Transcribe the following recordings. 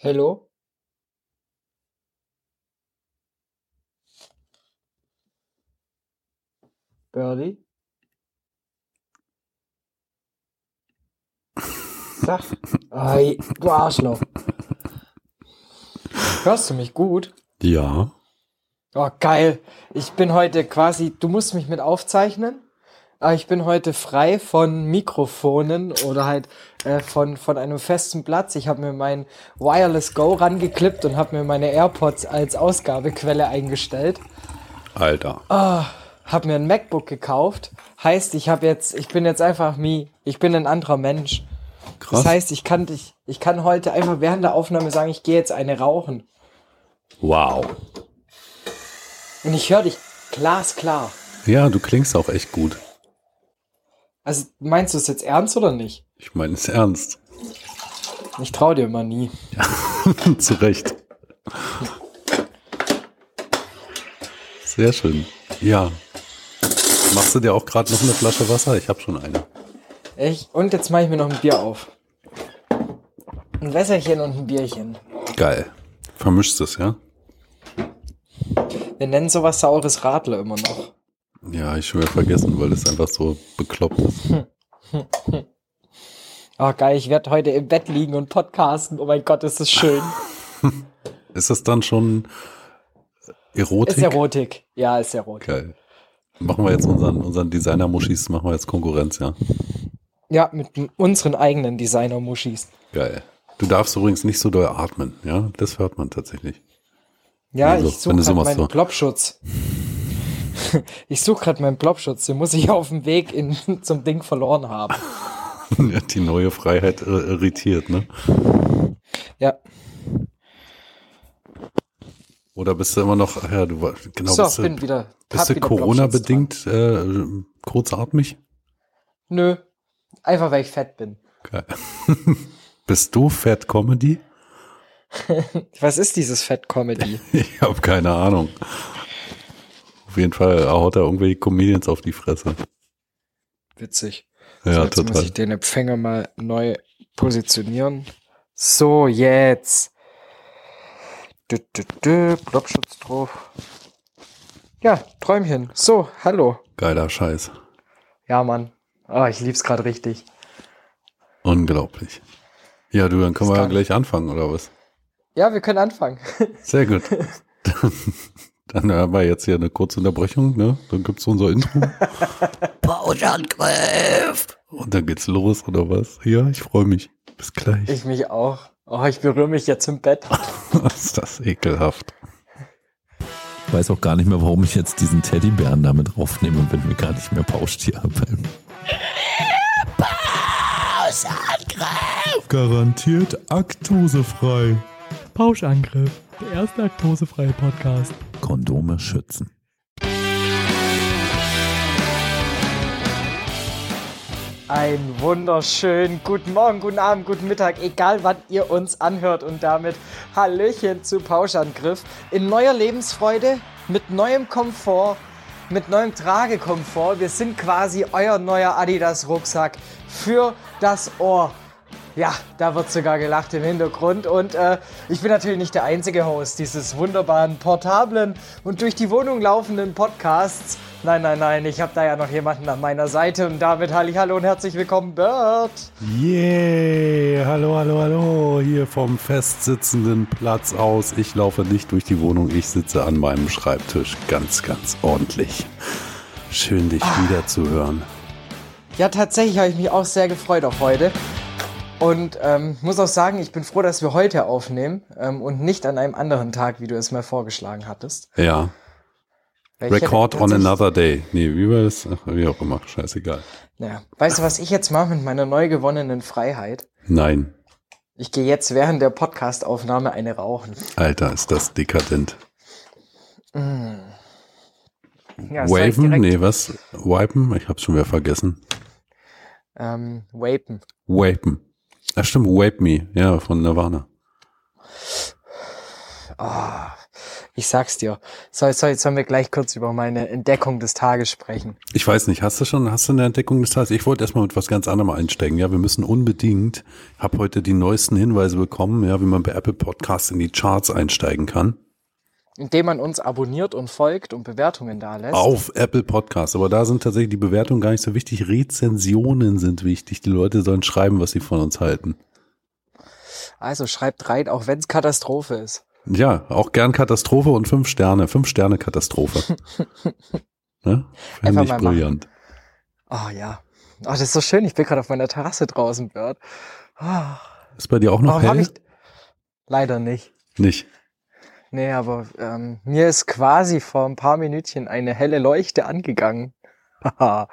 Hello? Birdie? Sag. Ei, du Arschloch. Hörst du mich gut? Ja. Oh, geil. Ich bin heute quasi, du musst mich mit aufzeichnen. Aber ich bin heute frei von Mikrofonen oder halt äh, von, von einem festen Platz. Ich habe mir mein Wireless Go rangeklippt und habe mir meine AirPods als Ausgabequelle eingestellt. Alter. Ah, habe mir ein MacBook gekauft. Heißt, ich habe jetzt, ich bin jetzt einfach me. Ich bin ein anderer Mensch. Krass. Das heißt, ich kann dich, ich kann heute einfach während der Aufnahme sagen, ich gehe jetzt eine rauchen. wow. Und ich höre dich glasklar. Ja, du klingst auch echt gut. Also meinst du es jetzt ernst oder nicht? Ich meine es ernst. Ich traue dir immer nie. Zu Recht. Sehr schön. Ja. Machst du dir auch gerade noch eine Flasche Wasser? Ich habe schon eine. Ich, und jetzt mache ich mir noch ein Bier auf. Ein Wässerchen und ein Bierchen. Geil. Vermischst es, ja? Wir nennen sowas saures Radler immer noch. Ja, ich schon wieder vergessen, weil es einfach so bekloppt ist. Oh geil, ich werde heute im Bett liegen und podcasten. Oh mein Gott, ist das schön. Ist das dann schon Erotik? Ist Erotik. Ja, ist Erotik. Geil. Machen wir jetzt unseren, unseren Designer-Muschis, machen wir jetzt Konkurrenz, ja? Ja, mit unseren eigenen Designer-Muschis. Geil. Du darfst übrigens nicht so doll atmen, ja? Das hört man tatsächlich. Ja, Also, ich suche machst, meinen so. Plopschutz. ich suche gerade meinen Plopschutz. Den muss ich auf dem Weg in, zum Ding verloren haben. Die neue Freiheit irritiert, ne? Ja, Oder bist du immer noch, ja, du genau, so, bist du, bin wieder. bist du Corona-bedingt äh, kurzatmig? Nö, einfach weil ich fett bin. Geil. bist du Fat Comedy? Was ist dieses Fett-Comedy? Ich habe keine Ahnung. Auf jeden Fall haut er irgendwelche Comedians auf die Fresse. Witzig. Ja, so, jetzt muss total. ich den Empfänger mal neu positionieren. So, jetzt. Dü, dü, dü, Plopschutz drauf. Ja, Träumchen. So, hallo. Geiler Scheiß. Ja, Mann. Ah, ich lieb's gerade richtig. Unglaublich. Ja, du, dann können wir ja gleich anfangen, oder was? Ja, wir können anfangen. Sehr gut. Dann, dann haben wir jetzt hier eine kurze Unterbrechung, ne? Dann gibt's unser Intro. Pauschangriff. Und dann geht's los, oder was? Ja, ich freue mich. Bis gleich. Ich mich auch. Oh, ich berühre mich jetzt im Bett. ist das ekelhaft. Ich weiß auch gar nicht mehr, warum ich jetzt diesen Teddybären damit draufnehme, wenn wir gar nicht mehr Pauschtier haben. Garantiert aktosefrei. Pauschangriff, der erste laktosefreie Podcast. Kondome schützen. Ein wunderschönen guten Morgen, guten Abend, guten Mittag, egal wann ihr uns anhört und damit Hallöchen zu Pauschangriff in neuer Lebensfreude, mit neuem Komfort, mit neuem Tragekomfort. Wir sind quasi euer neuer Adidas-Rucksack für das Ohr. Ja, da wird sogar gelacht im Hintergrund und äh, ich bin natürlich nicht der einzige Host dieses wunderbaren, portablen und durch die Wohnung laufenden Podcasts. Nein, nein, nein, ich habe da ja noch jemanden an meiner Seite und damit Halli, hallo und herzlich willkommen, Bert. Yeah, hallo, hallo, hallo. Hier vom festsitzenden Platz aus. Ich laufe nicht durch die Wohnung, ich sitze an meinem Schreibtisch. Ganz, ganz ordentlich. Schön, dich wieder zu hören. Ja, tatsächlich habe ich mich auch sehr gefreut auf heute. Und ähm, muss auch sagen, ich bin froh, dass wir heute aufnehmen ähm, und nicht an einem anderen Tag, wie du es mal vorgeschlagen hattest. Ja, Weil Record on another day. Nee, wie war das? Ach, wie auch immer, scheißegal. Ja. Weißt du, was ich jetzt mache mit meiner neu gewonnenen Freiheit? Nein, Ich gehe jetzt während der Podcastaufnahme eine rauchen. Alter, ist das dekadent. Ja, soll ich Waven? Nee, was? Wipen? Ich hab's schon wieder vergessen. Ähm, vapen. Wapen. Ach stimmt, Wape Me. Ja, von Nirvana. Ja, Ich sag's dir. Soll, soll, sollen wir gleich kurz über meine Entdeckung des Tages sprechen? Ich weiß nicht, hast du schon, hast du eine Entdeckung des Tages? Ich wollte erstmal mit was ganz anderem einsteigen. Ja, wir müssen unbedingt, habe heute die neuesten Hinweise bekommen, ja, wie man bei Apple Podcasts in die Charts einsteigen kann. Indem man uns abonniert und folgt und Bewertungen da lässt. Auf Apple Podcasts. Aber da sind tatsächlich die Bewertungen gar nicht so wichtig. Rezensionen sind wichtig. Die Leute sollen schreiben, was sie von uns halten. Also schreibt rein, auch wenn's Katastrophe ist. Ja, auch gern Katastrophe und fünf Sterne. Fünf Sterne Katastrophe. ne? Finde ich brillant. Oh ja. Oh, das ist so schön. Ich bin gerade auf meiner Terrasse draußen, Bert. Oh, Ist bei dir auch noch warum hell? ich. Leider nicht. Nicht. Nee, aber ähm, mir ist quasi vor ein paar Minütchen eine helle Leuchte angegangen.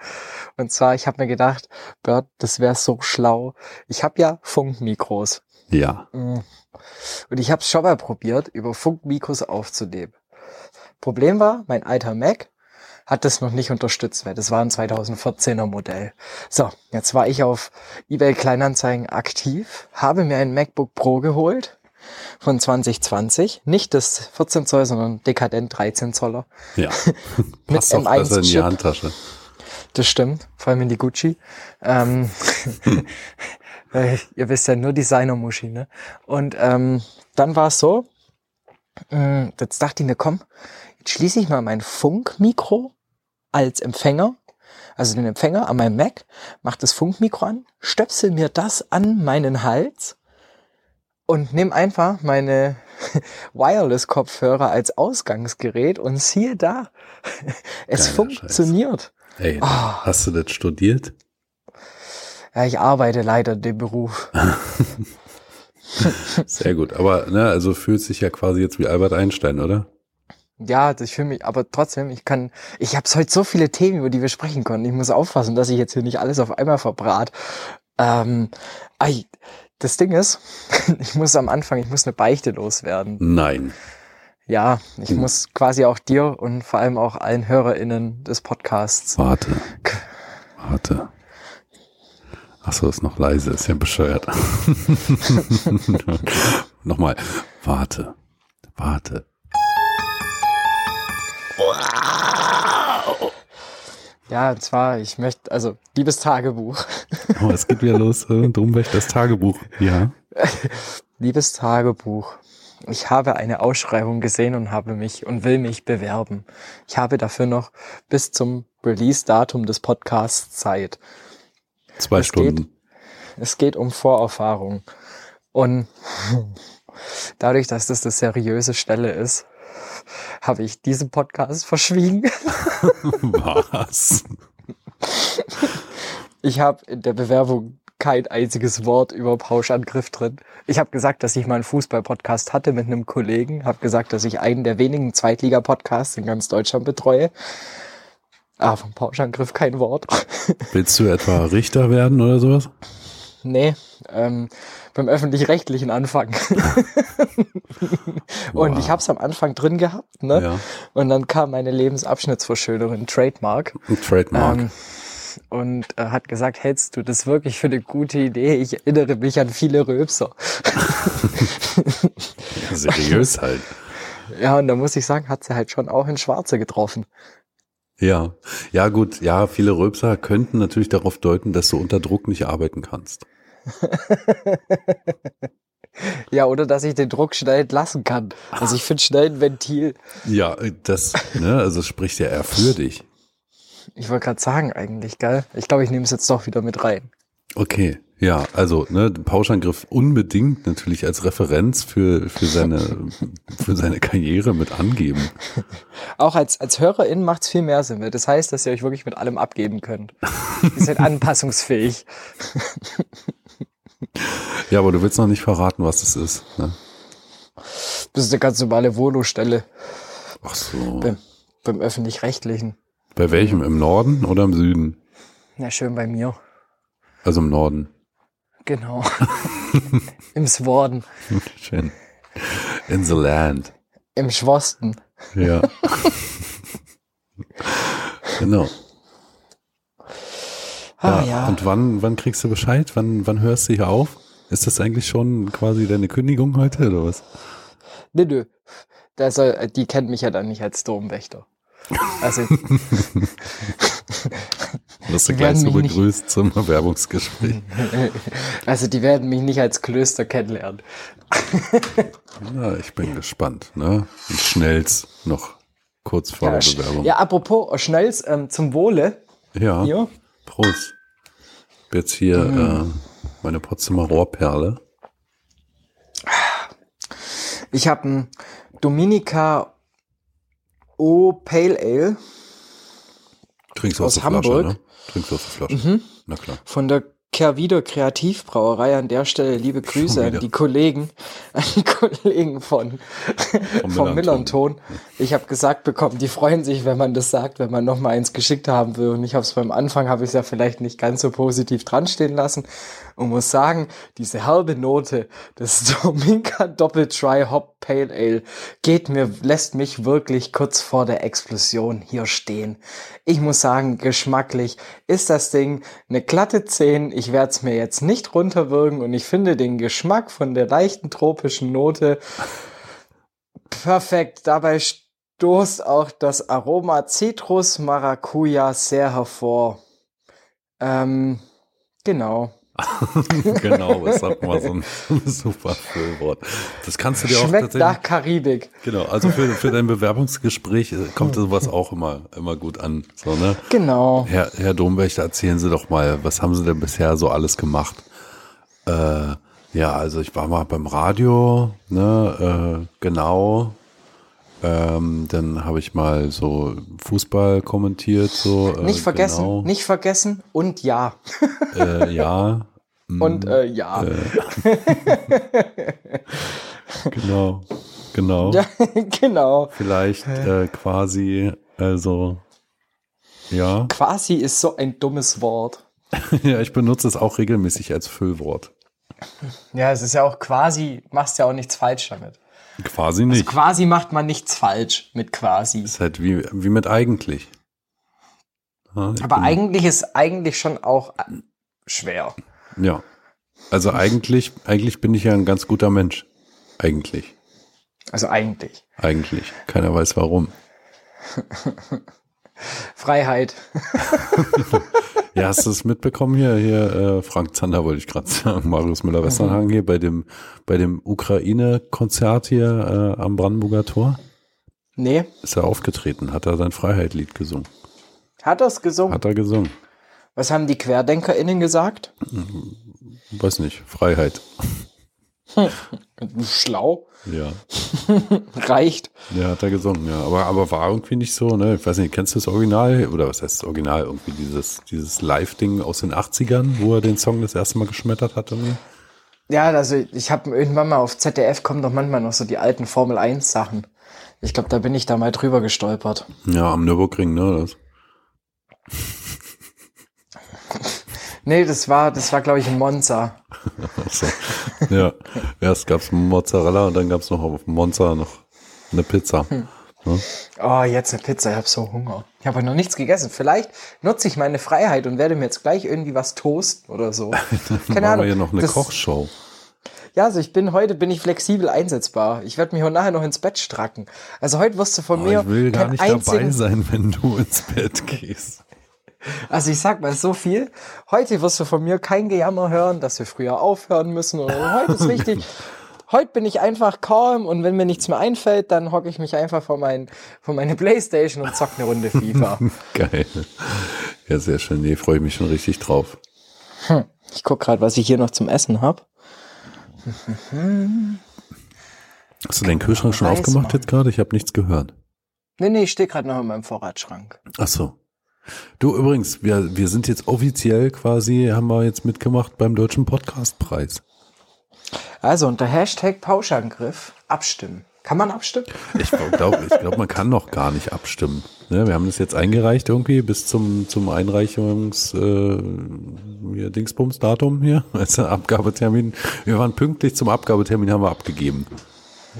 Und zwar, ich habe mir gedacht, Bert, das wäre so schlau. Ich habe ja Funkmikros. Ja. Mm. Und ich habe es schon mal probiert, über Funkmikros aufzunehmen. Problem war, mein alter Mac hat das noch nicht unterstützt, weil das war ein 2014er Modell. So, jetzt war ich auf eBay Kleinanzeigen aktiv, habe mir ein MacBook Pro geholt von 2020, nicht das 14 Zoll, sondern dekadent 13 Zoller. Ja. Mit Passt auch besser in die M1-Chip. Handtasche. Das stimmt, vor allem in die Gucci. Ähm, weil ihr wisst ja nur Designer-Muschi, ne? Und ähm, dann war es so, äh, jetzt dachte ich mir, komm, jetzt schließe ich mal mein Funkmikro als Empfänger, also den Empfänger an meinem Mac, mach das Funkmikro an, stöpsel mir das an meinen Hals und nimm einfach meine Wireless-Kopfhörer als Ausgangsgerät und siehe da, es Geiler funktioniert. Ey, Ah. hast du das studiert? Ja, ich arbeite leider dem Beruf. Sehr gut. Aber, ne, also fühlt sich ja quasi jetzt wie Albert Einstein, oder? Ja, das fühle mich, aber trotzdem, ich kann, ich habe heute so viele Themen, über die wir sprechen können. Ich muss aufpassen, dass ich jetzt hier nicht alles auf einmal verbrat. Ähm, das Ding ist, ich muss am Anfang, ich muss eine Beichte loswerden. Nein. Ja, ich Hm. muss quasi auch dir und vor allem auch allen HörerInnen des Podcasts. Warte. Warte. Ach so, ist noch leise, ist ja bescheuert. Nochmal. Warte. Warte. Ja, und zwar, ich möchte, also, liebes Tagebuch. Oh, es geht wieder los. Äh, Drumweg das Tagebuch. Ja. Liebes Tagebuch, ich habe eine Ausschreibung gesehen und habe mich und will mich bewerben. Ich habe dafür noch bis zum Release-Datum des Podcasts Zeit. Zwei Es Stunden. geht- Es geht um Vorerfahrung. Und dadurch, dass das eine seriöse Stelle ist, habe ich diesen Podcast verschwiegen. Was? Ich habe in der Bewerbung kein einziges Wort über Pauschangriff drin. Ich habe gesagt, dass ich mal einen Fußball-Podcast hatte mit einem Kollegen, habe gesagt, dass ich einen der wenigen Zweitliga-Podcasts in ganz Deutschland betreue. Ah, vom Pauschangriff kein Wort. Willst du etwa Richter werden oder sowas? Nee, ähm, beim öffentlich-rechtlichen Anfang. Und ich habe es am Anfang drin gehabt, ne? Ja. Und dann kam meine Lebensabschnittsverschönerin Trademark. Trademark. Ähm, und äh, hat gesagt, hältst du das wirklich für eine gute Idee? Ich erinnere mich an viele Röpser. Ja, seriös halt. Ja, und da muss ich sagen, hat sie halt schon auch in Schwarze getroffen. Ja. Ja, gut. Ja, viele Röpser könnten natürlich darauf deuten, dass du unter Druck nicht arbeiten kannst. Ja, oder dass ich den Druck schnell entlassen kann. Also ich finde schnell ein Ventil. Ja, das, ne, also spricht ja eher für dich. Ich wollte gerade sagen eigentlich, gell? Ich glaube, ich nehme es jetzt doch wieder mit rein. Okay, ja, also ne, den Pauschangriff unbedingt natürlich als Referenz für, für, seine, für seine Karriere mit angeben. Auch als, als Hörerin macht es viel mehr Sinn, weil das heißt, dass ihr euch wirklich mit allem abgeben könnt. Ihr seid anpassungsfähig. Ja, aber du willst noch nicht verraten, was das ist. Ne? Das ist eine ganz normale Volostelle Ach so. beim, beim Öffentlich-Rechtlichen. Bei welchem? Im Norden oder im Süden? Ja, schön bei mir. Also im Norden. Genau. Im Sworden. Schön. In the land. Im Schwosten. Ja. genau. Ah ja. Und wann, wann kriegst du Bescheid? Wann, wann hörst du hier auf? Ist das eigentlich schon quasi deine Kündigung heute oder was? Nö, nö. der soll, die kennt mich ja dann nicht als Domwächter. Also, Wirst du gleich so begrüßt zum Bewerbungsgespräch. also die werden mich nicht als Klöster kennenlernen. Na, ich bin gespannt, ne? Und schnellst noch kurz vor der sch- Bewerbung. ja, apropos Schnells, ähm, zum Wohle. Ja, Hier. Prost. Ich hab Jetzt hier Mhm. äh, meine Potsdamer Rohrperle. Ich habe ein Dominica O Pale Ale Trinkst du aus, Aus der Flasche, Hamburg. ne? Trinkst du aus der Flasche. Na klar. von der Kehrwieder Kreativbrauerei. An der Stelle liebe Grüße an die Kollegen, an die Kollegen von, Millanton. Millanton. Ich habe gesagt bekommen, die freuen sich, wenn man das sagt, wenn man noch mal eins geschickt haben will. Und ich habe es beim Anfang, habe ich es ja vielleicht nicht ganz so positiv dran stehen lassen und muss sagen, diese halbe Note des Dominka Doppel Dry Hop Pale Ale geht mir, lässt mich wirklich kurz vor der Explosion hier stehen. Ich muss sagen, geschmacklich ist das Ding eine glatte 10. Ich werde es mir jetzt nicht runterwürgen und ich finde den Geschmack von der leichten tropischen Note perfekt. Dabei stoßt auch das Aroma Citrus Maracuja sehr hervor. Ähm, genau. genau, das hat mal so ein super Füllwort. Das kannst du dir auch Schmeckt tatsächlich. nach Karibik. Genau, also für, für dein Bewerbungsgespräch äh, kommt sowas auch immer, immer gut an. So, ne? Genau. Herr, Herr Domwächter, erzählen Sie doch mal, was haben Sie denn bisher so alles gemacht? Äh, ja, also ich war mal beim Radio, ne, äh, genau. Ähm, dann habe ich mal so Fußball kommentiert, so. Äh, Nicht vergessen, Genau. nicht vergessen und ja. Äh, ja, Und äh, ja. genau, genau. Ja, genau. Vielleicht äh, quasi, also, ja. Quasi ist so ein dummes Wort. ja, ich benutze es auch regelmäßig als Füllwort. Ja, es ist ja auch quasi, machst ja auch nichts falsch damit. Quasi nicht. Quasi macht man nichts falsch mit quasi. ist halt wie, wie mit eigentlich. Ja, Aber eigentlich ist eigentlich schon auch äh, schwer. Ja. Also eigentlich, eigentlich bin ich ja ein ganz guter Mensch. Eigentlich. Also eigentlich. Eigentlich. Keiner weiß warum. Freiheit. Ja, hast du es mitbekommen hier? Hier, äh, Frank Zander wollte ich gerade sagen, Marius Müller-Westernhagen hier bei dem, bei dem Ukraine-Konzert hier äh, am Brandenburger Tor. Nee, Ist er aufgetreten, hat er sein Freiheit-Lied gesungen. hat er's gesungen. Hat er gesungen. Was haben die QuerdenkerInnen gesagt? Weiß nicht, Freiheit. Schlau. Ja. Reicht. Ja, hat er gesungen, ja. Aber, aber war irgendwie nicht so, ne? Ich weiß nicht, kennst du das Original? Oder was heißt das Original? Irgendwie dieses, dieses Live-Ding aus den 80ern, wo er den Song das erste Mal geschmettert hat irgendwie? Ja, also ich habe irgendwann mal auf ZDF kommen doch manchmal noch so die alten Formel 1 Sachen. Ich glaube, da bin ich da mal drüber gestolpert. Ja, am Nürburgring, ne? Das. Nee, das war, das war, glaube ich, in Monza. Achso. ja. Erst gab's Mozzarella und dann gab's noch auf Monza noch eine Pizza. Ne? Oh, jetzt eine Pizza, ich habe so Hunger. Ich habe noch nichts gegessen. Vielleicht nutze ich meine Freiheit und werde mir jetzt gleich irgendwie was toasten oder so. Keine Machen wir Ahnung. hier noch eine Das- Kochshow. Ja, also ich bin heute bin ich flexibel einsetzbar. Ich werde mich heute nachher noch ins Bett stracken. Also heute wirst du von Aber mir ich will gar nicht einzigen, dabei sein, wenn du ins Bett gehst. Also ich sag mal so viel. Heute wirst du von mir kein Gejammer hören, dass wir früher aufhören müssen. Oder heute ist wichtig. Heute bin ich einfach calm und wenn mir nichts mehr einfällt, dann hocke ich mich einfach vor, mein, vor meine Playstation und zock eine Runde FIFA. Geil. Ja, sehr schön. Nee, freue ich mich schon richtig drauf. Ich guck gerade, was ich hier noch zum Essen hab. Hast du deinen Kühlschrank schon aufgemacht man. jetzt gerade? Ich habe nichts gehört. Nee, nee, ich stehe gerade noch in meinem Vorratsschrank. Ach so. Du übrigens, wir, wir sind jetzt offiziell quasi, haben wir jetzt mitgemacht beim Deutschen Podcastpreis. Also unter Hashtag Pauschangriff abstimmen. Kann man abstimmen? Ich glaube, ich glaub, man kann noch gar nicht abstimmen. Ne, wir haben das jetzt eingereicht irgendwie bis zum, zum Einreichungs äh, hier, Dingsbums-Datum hier, also Abgabetermin. Wir waren pünktlich zum Abgabetermin, haben wir abgegeben.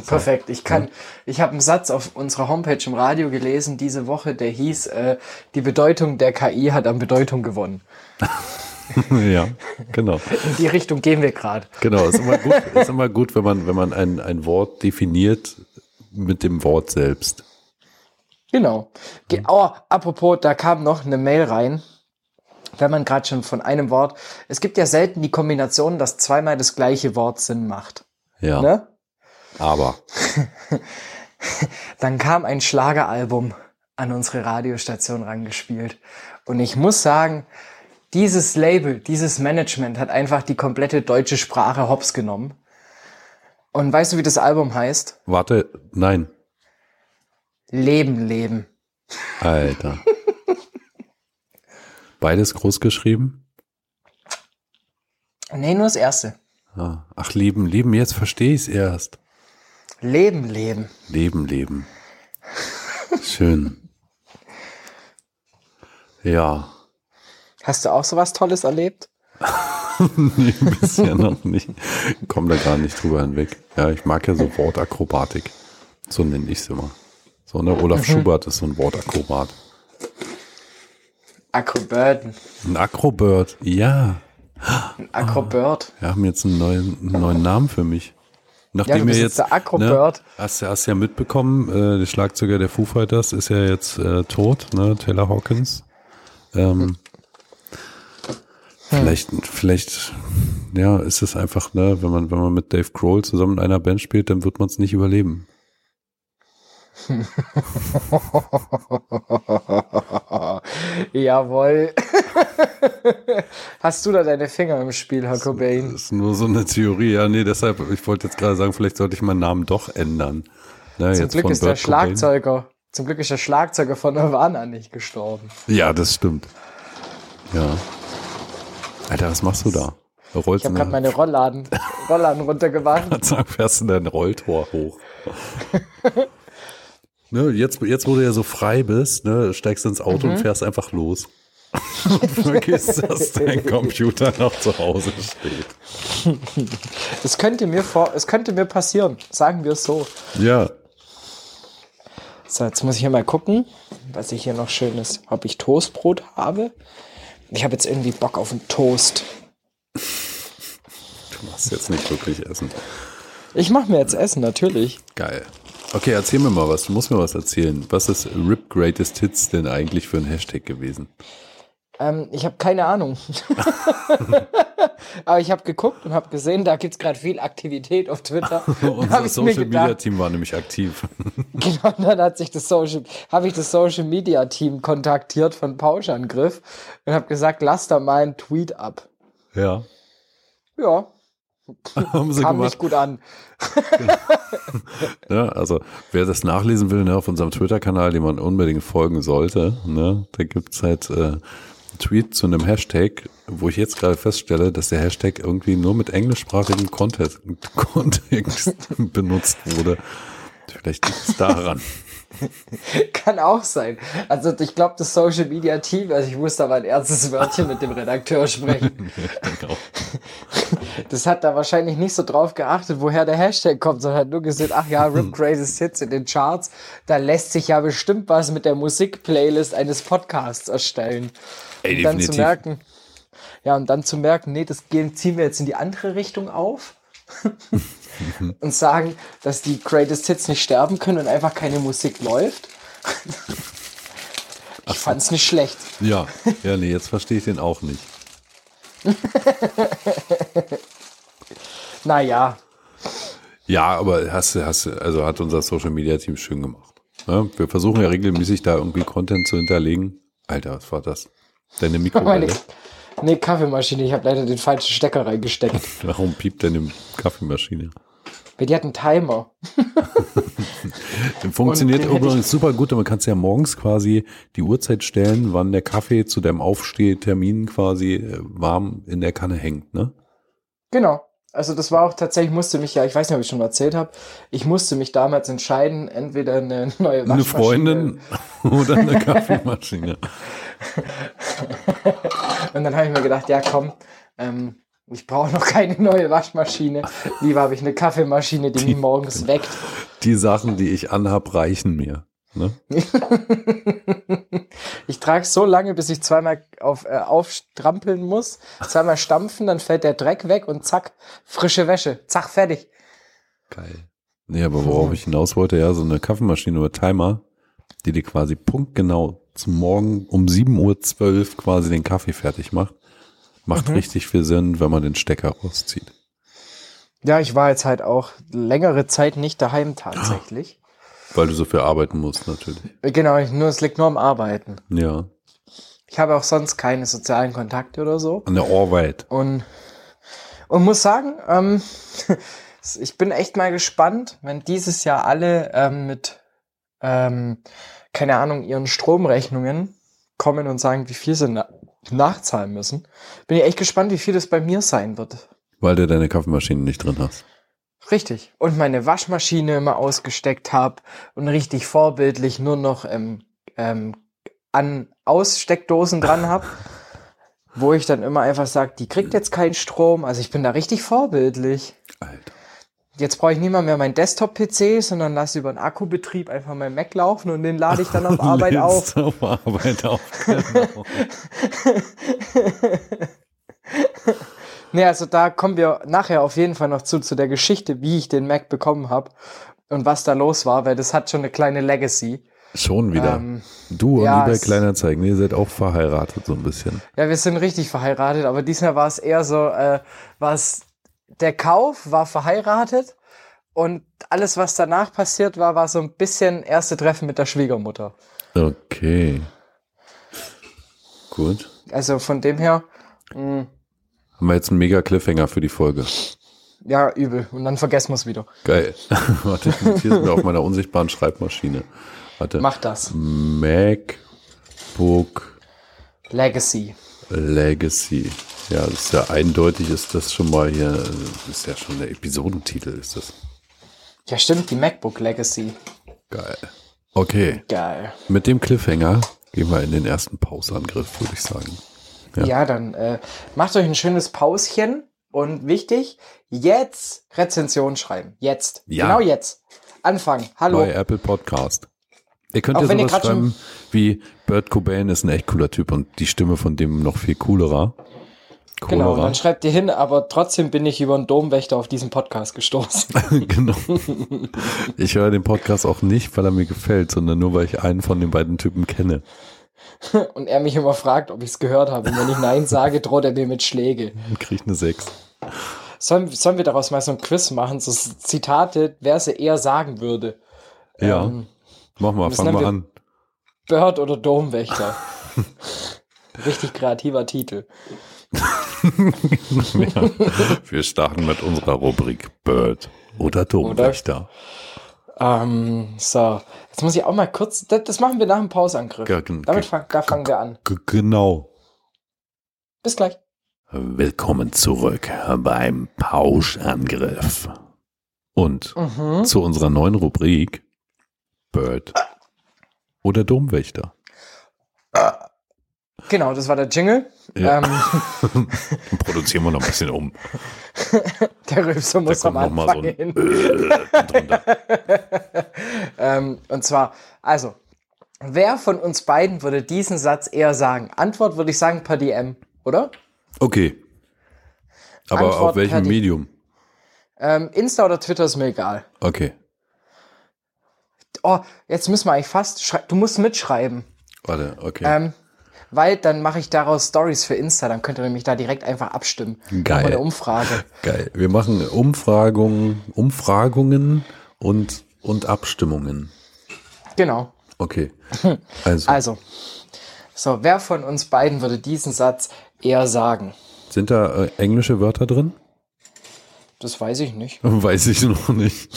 Perfekt. Ich kann, ich habe einen Satz auf unserer Homepage im Radio gelesen diese Woche, der hieß, äh, die Bedeutung der KI hat an Bedeutung gewonnen. ja, genau. In die Richtung gehen wir gerade. Genau, ist immer gut, ist immer gut, wenn man, wenn man ein, ein Wort definiert, mit dem Wort selbst. Genau. Ge oh, apropos, da kam noch eine Mail rein. Wenn man gerade schon von einem Wort, es gibt ja selten die Kombination, dass zweimal das gleiche Wort Sinn macht. Ja. Ne? Aber. Dann kam ein Schlageralbum an unsere Radiostation rangespielt. Und ich muss sagen, dieses Label, dieses Management hat einfach die komplette deutsche Sprache hops genommen. Und weißt du, wie das Album heißt? Warte, nein. Leben, Leben. Alter. Beides groß geschrieben? Nee, nur das erste. Ah, Ach, Leben, Leben, jetzt verstehe ich es erst. Leben, Leben. Leben, Leben. Schön. Ja. Hast du auch sowas Tolles erlebt? nee, bisher noch nicht. Komm da gar nicht drüber hinweg. Ja, ich mag ja so Wortakrobatik. So nenne ich es immer. So, ne? Olaf Schubert ist so ein Wortakrobat. Acroburden. Ein Akrobird, ja. Ein Acrobird. Wir haben jetzt einen neuen, einen neuen Namen für mich. Nachdem Ja, du wir bist jetzt, der Acrobird. Ne, hast, du- hast ja mitbekommen, äh, der Schlagzeuger der Foo Fighters ist ja jetzt äh, tot, ne, Taylor Hawkins. Ähm, Vielleicht, vielleicht, ja, ist es einfach, ne, wenn man, wenn man mit Dave Grohl zusammen in einer Band spielt, dann wird man es nicht überleben. Jawohl. Hast du da deine Finger im Spiel, Herr Cobain? Das ist nur so eine Theorie, ja, nee, deshalb, ich wollte jetzt gerade sagen, vielleicht sollte ich meinen Namen doch ändern. Ne, Zum Glück ist der Kurt Cobain. Schlagzeuger, zum Glück ist der Schlagzeuger von Nirvana nicht gestorben. Ja, das stimmt. Ja. Alter, was machst du da? Du rollst Ich habe gerade meine Rollladen, Rollladen sagen, fährst in dein Rolltor hoch. ne, jetzt, jetzt, wo du ja so frei bist, ne, steigst ins Auto Mhm. und fährst einfach los. und vergisst, dass dein Computer noch zu Hause steht. Es könnte mir vor, es könnte mir passieren, sagen wir es so. Ja. So, jetzt muss ich hier mal gucken, was ich hier noch schönes, ob ich Toastbrot habe. Ich habe jetzt irgendwie Bock auf einen Toast. Du machst jetzt nicht wirklich essen. Ich mache mir jetzt Essen, natürlich. Geil. Okay, erzähl mir mal was. Du musst mir was erzählen. Was ist Rip Greatest Hits denn eigentlich für ein Hashtag gewesen? Ähm, ich habe keine Ahnung. Aber ich habe geguckt und habe gesehen, da gibt's gerade viel Aktivität auf Twitter. Unser Social Media Team war nämlich aktiv. Genau, dann hat sich das Social, habe ich das Social Media Team kontaktiert von Pauschangriff und habe gesagt, lass da mal einen Tweet ab. ja. Ja, Haben sie kam gemacht. nicht gut an. Ja, also wer das nachlesen will, ne, auf unserem Twitter-Kanal, dem man unbedingt folgen sollte, ne, da gibt's halt äh, einen Tweet zu einem Hashtag, wo ich jetzt gerade feststelle, dass der Hashtag irgendwie nur mit englischsprachigem Kontext benutzt wurde. Vielleicht liegt es daran. Kann auch sein. Also ich glaube, das Social Media Team, also ich musste aber ein ernstes Wörtchen mit dem Redakteur sprechen. Das hat da wahrscheinlich nicht so drauf geachtet, woher der Hashtag kommt, sondern hat nur gesehen, ach ja, Rip Greatest Hits in den Charts, da lässt sich ja bestimmt was mit der Musikplaylist eines Podcasts erstellen. Ey, und dann zu merken, ja, und dann zu merken, nee, das gehen, ziehen wir jetzt in die andere Richtung auf und sagen, dass die Greatest Hits nicht sterben können und einfach keine Musik läuft. ich fand's nicht schlecht. Ja, ja, nee, jetzt verstehe ich den auch nicht. Naja, Ja, aber hast hast also hat unser Social Media Team schön gemacht. Ne? Wir versuchen ja regelmäßig da irgendwie Content zu hinterlegen. Alter, was war das? Deine meine Mikrowelle? nee, Kaffeemaschine, ich habe leider den falschen Stecker reingesteckt. Warum piept deine Kaffeemaschine? Weil die hat einen Timer. Funktioniert den übrigens super gut, und man kann ja morgens quasi die Uhrzeit stellen, wann der Kaffee zu deinem Aufstehtermin quasi äh, warm in der Kanne hängt, ne? Genau. Also das war auch tatsächlich, musste mich ja, ich weiß nicht, ob ich schon mal erzählt habe, ich musste mich damals entscheiden, entweder eine neue Eine Waschmaschine. Freundin oder eine Kaffeemaschine. Und dann habe ich mir gedacht, ja komm, ähm, ich brauche noch keine neue Waschmaschine. Lieber habe ich eine Kaffeemaschine, die mich morgens weckt. Die Sachen, die ich anhab, reichen mir. Ne? Ich trage so lange, bis ich zweimal auf, äh, aufstrampeln muss, zweimal stampfen, dann fällt der Dreck weg und zack, frische Wäsche. Zack, fertig. Geil. Nee, aber worauf ich hinaus wollte, ja, so eine Kaffeemaschine oder Timer, die dir quasi punktgenau zum Morgen um 7.12 Uhr quasi den Kaffee fertig macht, macht richtig viel Sinn, wenn man den Stecker rauszieht. Ja, ich war jetzt halt auch längere Zeit nicht daheim tatsächlich. Weil du so viel arbeiten musst, natürlich. Genau, ich, nur es liegt nur am Arbeiten. Ja. Ich habe auch sonst keine sozialen Kontakte oder so. An der Arbeit. Und, und muss sagen, ähm, ich bin echt mal gespannt, wenn dieses Jahr alle ähm, mit, ähm, keine Ahnung, ihren Stromrechnungen kommen und sagen, wie viel sie nachzahlen müssen. Bin ich echt gespannt, wie viel das bei mir sein wird. Weil du deine Kaffeemaschine nicht drin hast. Richtig. Und meine Waschmaschine immer ausgesteckt habe und richtig vorbildlich nur noch ähm, ähm, an Aussteckdosen dran habe, wo ich dann immer einfach sage, die kriegt jetzt keinen Strom. Also ich bin da richtig vorbildlich. Alter. Jetzt brauche ich nicht mal mehr meinen Desktop-PC, sondern lasse über einen Akkubetrieb einfach mein Mac laufen und den lade ich dann auf Arbeit auf. Auf Arbeit auf, genau. Nee, also da kommen wir nachher auf jeden Fall noch zu, zu der Geschichte, wie ich den Mac bekommen habe und was da los war, weil das hat schon eine kleine Legacy. Schon wieder. Ähm, du und ja, eBay es- Kleinanzeigen, ihr seid auch verheiratet so ein bisschen. Ja, wir sind richtig verheiratet, aber diesmal war es eher so, äh, was der Kauf war verheiratet und alles, was danach passiert war, war so ein bisschen erste Treffen mit der Schwiegermutter. Okay. Gut. Also von dem her, mh, Haben wir jetzt einen mega Cliffhanger für die Folge. ja, übel. Und dann vergessen wir es wieder. Geil. Warte, ich notiere mir auf meiner unsichtbaren Schreibmaschine. Warte. Mach das. MacBook Legacy. Legacy. Ja, das ist ja eindeutig, ist das schon mal hier, das ist ja schon der Episodentitel, ist das. Ja, stimmt, die MacBook Legacy. Geil. Okay, Geil. mit dem Cliffhanger gehen wir in den ersten Pausangriff, würde ich sagen. Ja. Ja, dann äh, macht euch ein schönes Pauschen und wichtig, jetzt Rezension schreiben. Jetzt. Ja. Genau jetzt. Anfangen. Hallo. Bei Apple Podcast. Ihr könnt ja sowas schreiben wie Bert Cobain ist ein echt cooler Typ und die Stimme von dem noch viel coolerer. Genau, und Coolerer. dann schreibt ihr hin, aber trotzdem bin ich über einen Domwächter auf diesen Podcast gestoßen. genau. Ich höre den Podcast auch nicht, weil er mir gefällt, sondern nur, weil ich einen von den beiden Typen kenne. und er mich immer fragt, ob ich es gehört habe. Und wenn ich Nein sage, droht er mir mit Schläge. Kriege ich eine 6. Sollen, sollen wir daraus mal so ein Quiz machen, so Zitate, wer sie eher sagen würde? Ja. Ähm, Mach mal, fang mal wir- an. Bird oder Domwächter? Richtig kreativer Titel. ja. Wir starten mit unserer Rubrik Bird oder Domwächter. Ähm, so, jetzt muss ich auch mal kurz, das, das machen wir nach dem Pausangriff. Ja, Damit fang, da fangen wir an. Genau. Bis gleich. Willkommen zurück beim Pauschangriff. Und Mhm. zu unserer neuen Rubrik Bird oder Domwächter. Genau, das war der Jingle. Ja. Ähm, Dann produzieren wir noch ein bisschen um. der Rülpser Da muss am mal so Anfang ein hin. äh. Ähm, und zwar, also, wer von uns beiden würde diesen Satz eher sagen? Antwort würde ich sagen per DM, oder? Okay. Aber Antwort auf welchem Medium? Ähm, Insta oder Twitter ist mir egal. Okay. Oh, jetzt müssen wir eigentlich fast, du musst mitschreiben. Warte, okay. Ähm, weil dann mache ich daraus Stories für Insta, dann könnt ihr nämlich da direkt einfach abstimmen. Geil. Eine Umfrage. Geil. Wir machen Umfragungen, Umfragungen und, und Abstimmungen. Genau. Okay. Also, Also, so, wer von uns beiden würde diesen Satz eher sagen? sind da äh, englische Wörter drin? Das weiß ich nicht. Weiß ich noch nicht.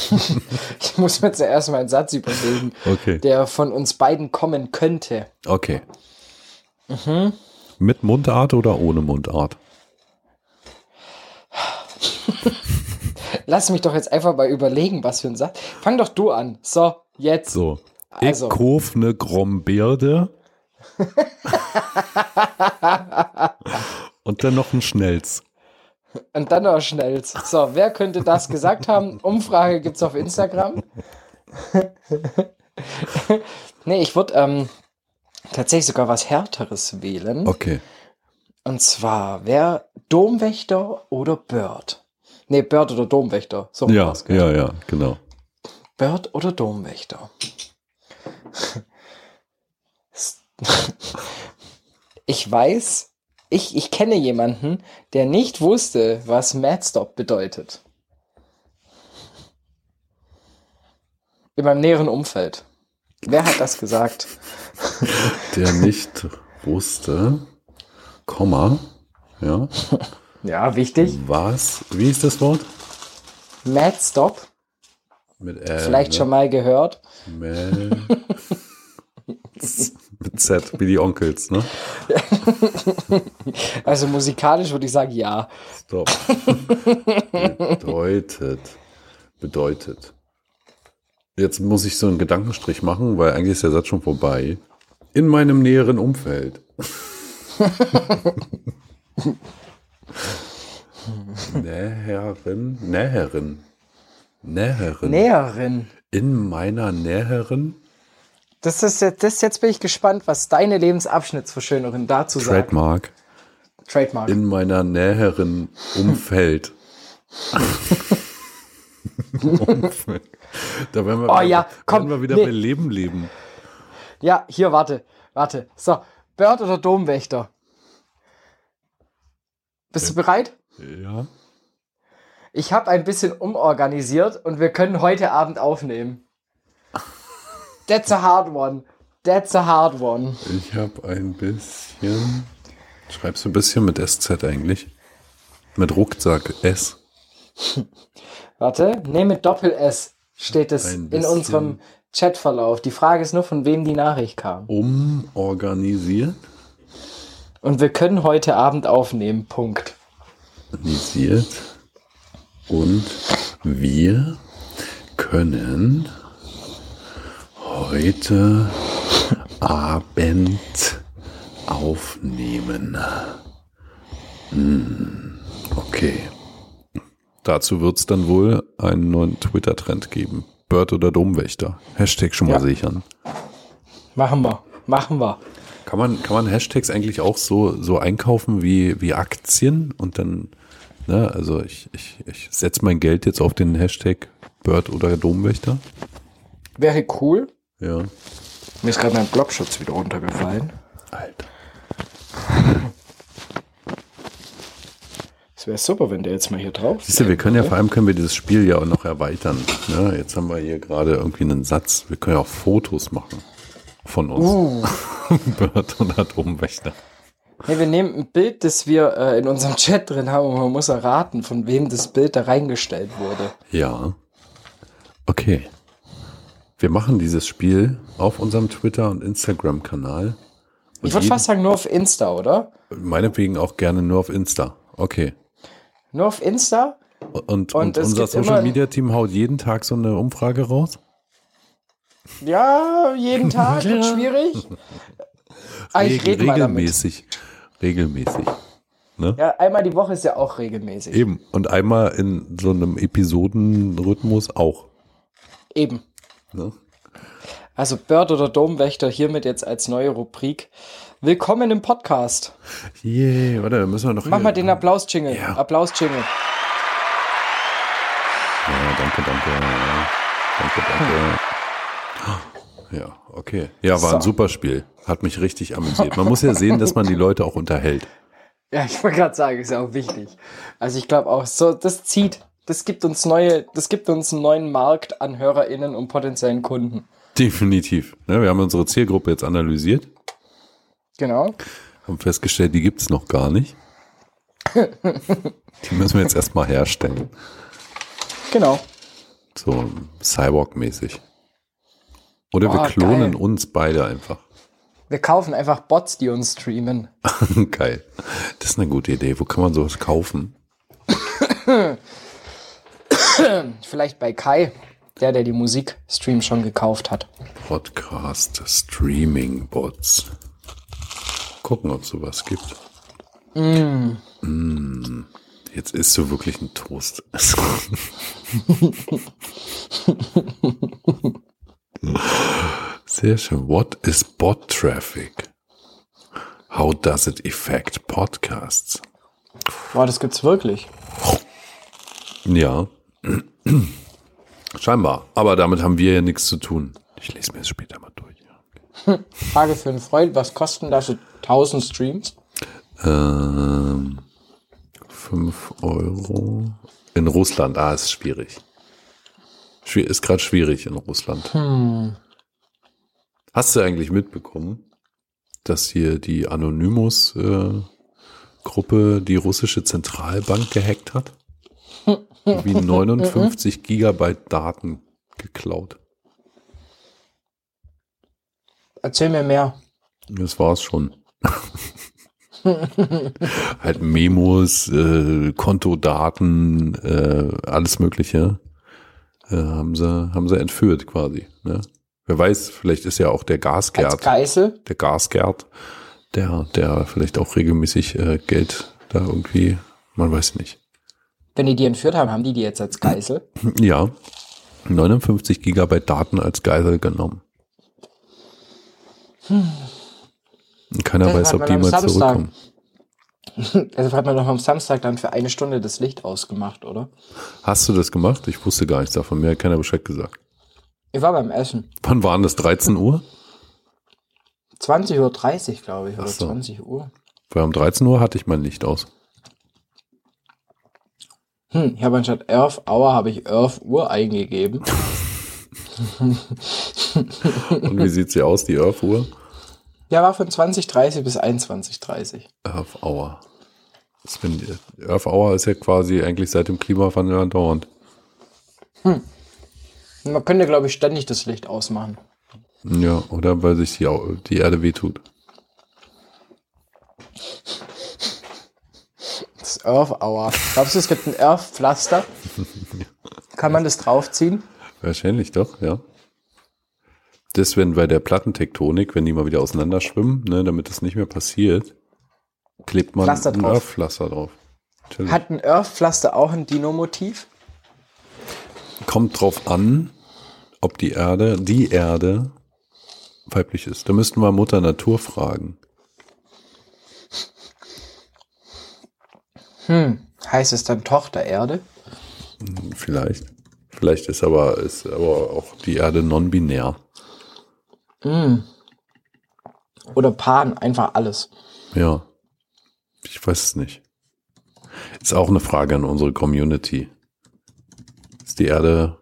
Ich muss mir zuerst mal einen Satz überlegen, Okay. der von uns beiden kommen könnte. Okay. Mit Mundart oder ohne Mundart? Lass mich doch jetzt einfach mal überlegen, was für ein Satz. Fang doch du an. So, jetzt. So. Also. Ich kauf ne Grombeerde. Und dann noch ein Schnells. Und dann noch schnell. So, wer könnte das gesagt haben? Umfrage gibt's auf Instagram. nee, ich würde ähm, tatsächlich sogar was Härteres wählen. Okay. Und zwar, wer Domwächter oder Bird? Nee, Bird oder Domwächter. So Ja, gell? ja, ja, genau. Bird oder Domwächter? Ich weiß, ich, ich kenne jemanden, der nicht wusste, was Madstop bedeutet. In meinem näheren Umfeld. Wer hat das gesagt? Der nicht wusste, Komma, ja, Ja, wichtig. was, wie ist das Wort? Madstop, Mit L, vielleicht ne? schon mal gehört. Mel. Mit Z, wie die Onkels, ne? Also musikalisch würde ich sagen, ja. Stop. bedeutet. Bedeutet. Jetzt muss ich so einen Gedankenstrich machen, weil eigentlich ist der Satz schon vorbei. In meinem näheren Umfeld. Näherin. Näherin. Näherin. Näherin. In meiner näheren Das ist jetzt, das, jetzt bin ich gespannt, was deine Lebensabschnittsverschönerin dazu sagt. Trademark. Trademark. In meiner näheren Umfeld. Umfeld. Da werden wir, Oh wieder, ja, komm, werden wir wieder nee. bei Leben leben. Ja, hier, warte, warte. So, Bird oder Domwächter? Bist du bereit? Ja. Ich habe ein bisschen umorganisiert und wir können heute Abend aufnehmen. That's a hard one. That's a hard one. Ich habe ein bisschen. Schreibst du ein bisschen mit SZ eigentlich? Mit Rucksack S. Warte, nee, mit Doppel-S steht es in unserem Chatverlauf. Die Frage ist nur, von wem die Nachricht kam. Umorganisiert. Und wir können heute Abend aufnehmen. Punkt. Organisiert. Und wir können heute Abend aufnehmen. Hm, okay. Dazu wird es dann wohl einen neuen Twitter-Trend geben. Bird oder Domwächter. Hashtag schon mal Ja. sichern. Machen wir. Machen wir. Kann man, kann man Hashtags eigentlich auch so, so einkaufen wie, wie Aktien und dann, ne, also ich, ich, ich setze mein Geld jetzt auf den Hashtag Bird oder Domwächter. Wäre cool. Ja. Mir ist gerade mein Blockschutz wieder runtergefallen. Alter. Es wäre super, wenn der jetzt mal hier drauf Siehst du, wir können ja vor allem können wir dieses Spiel ja auch noch erweitern. Ne? Jetzt haben wir hier gerade irgendwie einen Satz. Wir können ja auch Fotos machen von uns. Uh. Bird oder Domwächter. Nee, wir nehmen ein Bild, das wir äh, in unserem Chat drin haben und man muss erraten, von wem das Bild da reingestellt wurde. Ja. Okay. Wir machen dieses Spiel auf unserem Twitter- und Instagram-Kanal. Ich würde fast sagen, nur auf Insta, oder? Meinetwegen auch gerne nur auf Insta. Okay. Nur auf Insta? Und, Und und, unser Social Media Team haut jeden Tag so eine Umfrage raus? Ja, jeden Tag wird schwierig. Ich Reg- rede mal damit. regelmäßig. Regelmäßig. Ne? Ja, einmal die Woche ist ja auch regelmäßig. Eben. Und einmal in so einem Episodenrhythmus auch. Eben. Ne? Also Bird oder Domwächter hiermit jetzt als neue Rubrik. Willkommen im Podcast. Yeah, warte, da müssen wir noch. Mach mal den Applaus-Jingle. Ja. Applaus-Jingle. Ja, danke, danke. Danke, danke. Ja, okay. Ja, war ein So. super Spiel. Hat mich richtig amüsiert. Man muss ja sehen, dass man die Leute auch unterhält. Ja, ich wollte gerade sagen, ist ja auch wichtig. Also ich glaube auch, so, das zieht. Das gibt uns neue, das gibt uns einen neuen Markt an HörerInnen und potenziellen Kunden. Definitiv. Ne, wir haben unsere Zielgruppe jetzt analysiert, Genau. haben festgestellt, die gibt's noch gar nicht. Die müssen wir jetzt erstmal herstellen. Genau. So Cyborg-mäßig. Oder wir Oh, klonen geil. uns beide einfach. Wir kaufen einfach Bots, die uns streamen. Geil. Das ist eine gute Idee. Wo kann man sowas kaufen? Vielleicht bei Kai, der, der die Musikstream schon gekauft hat. Podcast Streaming Bots. Gucken, ob es sowas gibt. Mm. Jetzt isst du wirklich ein Toast. Sehr schön. What is bot traffic? How does it affect podcasts? Boah, das gibt's wirklich. Ja. Scheinbar. Aber damit haben wir ja nichts zu tun. Ich lese mir das später mal durch. Frage für einen Freund, was kosten da so 1000 Streams? Ähm, 5 Euro. In Russland, ah, ist schwierig. Schwier ist gerade schwierig in Russland. Hast du eigentlich mitbekommen, dass hier die Anonymous-Gruppe die russische Zentralbank gehackt hat? Wie 59 Gigabyte Daten geklaut. Erzähl mir mehr. Das war's schon. halt Memos, äh, Kontodaten, äh, alles Mögliche äh, haben sie haben sie entführt quasi. Ne? Wer weiß, vielleicht ist ja auch der Geisel? der Gasgerd, der der vielleicht auch regelmäßig äh, Geld da irgendwie, man weiß nicht. Wenn die die entführt haben, haben die die jetzt als Geisel? Ja, 59 Gigabyte Daten als Geisel genommen. Und keiner Das weiß, ob die mal zurückkommen. Also hat man doch am Samstag dann für eine Stunde das Licht ausgemacht, oder? Hast du das gemacht? Ich wusste gar nichts davon. Mir hat keiner Bescheid gesagt. Ich war beim Essen. Wann waren das? 13 Uhr? 20.30 Uhr, glaube ich, oder Ach so. 20 Uhr. Weil um 13 Uhr hatte ich mein Licht aus. Hm, ich habe anstatt 11 Hour habe ich 11 Uhr eingegeben. Und wie sieht sie aus, die Earth-Uhr? Ja, war von 20.30 bis 21.30 Earth Hour. Das bin, Earth Hour ist ja quasi eigentlich seit dem Klimawandel andauernd. Man könnte, glaube ich, ständig das Licht ausmachen. Ja, oder weil sich die, die Erde wehtut. Das Earth Hour. Glaubst du, es gibt ein Earth Pflaster? Kann man das draufziehen? Wahrscheinlich doch, ja. Das, wenn bei der Plattentektonik, wenn die mal wieder auseinanderschwimmen, ne, damit das nicht mehr passiert, klebt man Pflaster ein. Earth-Pflaster drauf. Natürlich. Hat ein Earth Pflaster auch ein Dino-Motiv? Kommt drauf an, ob die Erde, die Erde weiblich ist. Da müssten wir Mutter Natur fragen. Hm. Heißt es dann Tochter Erde? Vielleicht. Vielleicht ist aber, ist aber auch die Erde non-binär. Oder Pan? Einfach alles. Ja. Ich weiß es nicht. Ist auch eine Frage an unsere Community. Ist die Erde,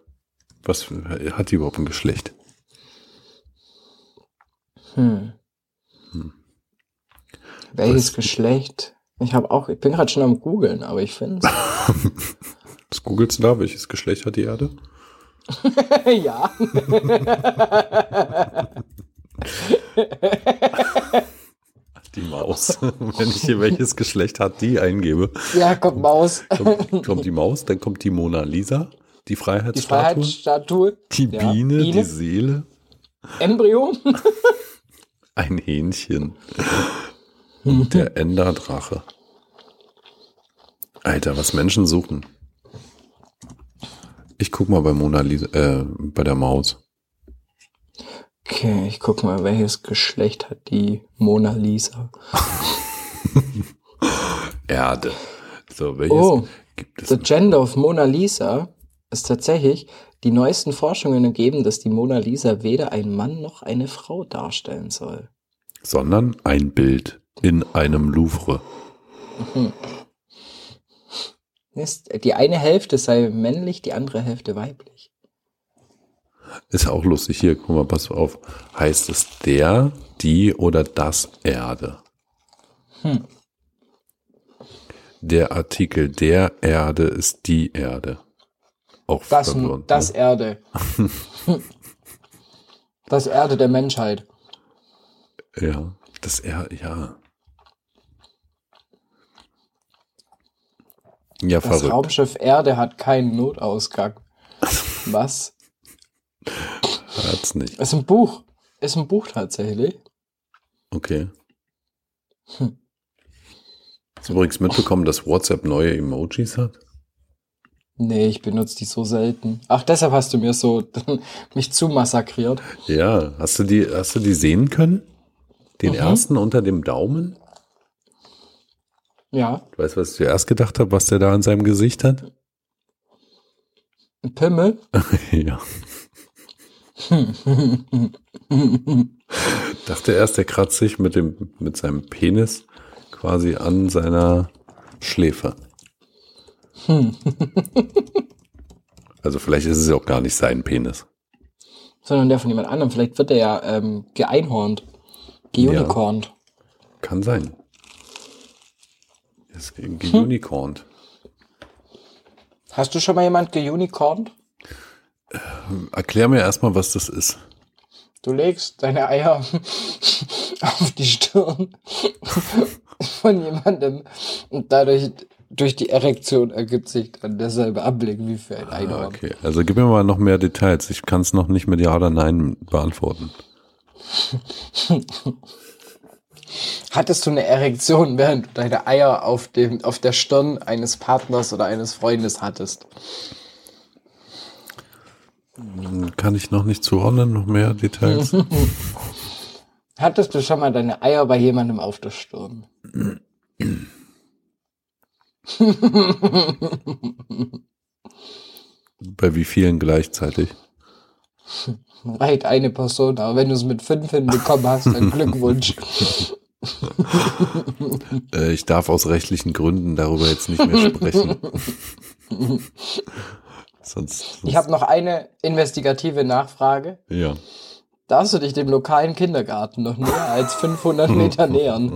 was hat die überhaupt ein Geschlecht? Hm. Welches Was- Geschlecht? Ich habe auch, ich bin gerade schon am googeln, aber ich finde Was googelst du da? Welches Geschlecht hat die Erde? ja. Die Maus. Wenn ich hier welches Geschlecht hat die eingebe, Ja, kommt Maus. kommt, kommt die Maus, dann kommt die Mona Lisa, die Die Freiheitsstatue, Freiheitsstatue. die Ja, Biene, Biene. die Seele, Embryo. ein Hähnchen und der Enderdrache. Alter, was Menschen suchen. Ich guck mal bei Mona Lisa, äh, bei der Maus. Okay, ich guck mal, welches Geschlecht hat die Mona Lisa? Erde. So, welches Oh, gibt es? The Gender of Mona Lisa ist tatsächlich, die neuesten Forschungen ergeben, dass die Mona Lisa weder ein Mann noch eine Frau darstellen soll. Sondern ein Bild in einem Louvre. Ist, die eine Hälfte sei männlich, die andere Hälfte weiblich. Ist auch lustig. Hier, guck mal, pass auf. Heißt es der, die oder das Erde? Hm. Der Artikel der Erde ist die Erde. Auch Das, verwirrend, das ne? Erde. das Erde der Menschheit. Ja, das Erde, ja. Ja, Das verrückt. Raumschiff Erde hat keinen Notausgang. Was? Hat's nicht. Ist ein Buch. Ist ein Buch tatsächlich. Okay. Hm. Hast du übrigens mitbekommen, dass WhatsApp neue Emojis hat? Nee, ich benutze die so selten. Ach, deshalb hast du mir so mich zu massakriert. Ja, hast du die, hast du die sehen können? Den Mhm. ersten unter dem Daumen? Ja. Du weißt, was ich zuerst gedacht habe, was der da in seinem Gesicht hat? Ein Pimmel? ja. Dachte erst, der kratzt sich mit, dem, mit seinem Penis quasi an seiner Schläfe. also vielleicht ist es ja auch gar nicht sein Penis. Sondern der von jemand anderem. Vielleicht wird er ja ähm, geeinhornt. Geunicornt. Kann sein. Ist geunicornt. Hast du schon mal jemand geunicornt? Erklär mir erstmal, was das ist. Du legst deine Eier auf die Stirn von jemandem und dadurch durch die Erektion ergibt sich dann derselbe Anblick wie für ein Einhorn. Ah, okay, also gib mir mal noch mehr Details. Ich kann es noch nicht mit Ja oder Nein beantworten. Hattest du eine Erektion, während du deine Eier auf, dem, auf der Stirn eines Partners oder eines Freundes hattest? Kann ich noch nicht zuordnen, noch mehr Details? Hattest du schon mal deine Eier bei jemandem auf der Stirn? Bei wie vielen gleichzeitig? Weit eine Person, aber wenn du es mit fünf hinbekommen hast, dann Glückwunsch. Äh, ich darf aus rechtlichen Gründen darüber jetzt nicht mehr sprechen. sonst, sonst, Ich habe noch eine investigative Nachfrage. ja. Darfst du dich dem lokalen Kindergarten noch näher als 500 Meter nähern?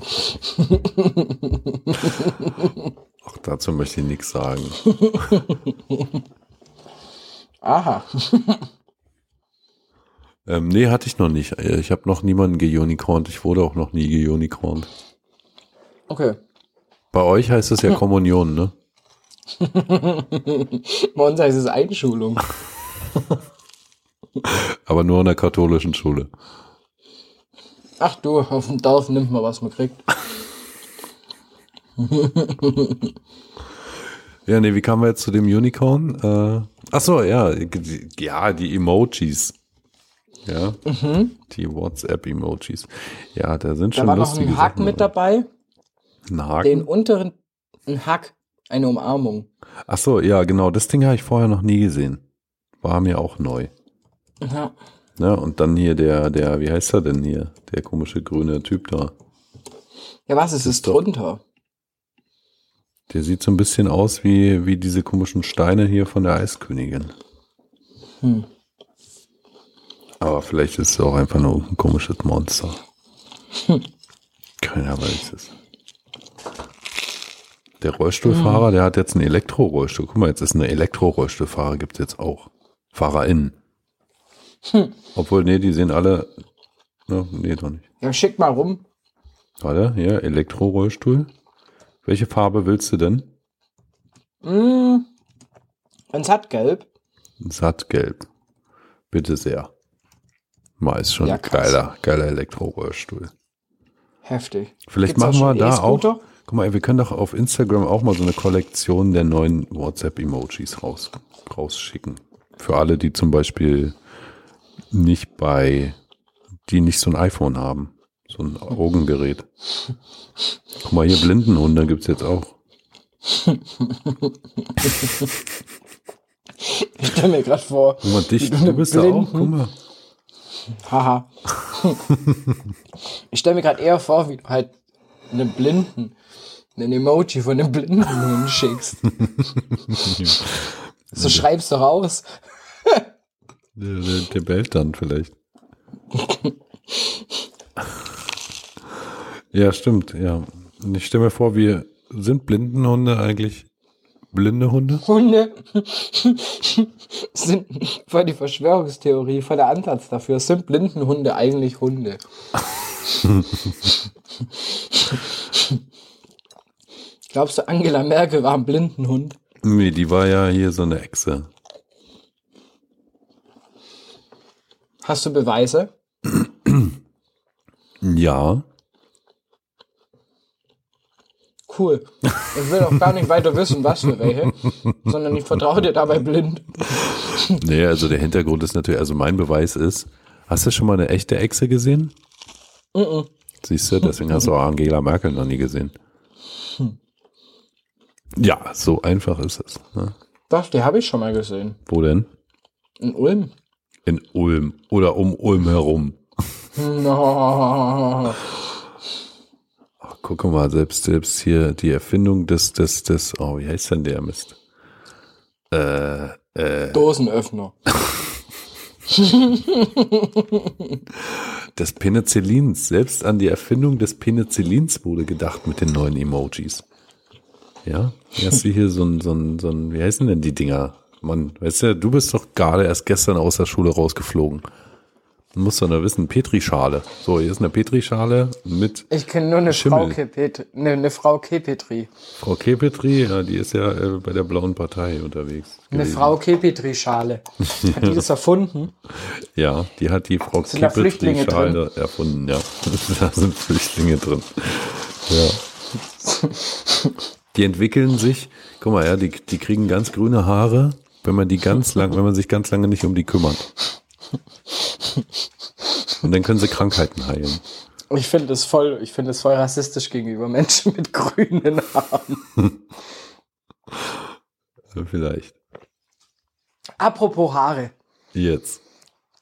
Auch dazu möchte ich nichts sagen. Aha. Ähm, nee, hatte ich noch nicht. Äh, Ich habe noch niemanden geunicornt. Ich wurde auch noch nie geunicornt. Okay. Bei euch heißt es ja Kommunion, ne? Bei uns heißt es Einschulung. Aber nur in der katholischen Schule. Ach du, auf dem Dorf nimmt man, was man kriegt. Ja, nee, wie kamen wir jetzt zu dem Unicorn? Äh, ach so, ja, die, ja, die Emojis. Ja, die WhatsApp-Emojis. Ja, da sind Mhm. Da schon war noch ein Sachen mit dabei. Ein Haken? Den unteren, ein Hack, eine Umarmung. Ach so, ja, genau, das Ding habe ich vorher noch nie gesehen. War mir auch neu. Ja. Ja, und dann hier der, der, wie heißt er denn hier? Der komische grüne Typ da. Ja, was ist es drunter? Der sieht so ein bisschen aus wie, wie diese komischen Steine hier von der Eiskönigin. Hm. Aber vielleicht ist es auch einfach nur ein komisches Monster. Keiner weiß es. Der Rollstuhlfahrer, der hat jetzt einen Elektrorollstuhl. Guck mal, jetzt ist eine Elektrorollstuhlfahrer, gibt's jetzt auch. FahrerInnen. Obwohl, nee, die sehen alle. Ne, nee, doch nicht. Ja, schick mal rum. Warte, hier, Elektrorollstuhl. Welche Farbe willst du denn? Mmh. Ein Sattgelb. Sattgelb. Bitte sehr. Mal ist schon Ja, ein geiler, geiler Elektrorollstuhl. Heftig. Vielleicht Gibt's machen wir da auch. Guck mal, wir können doch auf Instagram auch mal so eine Kollektion der neuen WhatsApp-Emojis raus, rausschicken. Für alle, die zum Beispiel nicht bei, die nicht so ein iPhone haben. So ein Augengerät. Guck mal, hier Blindenhunde gibt's jetzt auch. Ich stelle mir gerade vor. Guck mal, dich, du bist da auch. Guck mal. Haha. ich stelle mir gerade eher vor, wie du halt einen Blinden, einen Emoji von einem Blinden hinschickst. so schreibst du raus. Der, der, der bellt dann vielleicht. ja, stimmt, ja. Und ich stelle mir vor, wir sind Blindenhunde eigentlich blinde Hunde? Hunde sind voll die Verschwörungstheorie, voll der Ansatz dafür. Sind Blindenhunde eigentlich Hunde? Glaubst du, Angela Merkel war ein Blindenhund? Nee, die war ja hier so eine Echse. Hast du Beweise? Ja. Cool. Ich will auch gar nicht weiter wissen, was für welche, sondern ich vertraue dir dabei blind. Nee, also der Hintergrund ist natürlich, also mein Beweis ist, hast du schon mal eine echte Echse gesehen? Mhm. Siehst du, deswegen hast du auch Angela Merkel noch nie gesehen. Ja, so einfach ist es. Ne? Doch, die habe ich schon mal gesehen. Wo denn? In Ulm. In Ulm oder um Ulm herum. No. Guck mal, selbst, selbst hier die Erfindung des, des, des, oh, wie heißt denn der Mist? Äh, äh, Dosenöffner. des Penicillins. Selbst an die Erfindung des Penicillins wurde gedacht mit den neuen Emojis. Ja, erst hier so ein, so ein, so ein, wie heißen denn die Dinger? Mann, weißt du, du bist doch gerade erst gestern aus der Schule rausgeflogen. Du musst doch wissen, Petrischale. So, hier ist eine Petrischale mit Ich kenne nur eine Schimmel. Frau, Kepet ne, eine Frau Kepetri. Frau Kepetri, ja, die ist ja äh, bei der blauen Partei unterwegs. Eine gewesen. Frau Kepetri-Schale. Hat die das erfunden? Ja, die hat die Frau Kepetri-Schale erfunden, ja. da sind Flüchtlinge drin. Ja. Die entwickeln sich, guck mal, ja, die, die kriegen ganz grüne Haare, wenn man die ganz lang, wenn man sich ganz lange nicht um die kümmert. Und dann können sie Krankheiten heilen. Ich finde das voll, ich finde das voll rassistisch gegenüber Menschen mit grünen Haaren. Vielleicht. Apropos Haare. Jetzt.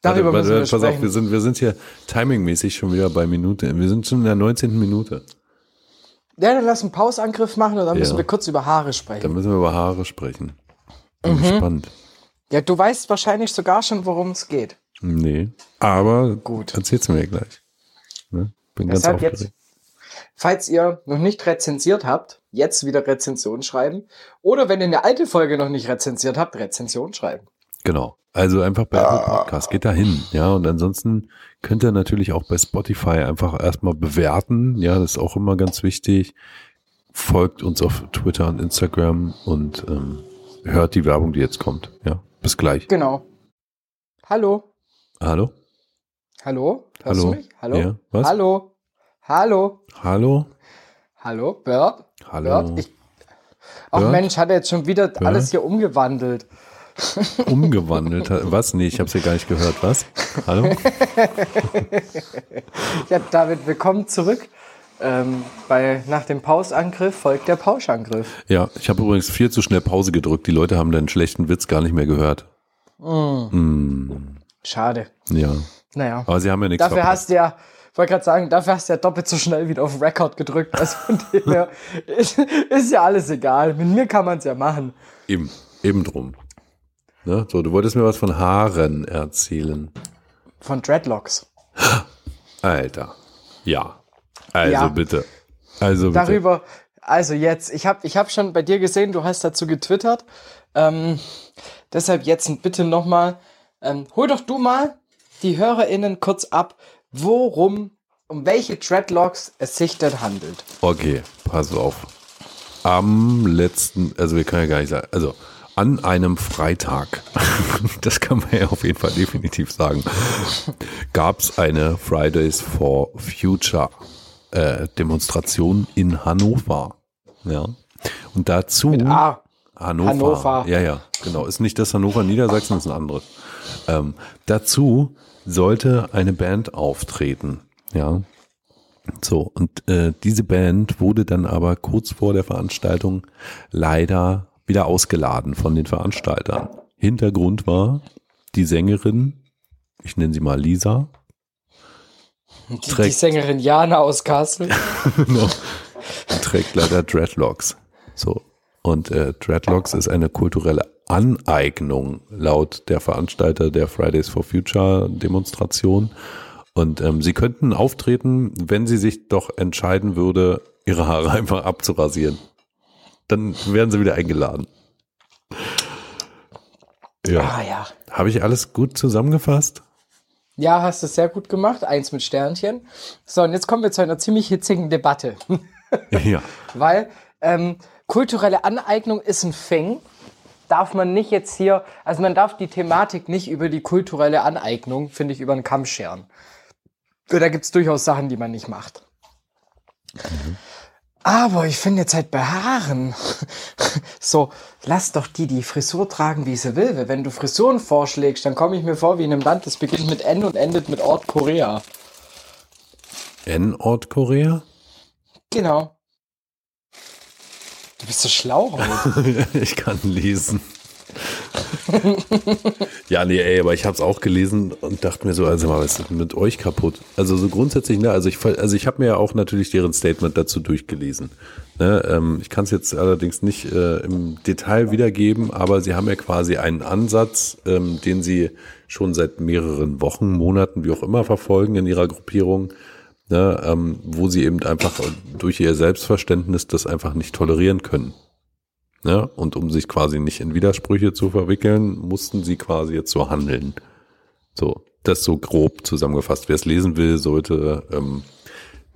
Darüber Warte, müssen wir warte, pass sprechen. auf, wir sind, wir sind hier timingmäßig schon wieder bei Minute. Wir sind schon in der 19. Minute. Ja, dann lass einen Pausangriff machen und dann Ja. müssen wir kurz über Haare sprechen. müssen wir über Haare sprechen. Bin Mhm. gespannt. Ja, du weißt wahrscheinlich sogar schon, worum es geht. Nee. Aber Gut. erzähl's mir gleich. Ne? Bin ganz Deshalb aufgeregt. jetzt, falls ihr noch nicht rezensiert habt, jetzt wieder Rezension schreiben. Oder wenn ihr eine alte Folge noch nicht rezensiert habt, Rezension schreiben. Genau. Also einfach bei Apple Podcast. Geht da hin. Ja, und ansonsten könnt ihr natürlich auch bei Spotify einfach erstmal bewerten. Ja, das ist auch immer ganz wichtig. Folgt uns auf Twitter und Instagram und ähm, hört die Werbung, die jetzt kommt. Ja, bis gleich. Genau. Hallo? Hallo? Hallo? Hörst Hallo? du mich? Hallo? Ja, was? Hallo? Hallo? Hallo? Hallo? Bert? Hallo? Bert? Ich, ach Bert? Mensch, hat er jetzt schon wieder alles hier umgewandelt. Umgewandelt. Was? Nee, ich habe ja gar nicht gehört. Was? Hallo? Ja, David, willkommen zurück. Ähm, bei, nach dem Pausangriff folgt der Pauschangriff. Ja, ich habe übrigens viel zu schnell Pause gedrückt. Die Leute haben deinen schlechten Witz gar nicht mehr gehört. Schade. Ja. Naja. Aber sie haben ja nichts Dafür verpasst. hast du ja, ich wollte gerade sagen, dafür hast du ja doppelt so schnell wieder auf Record gedrückt. Also von dem her ist, ist ja alles egal. Mit mir kann man es ja machen. Eben, eben drum. Ne? So, du wolltest mir was von Haaren erzählen. Von Dreadlocks. Alter. Ja. Also Ja. bitte. Also bitte. Darüber, also jetzt, ich habe ich hab schon bei dir gesehen, du hast dazu getwittert. Ähm, deshalb jetzt bitte nochmal, ähm, hol doch du mal die HörerInnen kurz ab, worum, um welche Dreadlocks es sich denn handelt. Okay, pass auf. Am letzten, also wir können ja gar nicht sagen, also an einem Freitag, das kann man ja auf jeden Fall definitiv sagen, gab es eine Fridays for Future äh, Demonstration in Hannover. Ja. Und dazu Ah, Hannover. Hannover. Ja, ja, genau. Ist nicht das Hannover Niedersachsen, ist ein anderes. Ähm, dazu sollte eine Band auftreten. Ja. So, und äh, diese Band wurde dann aber kurz vor der Veranstaltung leider wieder ausgeladen von den Veranstaltern. Hintergrund war die Sängerin, ich nenne sie mal Lisa, die, die Trägt- Sängerin Jana aus Kassel. Genau. trägt leider Dreadlocks. So. Und äh, Dreadlocks ist eine kulturelle Aneignung laut der Veranstalter der Fridays for Future Demonstration. Und ähm, sie könnten auftreten, wenn sie sich doch entscheiden würde, ihre Haare einfach abzurasieren. Dann werden sie wieder eingeladen. Ja. Ah ja. Habe ich alles gut zusammengefasst? Ja, hast du sehr gut gemacht. Eins mit Sternchen. So, und jetzt kommen wir zu einer ziemlich hitzigen Debatte. ja. Weil ähm, kulturelle Aneignung ist ein Fing. Darf man nicht jetzt hier, also man darf die Thematik nicht über die kulturelle Aneignung, finde ich, über den Kamm scheren. Da gibt es durchaus Sachen, die man nicht macht. Aber ich finde jetzt halt bei Haaren, so, lass doch die die Frisur tragen, wie sie will. Weil Wenn du Frisuren vorschlägst, dann komme ich mir vor wie in einem Land, das beginnt mit N und endet mit Ort Korea. N-Ort-Korea? Genau. Bist so schlau heute. ich kann lesen. Ja, nee, ey, aber ich habe es auch gelesen und dachte mir so, also mal, was ist mit euch kaputt? Also so grundsätzlich, ne, also ich, also ich habe mir ja auch natürlich deren Statement dazu durchgelesen. Ne, ähm, ich kann es jetzt allerdings nicht äh, im Detail wiedergeben, aber sie haben ja quasi einen Ansatz, ähm, den sie schon seit mehreren Wochen, Monaten, wie auch immer verfolgen in ihrer Gruppierung, ne, ähm, wo sie eben einfach durch ihr Selbstverständnis das einfach nicht tolerieren können. Ne? Und um sich quasi nicht in Widersprüche zu verwickeln, mussten sie quasi jetzt so handeln. So, das so grob zusammengefasst. Wer es lesen will, sollte ähm,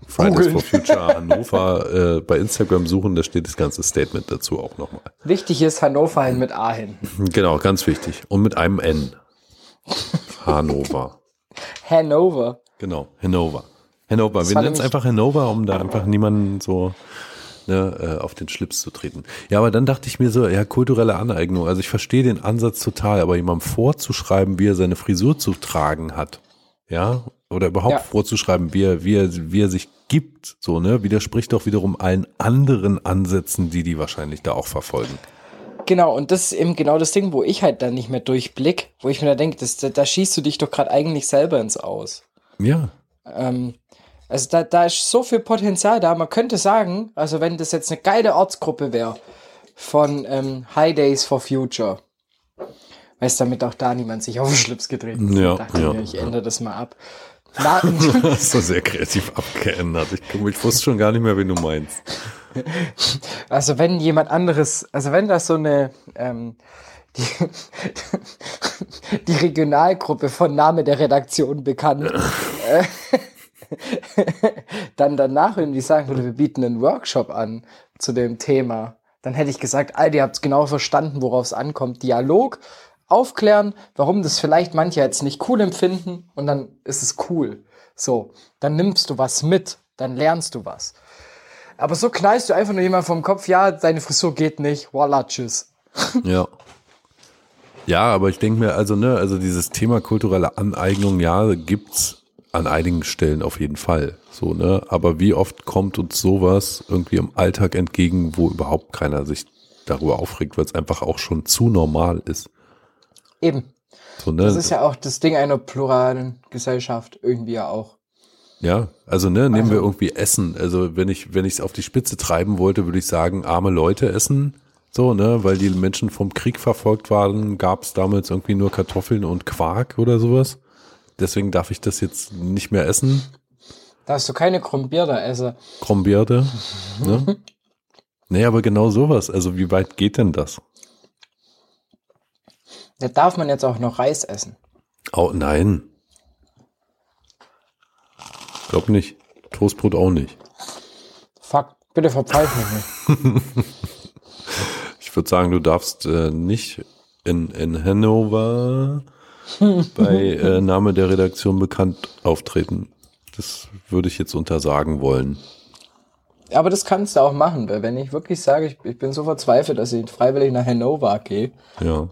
Fridays for Future Hannover äh, bei Instagram suchen, da steht das ganze Statement dazu auch nochmal. Wichtig ist Hannover hin mit A hinten. Genau, ganz wichtig. Und mit einem N. Hannover. Hanover. Genau, Hannover. Hannover. Wir nennen es einfach Hannover, um da einfach niemanden so ne, äh, auf den Schlips zu treten. Ja, aber dann dachte ich mir so, ja, kulturelle Aneignung. Also ich verstehe den Ansatz total, aber jemandem vorzuschreiben, wie er seine Frisur zu tragen hat, ja, oder überhaupt Ja. vorzuschreiben, wie er, wie er, wie er sich gibt, so, ne, widerspricht doch wiederum allen anderen Ansätzen, die die wahrscheinlich da auch verfolgen. Genau, und das ist eben genau das Ding, wo ich halt dann nicht mehr durchblick, wo ich mir da denke, das, da, da schießt du dich doch gerade eigentlich selber ins Aus. Ja, Ähm, also da, da ist so viel Potenzial da. Man könnte sagen, also wenn das jetzt eine geile Ortsgruppe wäre von ähm, High Days for Future, weiß damit auch da niemand sich auf den Schlips getreten fühlt, Ja, dachte ja, mir, ich ja. ändere das mal ab. Na, doch sehr kreativ abgeändert. Ich, ich wusste schon gar nicht mehr, wen du meinst. also wenn jemand anderes, also wenn das so eine ähm, die, die Regionalgruppe von Name der Redaktion bekannt, äh, dann danach irgendwie sagen würde, wir bieten einen Workshop an zu dem Thema, dann hätte ich gesagt, Alter, ihr habt genau verstanden, worauf es ankommt. Dialog, aufklären, warum das vielleicht manche jetzt nicht cool empfinden und dann ist es cool. So, dann nimmst du was mit, dann lernst du was. Aber so knallst du einfach nur jemand vom Kopf, ja, deine Frisur geht nicht, voila, tschüss. Ja. Ja, aber ich denke mir, also, ne, also dieses Thema kulturelle Aneignung, ja, gibt's an einigen Stellen auf jeden Fall. So, ne? Aber wie oft kommt uns sowas irgendwie im Alltag entgegen, wo überhaupt keiner sich darüber aufregt, weil es einfach auch schon zu normal ist. Eben. So, ne? Das ist ja auch das Ding einer pluralen Gesellschaft irgendwie ja auch. Ja, also ne, nehmen wir irgendwie Essen. Also wenn ich wenn ich es auf die Spitze treiben wollte, würde ich sagen, arme Leute essen. So, ne, weil die Menschen vom Krieg verfolgt waren, gab es damals irgendwie nur Kartoffeln und Quark oder sowas. Deswegen darf ich das jetzt nicht mehr essen. Da hast du keine Krummbier essen. Krombierde. Ne? Nee, aber genau sowas. Also wie weit geht denn das? Da darf man jetzt auch noch Reis essen. Oh, nein. Glaub nicht. Toastbrot auch nicht. Fuck, bitte verpfeif mich nicht. Ich würde sagen, du darfst äh, nicht in, in Hannover bei äh, Name der Redaktion bekannt auftreten. Das würde ich jetzt untersagen wollen. Aber das kannst du auch machen, weil wenn ich wirklich sage, ich, ich bin so verzweifelt, dass ich freiwillig nach Hannover gehe, Ja.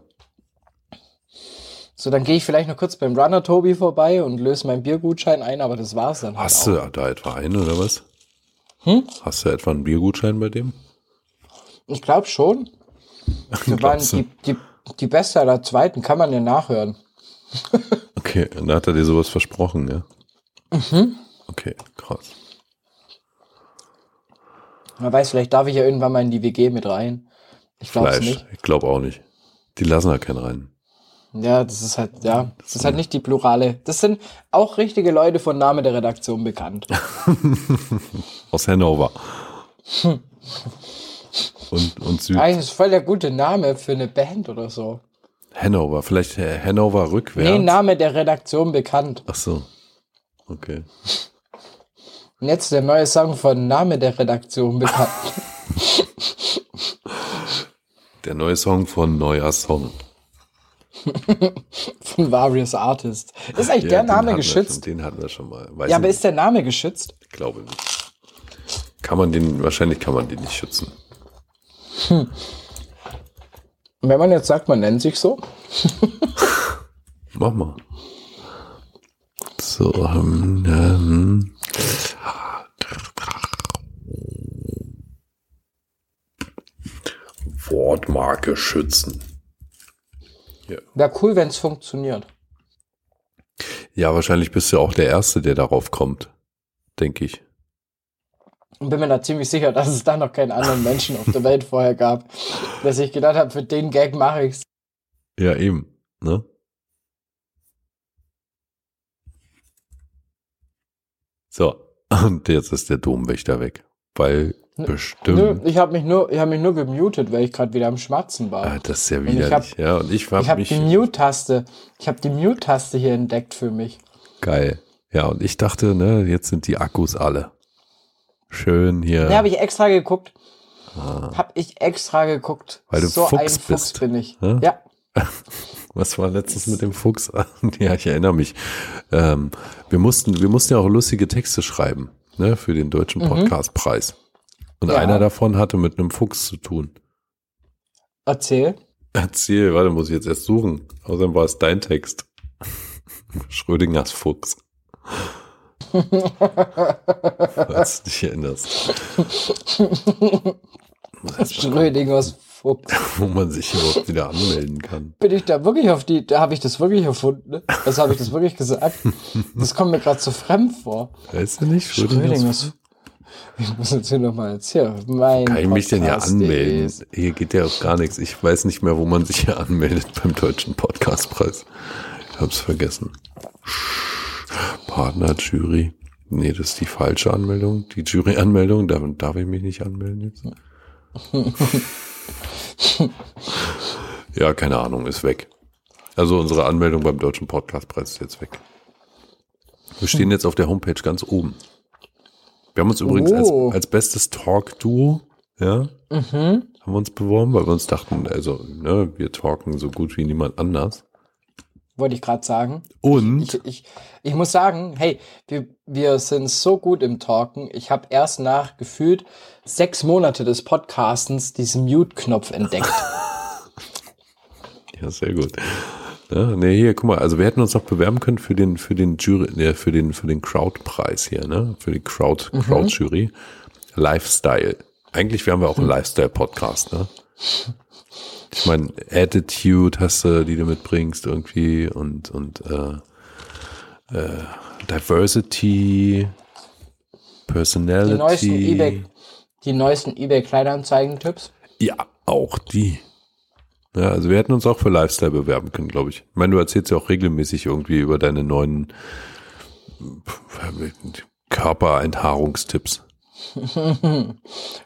so dann gehe ich vielleicht noch kurz beim Runner Tobi vorbei und löse meinen Biergutschein ein, aber das war's dann halt Hast auch. du da etwa einen oder was? Hast du etwa einen Biergutschein bei dem? Ich glaube schon. Wir waren die, die, die Beste aller Zweiten, kann man ja nachhören. Okay, und da hat er dir sowas versprochen, ja? Mhm. Okay, krass. Man weiß, vielleicht darf ich ja irgendwann mal in die WG mit rein. Ich glaube nicht. Ich glaube auch nicht. Die lassen da keinen rein. Ja, das ist halt, ja, das ist halt nicht die plurale. Das sind auch richtige Leute von Name der Redaktion bekannt. Aus Hannover. Und, und Süd. Eigentlich ist voll der gute Name für eine Band oder so. Hannover. Vielleicht äh, Hannover rückwärts. Nee, Name der Redaktion bekannt. Ach so. Okay. Und jetzt der neue Song von Name der Redaktion bekannt. Der neue Song von Neuer Song. von Various Artists. Ist eigentlich Ja, der Name geschützt? Schon, den hatten wir schon mal. Weiß Ja, aber nicht. ist der Name geschützt? Ich glaube nicht. Kann man den, wahrscheinlich kann man den nicht schützen. Und wenn man jetzt sagt, man nennt sich so? Mach mal. So, ähm, ähm, Wortmarke schützen. Ja. Wäre cool, wenn es funktioniert. Ja, wahrscheinlich bist du auch der Erste, der darauf kommt. Denke ich. Und bin mir da ziemlich sicher, dass es da noch keinen anderen Menschen auf der Welt vorher gab, dass ich gedacht habe, für den Gag mache ich's. Ja, eben. Ne? So, und jetzt ist der Domwächter weg. Weil Nö, bestimmt. ich habe mich nur, ich habe mich nur gemutet, weil ich gerade wieder am Schmatzen war. Ah, das ist ja widerlich. ja, und ich habe ich habe die Mute-Taste, ich habe die Mute-Taste hier entdeckt für mich. Geil. Ja, und ich dachte, ne, jetzt sind die Akkus alle. Schön hier. Ja, habe ich extra geguckt. Hab ich extra geguckt. Ah. Weil du so Fuchs ein Fuchs bist. bin ich. Hä? Ja. Was war letztens mit dem Fuchs? ja, ich erinnere mich. Ähm, wir mussten, wir mussten ja auch lustige Texte schreiben, ne, für den deutschen Podcastpreis. Und Mhm. Ja. einer davon hatte mit einem Fuchs zu tun. Erzähl. Erzähl, warte, muss ich jetzt erst suchen. Außerdem war es dein Text. Schrödingers Fuchs. Falls du dich erinnerst. Schrödingers Fuchs. Wo man sich überhaupt wieder anmelden kann. Bin ich da wirklich auf die, da habe ich das wirklich erfunden? ne? Das habe ich das wirklich gesagt? Das kommt mir gerade so fremd vor. Weißt du nicht? Schrödingers Schrödingers. Ich muss jetzt hier nochmal erzählen. Mein Kann ich mich denn ja anmelden? ist- Hier geht ja auch gar nichts. Ich weiß nicht mehr, wo man sich hier anmeldet beim Deutschen Podcastpreis. Ich hab's vergessen. Partner, Jury. Nee, das ist die falsche Anmeldung. Die Jury-Anmeldung, da darf ich mich nicht anmelden jetzt. ja, keine Ahnung, ist weg. Also unsere Anmeldung beim Deutschen Podcastpreis ist jetzt weg. Wir stehen jetzt auf der Homepage ganz oben. Wir haben uns übrigens Oh. als, als bestes Talk-Duo, ja, haben wir uns beworben, weil wir uns dachten, also, ne, wir talken so gut wie niemand anders. Wollte ich gerade sagen. Und, Ich, ich, ich muss sagen, hey, wir, wir sind so gut im Talken. Ich habe erst nach gefühlt sechs Monate des Podcastens diesen Mute-Knopf entdeckt. ja, sehr gut. Ja, nee, hier, guck mal, also wir hätten uns noch bewerben können für den, für den Jury, ne, für den, für den Crowd-Preis hier, ne, für die Crowd, Crowd-Jury. Lifestyle. Eigentlich wären wir auch ein Lifestyle-Podcast, ne? Ich meine, Attitude hast du, die du mitbringst irgendwie und, und äh, äh, Diversity, Personality. Die neuesten eBay, die neuesten eBay Kleinanzeigen-Tipps. Ja, auch die. Ja, also wir hätten uns auch für Lifestyle bewerben können, glaube ich. Ich meine, du erzählst ja auch regelmäßig irgendwie über deine neuen Körperenthaarungstipps.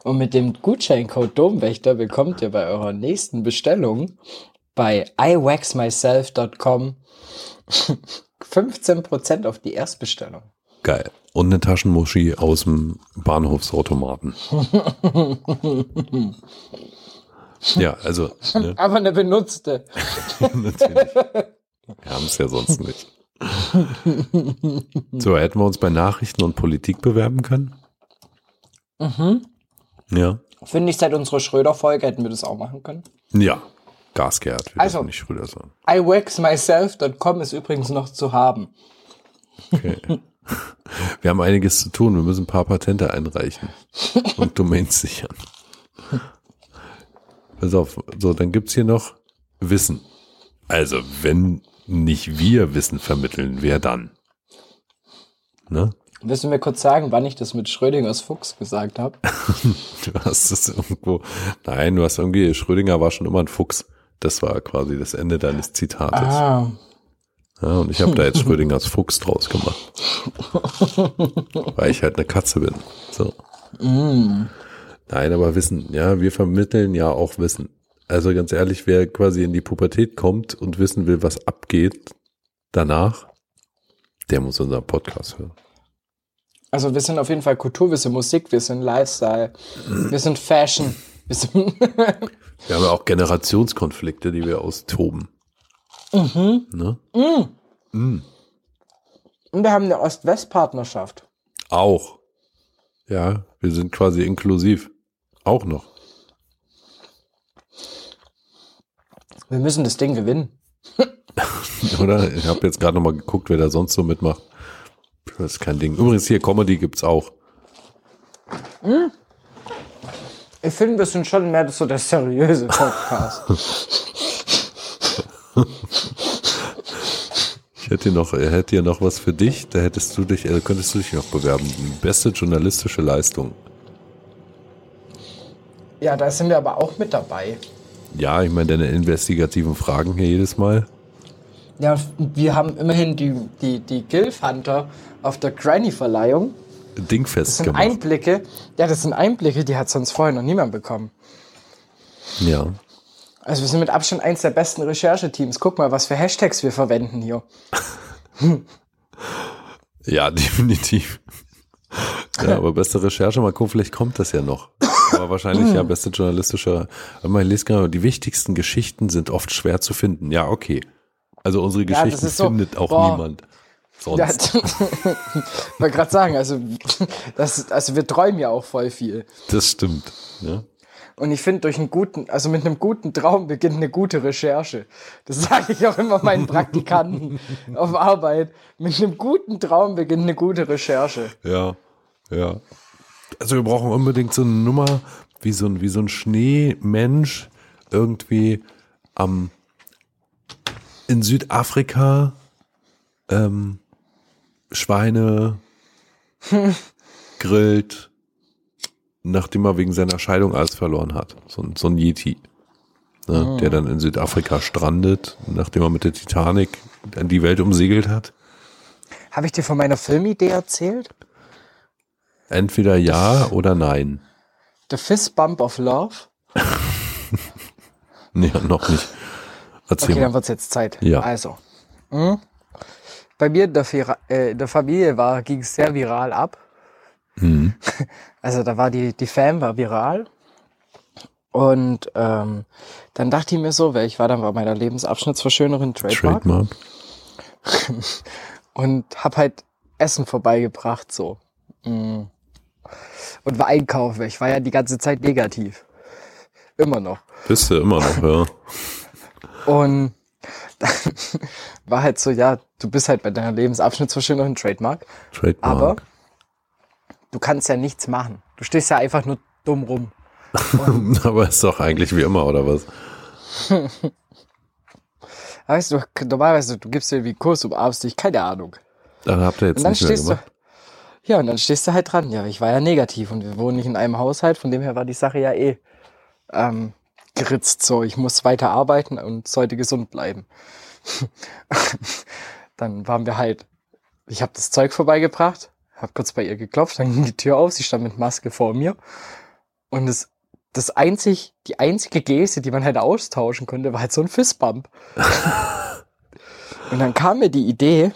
Und mit dem Gutscheincode Domwächter bekommt ihr bei eurer nächsten Bestellung bei iwaxmyself.com 15% auf die Erstbestellung. Geil. Und eine Taschenmuschi aus dem Bahnhofsautomaten. ja, also ne, Aber eine benutzte. natürlich. Wir haben es ja sonst nicht. So, hätten wir uns bei Nachrichten und Politik bewerben können? Ja. Finde ich, seit unserer Schröder-Folge hätten wir das auch machen können. Ja. Gasgehört, wir Also- nicht Schröder sagen. iwaxmyself.com ist übrigens noch zu haben. Okay. Wir haben einiges zu tun. Wir müssen ein paar Patente einreichen und Domains sichern. Pass auf, so, dann gibt's hier noch Wissen. Also, wenn nicht wir Wissen vermitteln, wer dann? Ne? Willst du mir kurz sagen, wann ich das mit Schrödingers Fuchs gesagt habe? Du hast es irgendwo. Nein, du hast irgendwie, Schrödinger war schon immer ein Fuchs. Das war quasi das Ende deines Zitates. Ah, Ja, und ich habe da jetzt Schrödingers Fuchs draus gemacht. Weil ich halt eine Katze bin. So. Nein, aber Wissen, ja, wir vermitteln ja auch Wissen. Also ganz ehrlich, wer quasi in die Pubertät kommt und wissen will, was abgeht danach, der muss unseren Podcast hören. Also wir sind auf jeden Fall Kultur, wir sind Musik, wir sind Lifestyle, wir sind Fashion. Wir sind Wir haben ja auch Generationskonflikte, die wir austoben. Ne? Und wir haben eine Ost-West-Partnerschaft. Auch. Ja, wir sind quasi inklusiv. Auch noch. Wir müssen das Ding gewinnen. Oder? Ich habe jetzt gerade noch mal geguckt, wer da sonst so mitmacht. Das ist kein Ding. Übrigens hier Comedy gibt's auch. Ich finde, wir sind schon mehr so der seriöse Podcast. Ich hätte noch, hätte hier noch was für dich. Da hättest du dich, äh, könntest du dich noch bewerben. Beste journalistische Leistung. Ja, da sind wir aber auch mit dabei. Ja, ich meine, deine investigativen Fragen hier jedes Mal. Ja, wir haben immerhin die, die, die Gilf Hunter auf der Granny-Verleihung. Dingfest Das sind gemacht. Einblicke. Ja, das sind Einblicke, die hat sonst vorher noch niemand bekommen. Ja. Also wir sind mit Abstand eins der besten Rechercheteams. Guck mal, was für Hashtags wir verwenden hier. Ja, definitiv. Ja, aber beste Recherche, mal gucken, vielleicht kommt das ja noch. Aber wahrscheinlich ja, beste journalistische. Mal, ich lese gerade, die wichtigsten Geschichten sind oft schwer zu finden. Ja, okay. Also unsere Ja, Geschichten ist so, findet auch boah. niemand. Sonst. Ja, ich wollte gerade sagen, also, das, also wir träumen ja auch voll viel. Das stimmt. Ja. Und ich finde, durch einen guten, also mit einem guten Traum beginnt eine gute Recherche. Das sage ich auch immer meinen Praktikanten auf Arbeit. Mit einem guten Traum beginnt eine gute Recherche. Ja, ja. Also wir brauchen unbedingt so eine Nummer, wie so ein, wie so ein Schneemensch irgendwie am in Südafrika ähm, Schweine grillt, nachdem er wegen seiner Scheidung alles verloren hat. So, ein- so ein Yeti. Ne, Der dann in Südafrika strandet, nachdem er mit der Titanic die Welt umsegelt hat. Habe ich dir von meiner Filmidee erzählt? Entweder ja oder nein. The Fist Bump of Love? Nee, noch nicht. Erzähl Okay, mal. dann wird's jetzt Zeit. Ja. Also. hm? Bei mir in der, Vira- äh, in der Familie war, ging es sehr viral ab. Mhm. Also da war die, die Fan war viral. Und ähm, dann dachte ich mir so, weil ich war dann bei meiner Lebensabschnittsverschönerin Trademark Trademark. und hab halt Essen vorbeigebracht so. Mm. Und war einkaufen, weil ich war ja die ganze Zeit negativ. Immer noch. Bist du immer noch, ja. Und dann war halt so, ja, du bist halt bei deiner Lebensabschnittsverschönerin Trademark, Trademark. aber du kannst ja nichts machen. Du stehst ja einfach nur dumm rum. Aber ist doch eigentlich wie immer, oder was? Weißt du, normalerweise, du gibst dir irgendwie einen Kurs, umarmst dich, keine Ahnung. Dann habt ihr jetzt nicht mehr stehst du, gemacht. ja, und dann stehst du halt dran. Ja, ich war ja negativ und wir wohnen nicht in einem Haushalt, von dem her war die Sache ja eh ähm, geritzt. So, ich muss weiter arbeiten und sollte gesund bleiben. dann waren wir halt, ich habe das Zeug vorbeigebracht, habe kurz bei ihr geklopft, dann ging die Tür auf, sie stand mit Maske vor mir und das das einzig, die einzige Geste, die man halt austauschen konnte, war halt so ein Fistbump. und dann kam mir die Idee,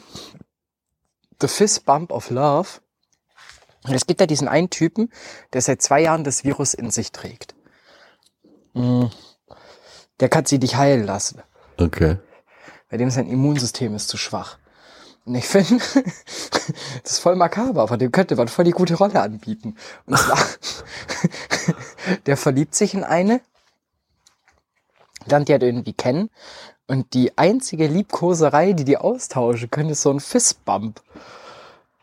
The Fist Bump of Love. Und es gibt ja diesen einen Typen, der seit zwei Jahren das Virus in sich trägt. Mm. Der kann sie dich heilen lassen. Okay. Bei dem sein Immunsystem ist zu schwach. Und ich finde, das ist voll makaber, aber dem könnte man voll die gute Rolle anbieten. Und zwar, der verliebt sich in eine, lernt die halt irgendwie kennen. Und die einzige Liebkoserei, die die austauschen können, ist so ein Fistbump.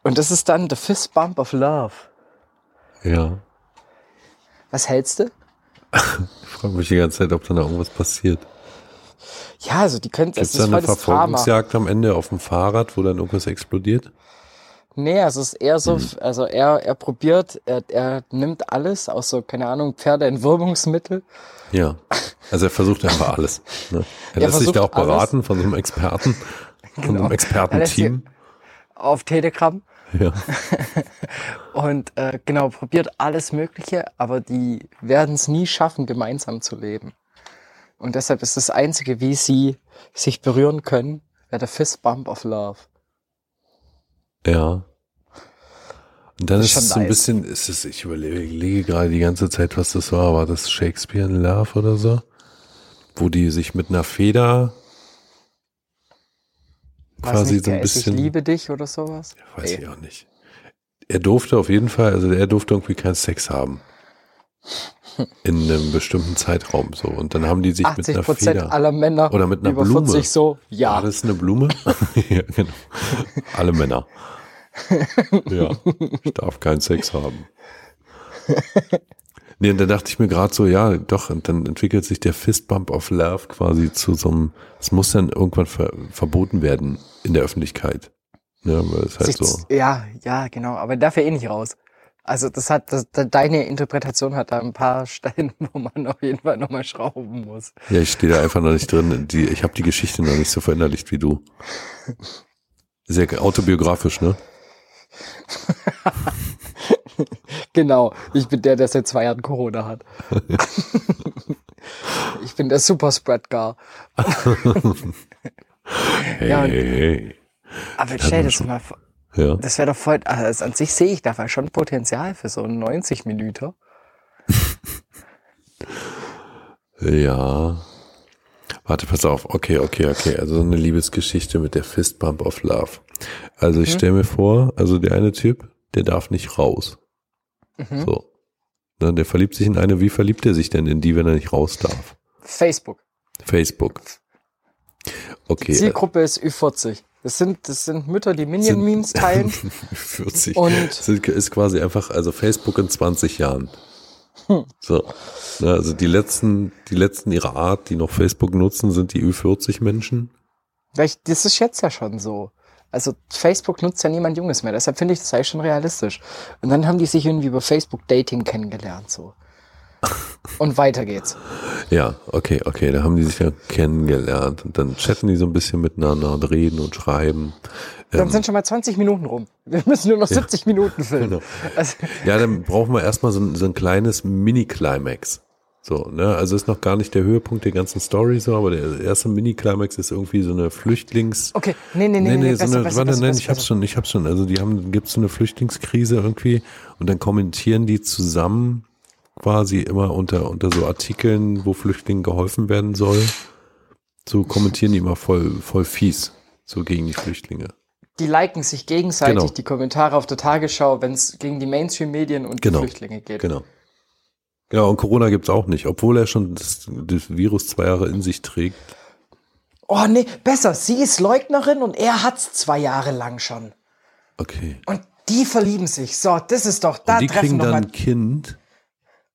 Und das ist dann the Fistbump of Love. Ja. Was hältst du? Ich frage mich die ganze Zeit, ob da noch irgendwas passiert. Ja, also die können, es es da ist eine das Drama. Verfolgungsjagd am Ende auf dem Fahrrad, wo dann irgendwas explodiert? Nee, also es ist eher so, also er, er probiert, er, er nimmt alles, auch so, keine Ahnung, Pferdeentwurmungsmittel. Ja. Also er versucht einfach alles. Ne? Er Er lässt sich da auch versucht alles. beraten von so einem Experten, von so einem Genau. Expertenteam. auf Telegram Ja. und äh, genau, probiert alles Mögliche, aber die werden es nie schaffen, gemeinsam zu leben. Und deshalb ist das Einzige, wie sie sich berühren können, wäre der Fist Bump of Love. Ja. Und dann Das ist ist es so ein nice. bisschen, ist es, ich überlege, gerade die ganze Zeit, was das war. War das Shakespeare in Love oder so? Wo die sich mit einer Feder quasi nicht, so ein bisschen. Ich liebe dich oder sowas. Weiß Ey. ich auch nicht. Er durfte auf jeden Fall, also er durfte irgendwie keinen Sex haben. In einem bestimmten Zeitraum so. Und dann haben die sich mit 80 einer Feder. aller Männer Oder mit einer über Blume. 40 so, War ja. das eine Blume? ja, genau. Alle Männer. Ja, ich darf keinen Sex haben. Nee, und dann dachte ich mir gerade so, ja, doch, und dann entwickelt sich der Fistbump of Love quasi zu so einem, es muss dann irgendwann ver verboten werden in der Öffentlichkeit. Ja, weil es halt so. Ja, ja, genau. Aber darf ja eh nicht raus. Also das hat, das, deine Interpretation hat da ein paar Stellen, wo man auf jeden Fall nochmal schrauben muss. Ja, ich stehe da einfach noch nicht drin. Die, ich habe die Geschichte noch nicht so verinnerlicht wie du. Sehr autobiografisch, ne? Genau, ich bin der, der seit zwei Jahren Corona hat. ich bin der Superspread-Gar. Hey, Ja, hey, hey. Aber stell dir das mal vor. Ja. Das wäre doch voll, also an sich sehe ich da schon Potenzial für so einen 90 Minuten. Ja. Warte, pass auf. Okay, okay, okay. Also so eine Liebesgeschichte mit der Fistbump of Love. Also ich stelle mir vor, also der eine Typ, der darf nicht raus. Mhm. So. Dann der verliebt sich in eine. Wie verliebt er sich denn in die, wenn er nicht raus darf? Facebook. Facebook. Okay. äh, Zielgruppe ist Ü40. Das sind, das sind Mütter, die Minion-Memes teilen. 40. Und- Sind, ist quasi einfach, also Facebook in 20 Jahren. Hm. So. Na, also die letzten, die letzten ihrer Art, die noch Facebook nutzen, sind die Ü40 Menschen. Vielleicht- Das ist jetzt ja schon so. Also Facebook nutzt ja niemand Junges mehr, deshalb finde ich das eigentlich schon realistisch. Und dann haben die sich irgendwie über Facebook Dating kennengelernt, so. Und weiter geht's. Ja, okay, okay, da haben die sich ja kennengelernt und dann chatten die so ein bisschen miteinander und reden und schreiben. Dann sind schon mal 20 Minuten rum. Wir müssen nur noch 70 Minuten filmen. Genau. Also, Ja, dann brauchen wir erstmal so, ein- so ein kleines Mini-Climax. So, ne, also ist noch gar nicht der Höhepunkt der ganzen Story so, aber der erste Mini-Climax ist irgendwie so eine Flüchtlings- okay, nee, nee, nee, Nee, nee, nee, besser, so eine, besser, warte, besser, nein, besser, ich hab's schon, ich hab's schon. Also die haben, gibt's so eine Flüchtlingskrise irgendwie und dann kommentieren die zusammen quasi immer unter, unter so Artikeln, wo Flüchtlingen geholfen werden soll. So kommentieren die immer voll, voll fies. So gegen die Flüchtlinge. Die liken sich gegenseitig Genau. die Kommentare auf der Tagesschau, wenn es gegen die Mainstream-Medien und Genau. die Flüchtlinge geht. Genau. Genau, und Corona gibt's auch nicht, obwohl er schon das, das Virus zwei Jahre in sich trägt. Oh nee, besser. Sie ist Leugnerin und er hat's zwei Jahre lang schon. Okay. Und die verlieben sich. So, das ist doch, da Und die treffen kriegen dann ein Kind.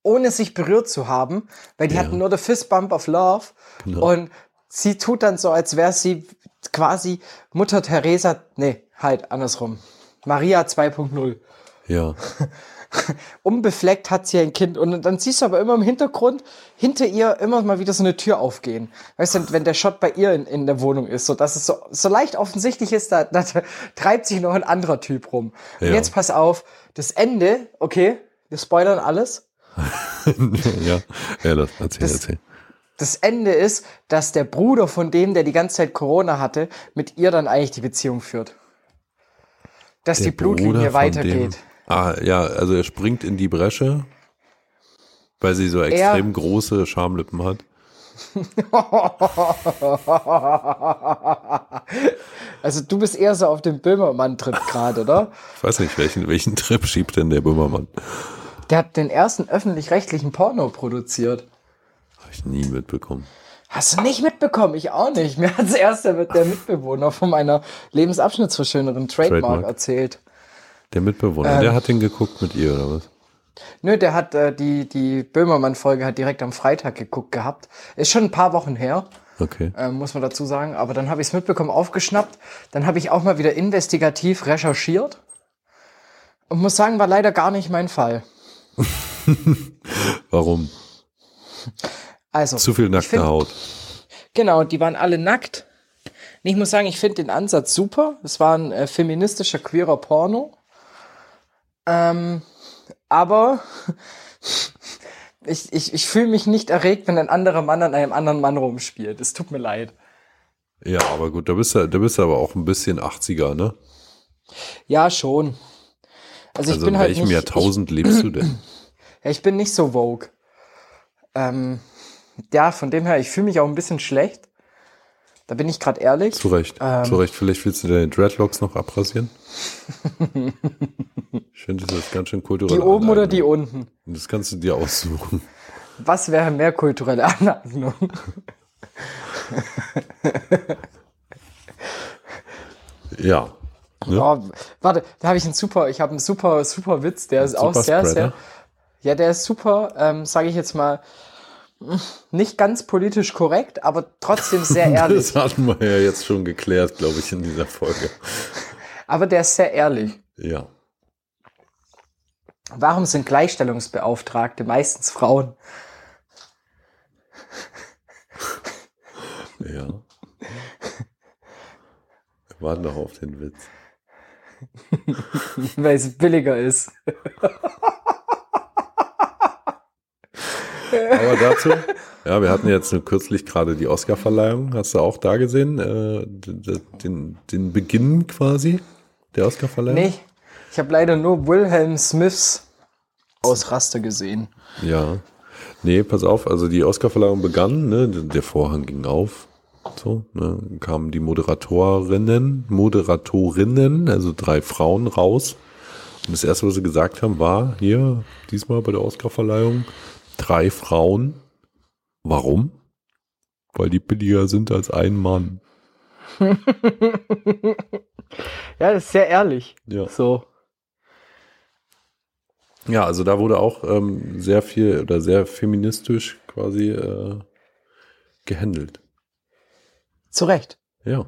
ohne sich berührt zu haben, weil die Ja. hatten nur der Fist Bump of Love. Genau. Und sie tut dann so, als wäre sie quasi Mutter Teresa, nee, halt andersrum. Maria 2.0. Ja. Unbefleckt hat sie ein Kind und dann siehst du aber immer im Hintergrund hinter ihr immer mal wieder so eine Tür aufgehen. Weißt du, wenn der Shot bei ihr in, in der Wohnung ist, so dass es so, so leicht offensichtlich ist, da, da treibt sich noch ein anderer Typ rum. Und Ja. jetzt pass auf, das Ende, okay, wir spoilern alles. ja. Ja, das, erzähl, Das- erzähl. Das Ende ist, dass der Bruder von dem, der die ganze Zeit Corona hatte, mit ihr dann eigentlich die Beziehung führt. Dass Der die Blutlinie Bruder weitergeht. Ah, ja, also er springt in die Bresche, weil sie so extrem große Schamlippen hat. Also du bist eher so auf dem Böhmermann-Trip gerade, oder? Ich weiß nicht, welchen, welchen Trip schiebt denn der Böhmermann? Der hat den ersten öffentlich-rechtlichen Porno produziert. Habe ich nie mitbekommen. Hast du nicht mitbekommen? Ich auch nicht. Mir hat erst der, der Mitbewohner von meiner Lebensabschnittsverschönerin Trademark, Trademark. erzählt. Der Mitbewohner, Ähm. der hat den geguckt mit ihr, oder was? Nö, der hat äh, die, die Böhmermann-Folge hat direkt am Freitag geguckt gehabt. Ist schon ein paar Wochen her, Okay. äh, muss man dazu sagen. Aber dann habe ich es mitbekommen, aufgeschnappt. Dann habe ich auch mal wieder investigativ recherchiert. Und muss sagen, war leider gar nicht mein Fall. Warum? Also, Zu viel nackte find- Haut. Genau, die waren alle nackt. Und Ich muss sagen, ich finde den Ansatz super. Es war ein äh, feministischer, queerer Porno. Ähm, aber ich, ich, ich fühle mich nicht erregt, wenn ein anderer Mann an einem anderen Mann rumspielt. Es tut mir leid. Ja, aber gut, da bist du, da bist du aber auch ein bisschen 80er, ne? Ja, schon. Also, ich Also bin in halt welchem nicht, Jahrtausend lebst du denn? Ich, ja, ich bin nicht so vogue. Ähm, ja, von dem her, ich fühle mich auch ein bisschen schlecht. Da bin ich gerade ehrlich. Zu Recht, Ähm. zu Recht. Vielleicht willst du deine Dreadlocks noch abrasieren? ich finde, das ist ganz schön kulturell. Die oben oder die unten? Das kannst du dir aussuchen. Was wäre mehr kulturelle Aneignung? Ja. Ne? Oh, warte, da habe ich einen super, ich habe einen super, super Witz, der ist auch sehr, sehr. Ja, der ist super, ähm, sage ich jetzt mal, nicht ganz politisch korrekt, aber trotzdem sehr ehrlich. Das hatten wir ja jetzt schon geklärt, glaube ich, in dieser Folge. aber der ist sehr ehrlich. Ja. Warum sind Gleichstellungsbeauftragte meistens Frauen? Ja. Wir warten noch auf den Witz. Weil es billiger ist. Aber dazu, ja, wir hatten jetzt nur kürzlich gerade die Oscarverleihung. Hast du auch da gesehen? Äh, den, den Beginn quasi der Oscarverleihung? Nee, ich habe leider nur Wilhelm Smiths Ausraster gesehen. Ja. Nee, pass auf, also die Oscarverleihung begann, ne, der Vorhang ging auf. So, ne, dann kamen die Moderatorinnen, Moderatorinnen, also drei Frauen raus. Und das erste, was sie gesagt haben, war hier, diesmal bei der Oscarverleihung, drei Frauen. Warum? Weil die billiger sind als ein Mann. ja, das ist sehr ehrlich. Ja. So. Ja, also da wurde auch ähm, sehr viel oder sehr feministisch quasi äh, gehandelt. Zu Recht. Ja.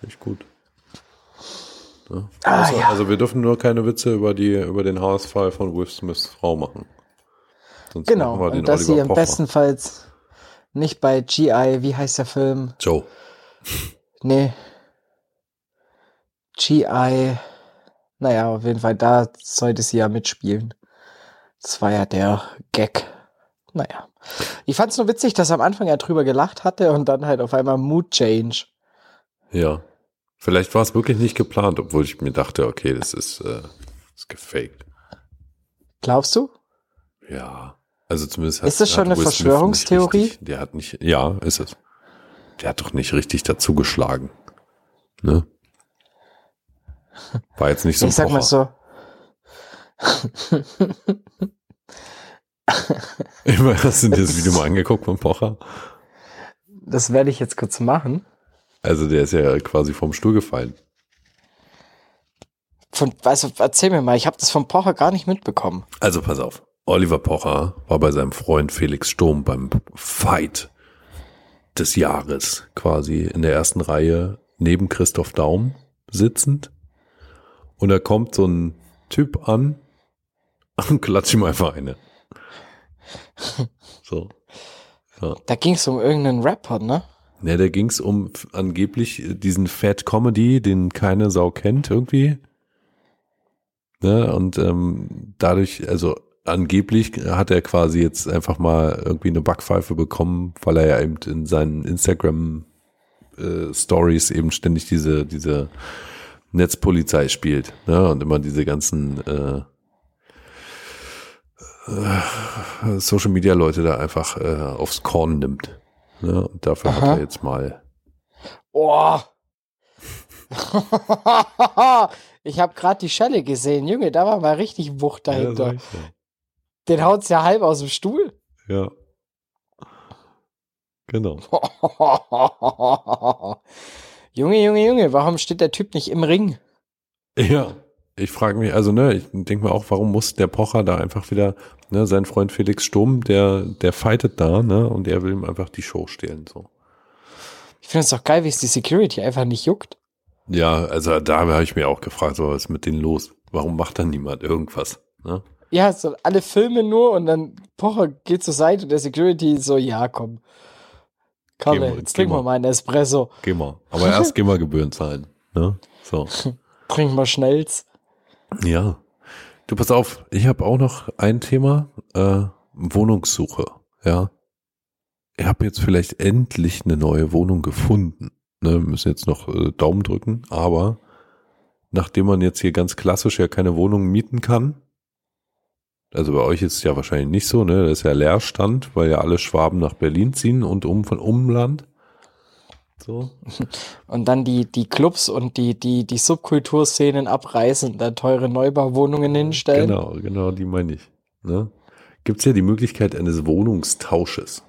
Finde ich gut. Ja. Ah, Außer, ja. Also wir dürfen nur keine Witze über die über den Haarausfall von Will Smiths Frau machen. Sonst Genau. wir den Und dass sie Oliver am Pocher. bestenfalls nicht bei GI, wie heißt der Film? Joe. Nee. GI. Naja, auf jeden Fall, da sollte sie ja mitspielen. Das war ja der Gag. Naja. Ich fand's nur witzig, dass er am Anfang ja drüber gelacht hatte und dann halt auf einmal Mood Change. Ja. Vielleicht war es wirklich nicht geplant, obwohl ich mir dachte, okay, das ist, äh, ist gefaked. Glaubst du? Ja. Also zumindest Ist das schon hat eine Verschwörungstheorie? Nicht richtig, der hat nicht, ja, ist es. Der hat doch nicht richtig dazu geschlagen. Ne? War jetzt nicht so ein ich sag mal Pocher. so. Immer hast du dir das Video mal angeguckt von Pocher? Das werde ich jetzt kurz machen. Also der ist ja quasi vom Stuhl gefallen. Von, also, erzähl mir mal, ich habe das von Pocher gar nicht mitbekommen. Also pass auf. Oliver Pocher war bei seinem Freund Felix Sturm beim Fight des Jahres quasi in der ersten Reihe neben Christoph Daum sitzend. Und da kommt so ein Typ an und klatscht ihm einfach eine. So. Ja. Da ging es um irgendeinen Rapper, ne? Ne, da ging's um f- angeblich diesen Fat Comedy, den keine Sau kennt irgendwie. Ne, und ähm, dadurch, also angeblich hat er quasi jetzt einfach mal irgendwie eine Backpfeife bekommen, weil er ja eben in seinen Instagram äh, Stories eben ständig diese diese Netzpolizei spielt, ne, und immer diese ganzen äh, äh, Social Media Leute da einfach äh, aufs Korn nimmt. Ne, und dafür hat Aha. er jetzt mal Oh. ich habe gerade die Schelle gesehen, Junge, da war mal richtig Wucht dahinter. Ja, Den haut's ja halb aus dem Stuhl. ja. Genau. Junge, Junge, Junge, warum steht der Typ nicht im Ring? Ja. Ich frage mich, also ne, ich denke mir auch, warum muss der Pocher da einfach wieder, ne, sein Freund Felix Sturm, der, der fightet da, ne, und er will ihm einfach die Show stehlen, so. Ich finde es doch geil, wie es die Security einfach nicht juckt. Ja, also da habe ich mir auch gefragt, so, was ist mit denen los? Warum macht dann niemand irgendwas? Ne? Ja, so alle Filme nur und dann Pocher geht zur Seite und der Security so, ja, komm. Kalle, mal, jetzt trink mal mal. mal einen Espresso. Geh mal. Aber erst geh mal Gebühren zahlen. Ne? So. Trink mal schnell's. Ja. Du pass auf, ich habe auch noch ein Thema, äh, Wohnungssuche, ja. Ich habe jetzt vielleicht endlich eine neue Wohnung gefunden. Ne, wir müssen jetzt noch äh, Daumen drücken, aber nachdem man jetzt hier ganz klassisch ja keine Wohnung mieten kann, also bei euch ist es ja wahrscheinlich nicht so, ne? Das ist ja Leerstand, weil ja alle Schwaben nach Berlin ziehen und um von Umland. So. Und dann die, die Clubs und die, die, die Subkulturszenen abreißen und da teure Neubauwohnungen hinstellen. Genau, genau, die meine ich. Ne? Gibt es ja die Möglichkeit eines Wohnungstausches.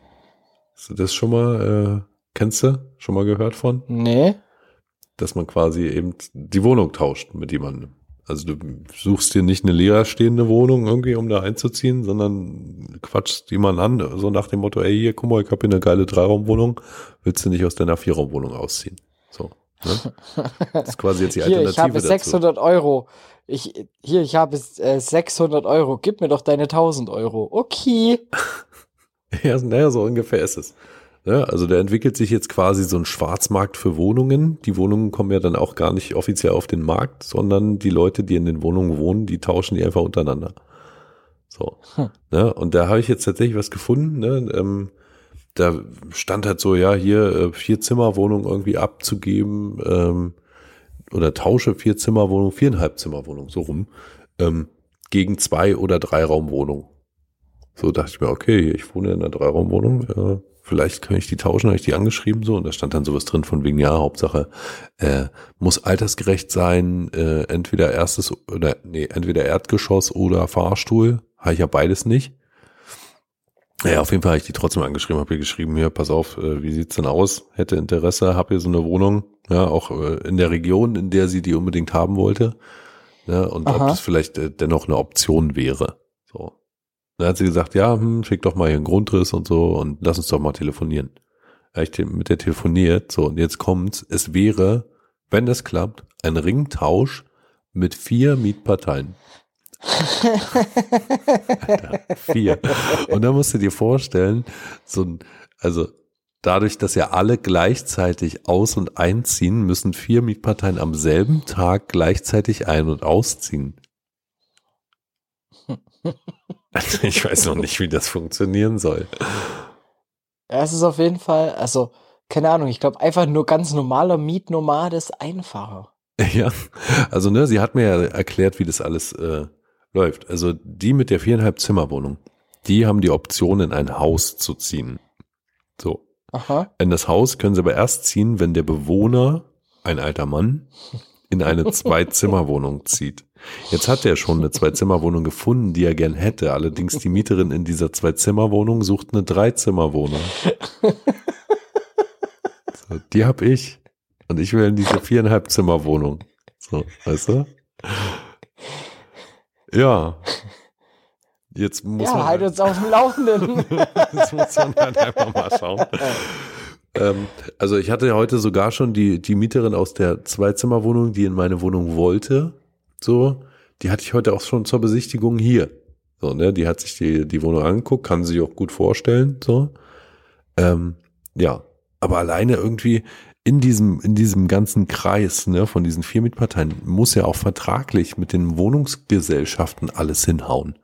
Hast du das schon mal, äh, kennst du? Schon mal gehört von? Nee. Dass man quasi eben die Wohnung tauscht mit jemandem. Also du suchst dir nicht eine leerstehende Wohnung irgendwie, um da einzuziehen, sondern quatschst jemanden an, so nach dem Motto, ey, hier, guck mal, ich habe hier eine geile Dreiraumwohnung, willst du nicht aus deiner Vierraumwohnung ausziehen? So. Ne? Das ist quasi jetzt die Hier, Alternative ich habe dazu. 600 Euro. Ich, hier, ich habe äh, 600 Euro. Gib mir doch deine 1000 Euro. Okay. Ja, naja, so ungefähr ist es. Ja, also da entwickelt sich jetzt quasi so ein Schwarzmarkt für Wohnungen. Die Wohnungen kommen ja dann auch gar nicht offiziell auf den Markt, sondern die Leute, die in den Wohnungen wohnen, die tauschen die einfach untereinander. So. Hm. Ne? Und da habe ich jetzt tatsächlich was gefunden. Ne? Ähm, da stand halt so, ja, hier äh, vier Zimmerwohnung irgendwie abzugeben ähm, oder tausche vier Zimmerwohnung, viereinhalb Zimmerwohnung, so rum, ähm, gegen zwei oder drei Raumwohnung. So dachte ich mir, okay, ich wohne in einer Dreiraumwohnung, äh, vielleicht kann ich die tauschen, habe ich die angeschrieben so und da stand dann sowas drin von wegen, ja, Hauptsache äh, muss altersgerecht sein, äh, entweder erstes oder nee, entweder Erdgeschoss oder Fahrstuhl, habe ich ja beides nicht. Ja, auf jeden Fall habe ich die trotzdem angeschrieben, habe ihr geschrieben, hier, pass auf, äh, wie sieht's denn aus? Hätte Interesse, habe hier so eine Wohnung, ja, auch äh, in der Region, in der sie die unbedingt haben wollte. Ja, und ob Aha. das vielleicht äh, dennoch eine Option wäre. So. Dann hat sie gesagt, ja, hm, schick doch mal hier einen Grundriss und so und lass uns doch mal telefonieren. Ja, ich mit der telefoniert, so, und jetzt kommt's, es wäre, wenn das klappt, ein Ringtausch mit vier Mietparteien. Alter, vier. Und da musst du dir vorstellen, so ein, also dadurch, dass ja alle gleichzeitig aus- und einziehen, müssen vier Mietparteien am selben Tag gleichzeitig ein- und ausziehen. Also ich weiß noch nicht, wie das funktionieren soll. Ja, es ist auf jeden Fall, also, keine Ahnung, ich glaube, einfach nur ganz normaler Mietnomad ist einfacher. Ja, also ne, sie hat mir ja erklärt, wie das alles äh, läuft. Also die mit der viereinhalb Zimmerwohnung, die haben die Option, in ein Haus zu ziehen. So. Aha. In das Haus können sie aber erst ziehen, wenn der Bewohner, ein alter Mann, in eine Zwei-Zimmer-Wohnung zieht. Jetzt hat er schon eine Zwei-Zimmer-Wohnung gefunden, die er gern hätte. Allerdings die Mieterin in dieser Zwei-Zimmer-Wohnung sucht eine Drei-Zimmer-Wohnung. So, die hab ich. Und ich will in diese viereinhalb Zimmer-Wohnung. So, weißt du? Ja. Jetzt muss ja, man halt uns auf dem Laufenden. das muss man halt einfach mal schauen. Ähm, also ich hatte ja heute sogar schon die, die Mieterin aus der Zweizimmerwohnung, die in meine Wohnung wollte. So, die hatte ich heute auch schon zur Besichtigung hier. So, ne, die hat sich die, die Wohnung angeguckt, kann sich auch gut vorstellen. So, ähm, ja, aber alleine irgendwie in diesem, in diesem ganzen Kreis, ne, von diesen vier Mietparteien muss ja auch vertraglich mit den Wohnungsgesellschaften alles hinhauen.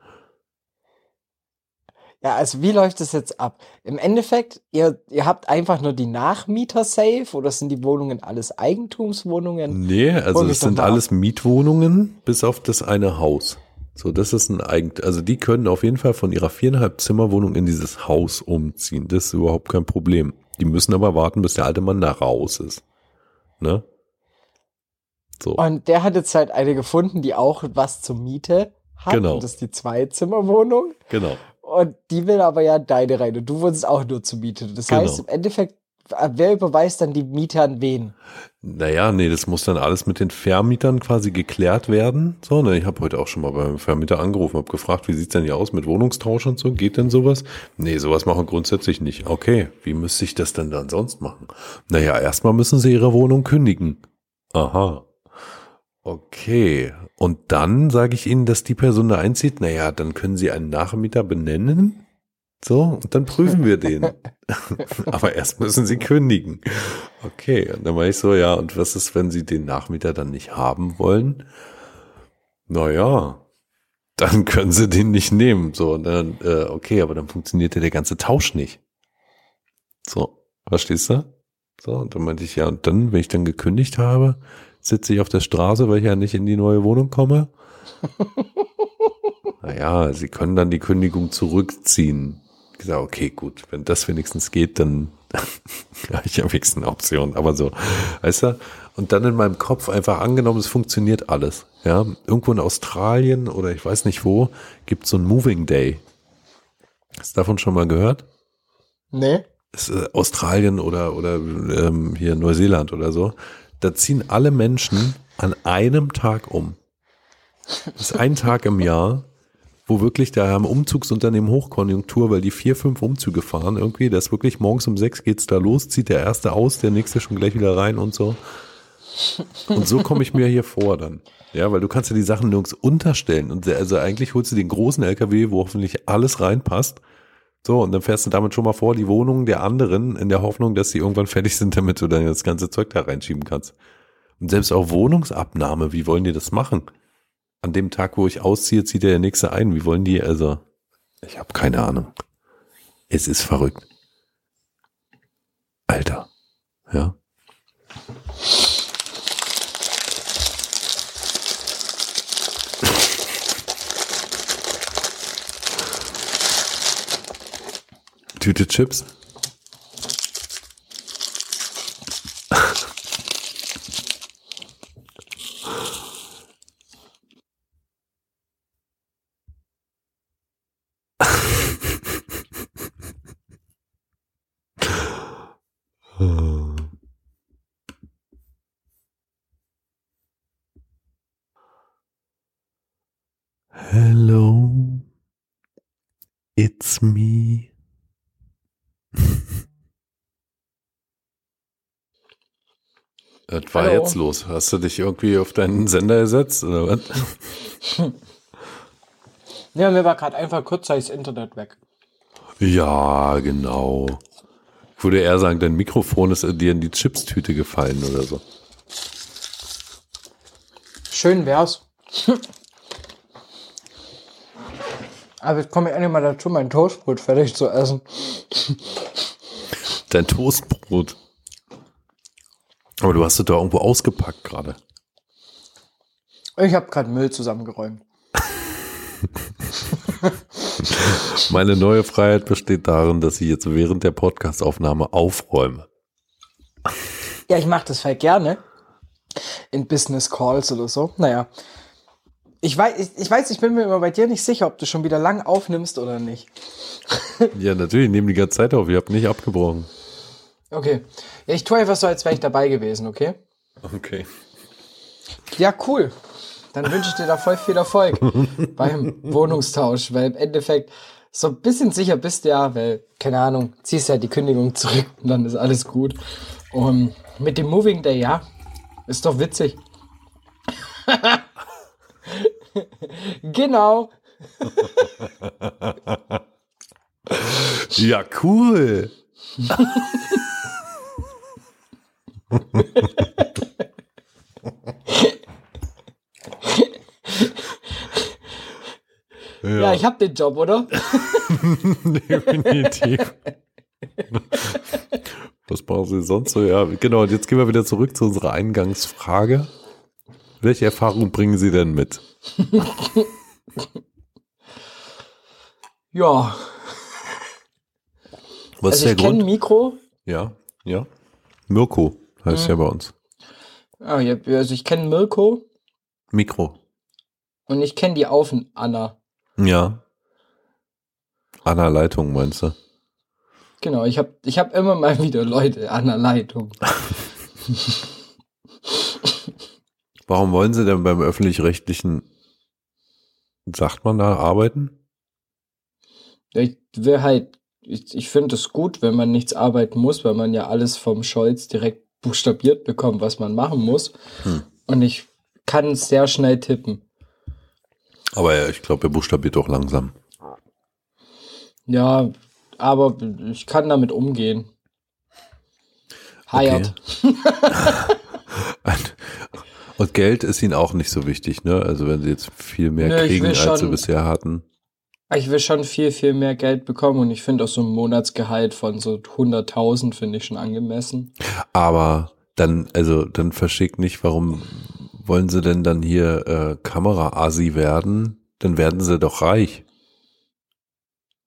Ja, also wie läuft das jetzt ab? Im Endeffekt, ihr, ihr habt einfach nur die Nachmieter safe oder sind die Wohnungen alles Eigentumswohnungen? Nee, also es sind alles Mietwohnungen, bis auf das eine Haus. So, das ist ein Eigent, also die können auf jeden Fall von ihrer viereinhalb Zimmerwohnung in dieses Haus umziehen. Das ist überhaupt kein Problem. Die müssen aber warten, bis der alte Mann da raus ist. Ne? So. Und der hat jetzt halt eine gefunden, die auch was zur Miete hat. Genau. Und das ist die Zweizimmerwohnung. Genau. Und die will aber ja deine rein. Und du wohnst auch nur zur Miete. Das Genau. heißt, im Endeffekt, wer überweist dann die Miete an wen? Naja, nee, das muss dann alles mit den Vermietern quasi geklärt werden. So, ne, ich habe heute auch schon mal beim Vermieter angerufen, habe gefragt, wie sieht's denn hier aus mit Wohnungstausch und so? Geht denn sowas? Nee, sowas machen wir grundsätzlich nicht. Okay, wie müsste ich das denn dann sonst machen? Naja, erstmal müssen sie ihre Wohnung kündigen. Aha. Okay. Und dann sage ich ihnen, dass die Person da einzieht. Naja, dann können sie einen Nachmieter benennen. So, und dann prüfen wir den. Aber erst müssen sie kündigen. Okay, und dann war ich so, ja, und was ist, wenn sie den Nachmieter dann nicht haben wollen? Naja, dann können sie den nicht nehmen. So, und dann, äh, okay, aber dann funktioniert ja der ganze Tausch nicht. So, verstehst du? So, und dann meinte ich, ja, und dann, wenn ich dann gekündigt habe, sitze ich auf der Straße, weil ich ja nicht in die neue Wohnung komme. naja, sie können dann die Kündigung zurückziehen. Ich gesagt, okay, gut, wenn das wenigstens geht, dann habe ich am wenigsten eine Option. Aber so, weißt du? Und dann in meinem Kopf einfach angenommen, es funktioniert alles. Ja, irgendwo in Australien oder ich weiß nicht wo, gibt es so einen Moving Day. Hast du davon schon mal gehört? Nee? äh, Australien oder, oder ähm, hier Neuseeland oder so, da ziehen alle Menschen an einem Tag um. Das ist ein Tag im Jahr, wo wirklich da haben Umzugsunternehmen Hochkonjunktur, weil die vier, fünf Umzüge fahren irgendwie. Das ist wirklich morgens um sechs geht's da los, zieht der erste aus, der nächste schon gleich wieder rein und so. Und so komme ich mir hier vor dann. Ja, weil du kannst ja die Sachen nirgends unterstellen. Und also eigentlich holst du den großen LKW, wo hoffentlich alles reinpasst. So, und dann fährst du damit schon mal vor die Wohnungen der anderen in der Hoffnung, dass sie irgendwann fertig sind, damit du dann das ganze Zeug da reinschieben kannst. Und selbst auch Wohnungsabnahme, wie wollen die das machen? An dem Tag, wo ich ausziehe, zieht der nächste ein. Wie wollen die, also, ich habe keine Ahnung. Es ist verrückt. Alter. Ja. Tüte Chips. Hello, it's me. Was war Hallo. jetzt los? Hast du dich irgendwie auf deinen Sender gesetzt oder was? Ja, mir war gerade einfach kurzzeitig das Internet weg. Ja, genau. Ich würde eher sagen, dein Mikrofon ist dir in die Chipstüte gefallen oder so. Schön wär's. Aber jetzt komme ich endlich mal dazu, mein Toastbrot fertig zu essen. Dein Toastbrot. Aber du hast es doch irgendwo ausgepackt gerade. Ich habe gerade Müll zusammengeräumt. Meine neue Freiheit besteht darin, dass ich jetzt während der Podcastaufnahme aufräume. Ja, ich mache das halt gerne. In Business Calls oder so. Naja. Ich weiß, ich, ich weiß, ich bin mir immer bei dir nicht sicher, ob du schon wieder lang aufnimmst oder nicht. Ja, natürlich, ich nehme die ganze Zeit auf. Ich habe nicht abgebrochen. Okay. Ja, ich tue einfach so, als wäre ich dabei gewesen, okay? Okay. Ja, cool. Dann wünsche ich dir da voll viel Erfolg beim Wohnungstausch, weil im Endeffekt so ein bisschen sicher bist du ja, weil, keine Ahnung, ziehst ja die Kündigung zurück und dann ist alles gut. Und mit dem Moving Day, ja, ist doch witzig. genau. Ja, cool. Ja, ich hab den Job, oder? Definitiv. Was brauchen Sie sonst so? Ja, genau. Und jetzt gehen wir wieder zurück zu unserer Eingangsfrage. Welche Erfahrung bringen Sie denn mit? Ja, Was also ist ich der kenne Grund? Mikro. Ja, ja. Mirko heißt ja bei uns. Ah, ja, also ich kenne Mirko Mikro. und ich kenne die Aufen Anna. Ja. Anna Leitung meinst du? Genau, ich habe ich hab immer mal wieder Leute an der Leitung. Warum wollen Sie denn beim öffentlich-rechtlichen, sagt man da, arbeiten? Ich will halt, ich, ich finde es gut, wenn man nichts arbeiten muss, weil man ja alles vom Scholz direkt buchstabiert bekommt, was man machen muss. Hm. Und ich kann sehr schnell tippen. Aber ja, ich glaube, er buchstabiert doch langsam. Ja, aber ich kann damit umgehen. Hired. Und Geld ist Ihnen auch nicht so wichtig, ne? Also wenn Sie jetzt viel mehr Nö, kriegen, als Sie bisher hatten. Ich will schon viel, viel mehr Geld bekommen und ich finde auch so ein Monatsgehalt von so 100.000 finde ich schon angemessen. Aber dann, also dann verschickt nicht, warum wollen Sie denn dann hier äh, Kamera-Asi werden? Dann werden Sie doch reich.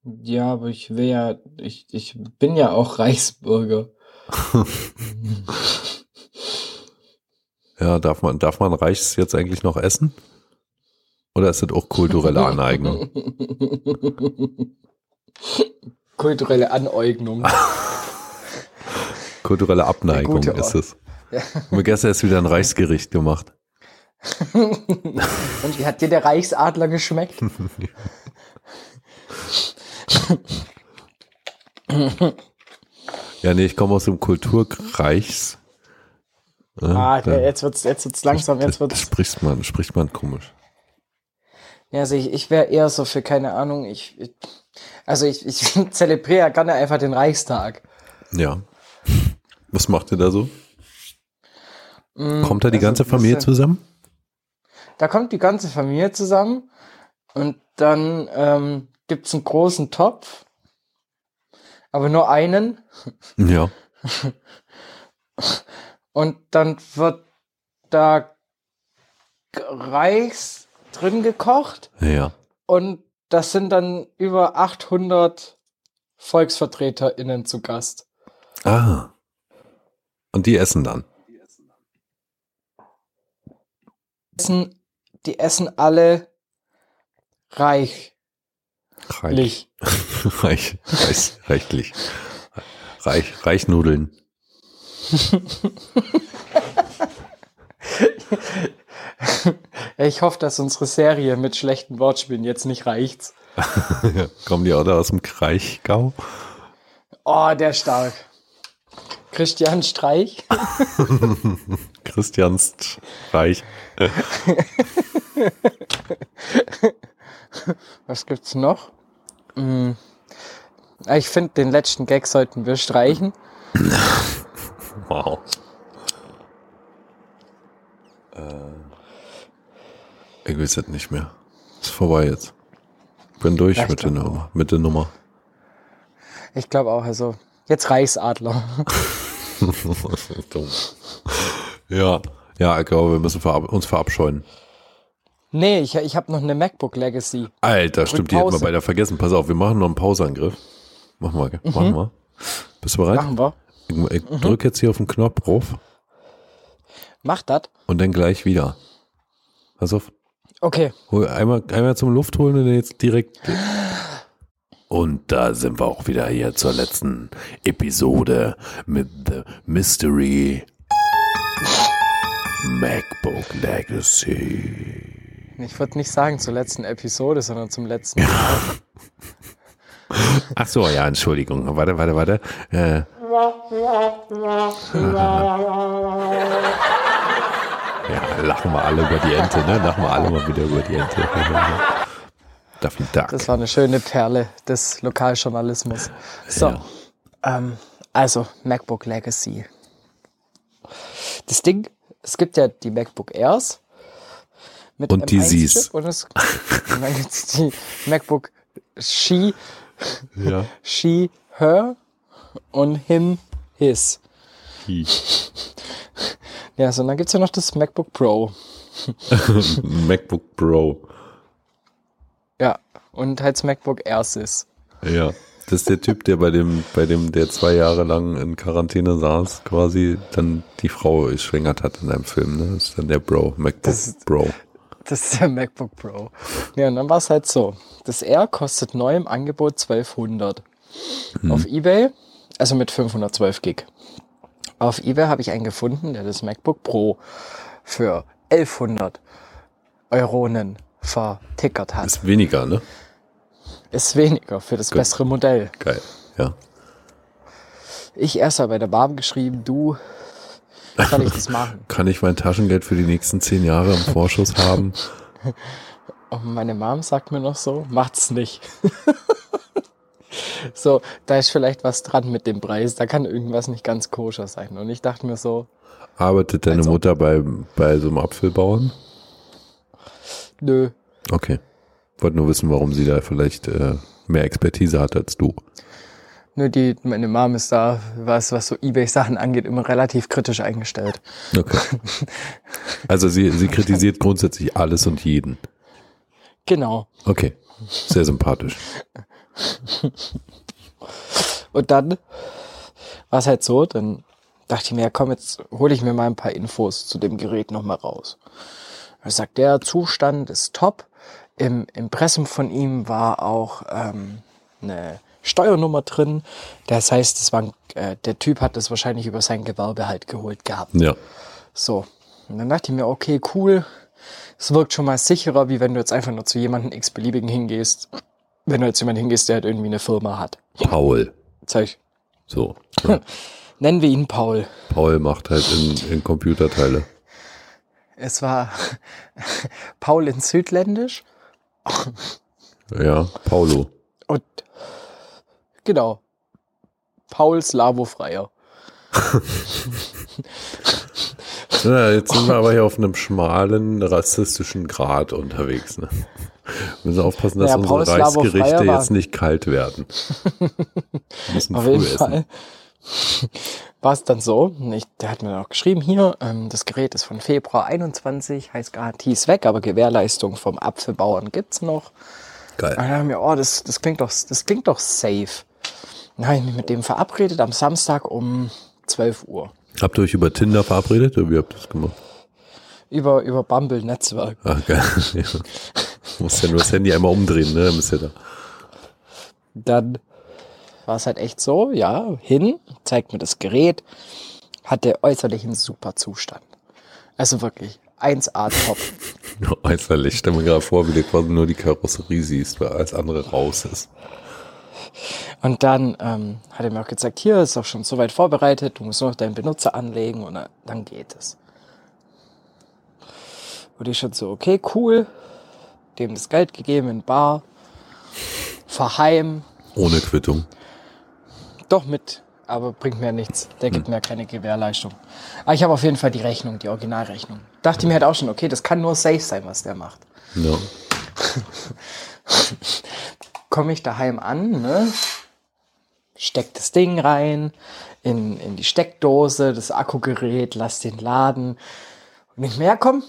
Ja, aber ich will ja, ich, ich bin ja auch Reichsbürger. Ja, darf man, darf man Reichs jetzt eigentlich noch essen? Oder ist das auch kulturelle Aneignung? Kulturelle Aneignung. Kulturelle Abneigung ist es. Wir haben gestern erst wieder ein Reichsgericht gemacht. Und wie hat dir der Reichsadler geschmeckt? Ja, nee, ich komme aus dem Kulturreichs. Ja, Ah, da- jetzt wird's, jetzt wird's langsam, jetzt wird's. spricht man, spricht man komisch. Ja, also ich, ich wäre eher so für, keine Ahnung, ich, ich also ich, ich zelebriere ja gerne einfach den Reichstag. Ja. Was macht ihr da so? Kommt da die also ganze Familie bisschen- zusammen? Da kommt die ganze Familie zusammen und dann ähm, gibt's einen großen Topf, aber nur einen. Ja. Und dann wird da Reichs drin gekocht Ja. und das sind dann über 800 VolksvertreterInnen zu Gast. Ah. Und die essen dann. Essen, die essen alle reichlich. Reich. Reich. Reich. Reichlich. Reich. Reichnudeln. Ich hoffe, dass unsere Serie mit schlechten Wortspielen jetzt nicht reicht. Kommen die auch da aus dem Kraichgau? Oh, der stark. Christian Streich. Christians Reich. Was gibt's noch? Hm. Ich finde, den letzten Gag sollten wir streichen. Wow. Äh, ich weiß es nicht mehr. Ist vorbei jetzt. Bin durch Ja, mit, der Nummer, mit der Nummer. Ich glaube auch, also jetzt Reichsadler. Dumm. Ja, ja, ich glaube, wir müssen verab uns verabscheuen. nee, ich, ich habe noch eine MacBook Legacy. Alter, stimmt, die hätten wir beide vergessen. Pass auf, wir machen noch einen Pauseangriff. Mach mal, gell? machen wir. Bist du bereit? Machen wir. Ich, ich drück jetzt hier auf den Knopf drauf Mach das. und dann gleich wieder. Pass auf. Okay. Einmal, einmal zum Luft holen und dann jetzt direkt. Und da sind wir auch wieder hier zur letzten Episode mit The Mystery MacBook Legacy. Ich würde nicht sagen zur letzten Episode, sondern zum letzten. Ach so, ja, Entschuldigung. Warte, warte, warte. Äh. Lachen wir alle über die Ente, ne? Lachen wir alle mal wieder über die Ente. Duck. Das war eine schöne Perle des Lokaljournalismus. So, Ja. ähm, also MacBook Legacy. Das Ding, es gibt ja die MacBook Airs mit Und die M1 Sie's. Chip und, es, und dann gibt es die MacBook She, Ja. She, Her und Him, His. Ja, so, und dann gibt es ja noch das MacBook Pro. MacBook Pro. Ja, und halt das MacBook Air Sys. Ja. Das ist der Typ, der bei dem, bei dem, der zwei Jahre lang in Quarantäne saß, quasi dann die Frau geschwängert hat in einem Film, ne? Das ist dann der Bro, MacBook Das Bro. Das ist der MacBook Pro. Ja, und dann war es halt so. Das Air kostet neu im Angebot 1200. Auf Ebay, also mit 512 Gig. Auf Ebay habe ich einen gefunden, der das MacBook Pro für 1100 Euronen vertickert hat. Ist weniger, ne? Ist weniger für das bessere Modell. Geil. Ja. Ich erst mal bei der Barb geschrieben, du, soll ich das machen? Kann ich mein Taschengeld für die nächsten zehn Jahre im Vorschuss haben? Und meine Mom sagt mir noch so, macht's nicht. so, da ist vielleicht was dran mit dem Preis, da kann irgendwas nicht ganz koscher sein. Und ich dachte mir so, Arbeitet deine Also- Mutter bei, bei so einem Apfelbauern? nö, Okay. Wollte nur wissen, warum sie da vielleicht äh, mehr Expertise hat als du. nö, die, meine Mom ist da, was, was so Ebay-Sachen angeht, immer relativ kritisch eingestellt. Okay. Also sie, sie kritisiert grundsätzlich alles und jeden. Genau. Okay. Sehr sympathisch. Und dann war es halt so, dann dachte ich mir, ja komm, jetzt hole ich mir mal ein paar Infos zu dem Gerät nochmal raus. Er sagt, der Zustand ist top. Im Impressum von ihm war auch ähm, eine Steuernummer drin. Das heißt, es war, ein- äh, der Typ hat das wahrscheinlich über sein Gewerbe halt geholt gehabt. Ja. So. Und dann dachte ich mir, okay, cool. Es wirkt schon mal sicherer, wie wenn du jetzt einfach nur zu jemandem x-beliebigen hingehst. Wenn du jetzt jemanden hingehst, der halt irgendwie eine Firma hat. Paul. Zeig. So. Nennen wir ihn Paul. Paul macht halt in, in Computerteile. Es war Paul in Südländisch Ja, Paulo. und genau. Paul Slavofreier. Ja, jetzt sind wir aber hier auf einem schmalen rassistischen Grad unterwegs. Ne? Wir müssen aufpassen, dass Paul unsere Slavo Reisgerichte jetzt nicht kalt werden. Wir müssen Auf früh jeden essen. Fall war es dann so, ich, der hat mir auch geschrieben hier, ähm, das Gerät ist von Februar 21, heißt Garantie ist weg, aber Gewährleistung vom Apfelbauern gibt's noch. Und Geil. dann haben wir, oh, das, das klingt doch, das klingt doch safe. Dann habe ich mich mit dem verabredet am Samstag um 12 Uhr. Habt ihr euch über Tinder verabredet oder wie habt ihr das gemacht? Über, über Bumble Netzwerk. Ach, geil. Ja. Du musst ja nur das Handy einmal umdrehen, ne? Dann bist du ja da. Dann war es halt echt so, ja, hin, zeigt mir das Gerät, hatte äußerlich einen super Zustand. Also wirklich 1A top. Nur Äußerlich. Stell mir gerade vor, wie du quasi nur die Karosserie siehst, weil alles andere raus ist. Und dann ähm, hat er mir auch gezeigt, hier ist auch schon soweit vorbereitet, du musst nur noch deinen Benutzer anlegen und dann- dann geht es. Und ich schon so, okay, cool. Dem das Geld gegeben in Bar. Fahr heim. Ohne Quittung. Doch mit, aber bringt mir nichts. Der gibt mir keine Gewährleistung. Aber ich habe auf jeden Fall die Rechnung, die Originalrechnung. Dachte mir halt auch schon, okay, das kann nur safe sein, was der macht. Ja. komme ich daheim an, ne? Steck das Ding rein in, in die Steckdose, das Akkugerät, lass den laden. Und ich mehr komm,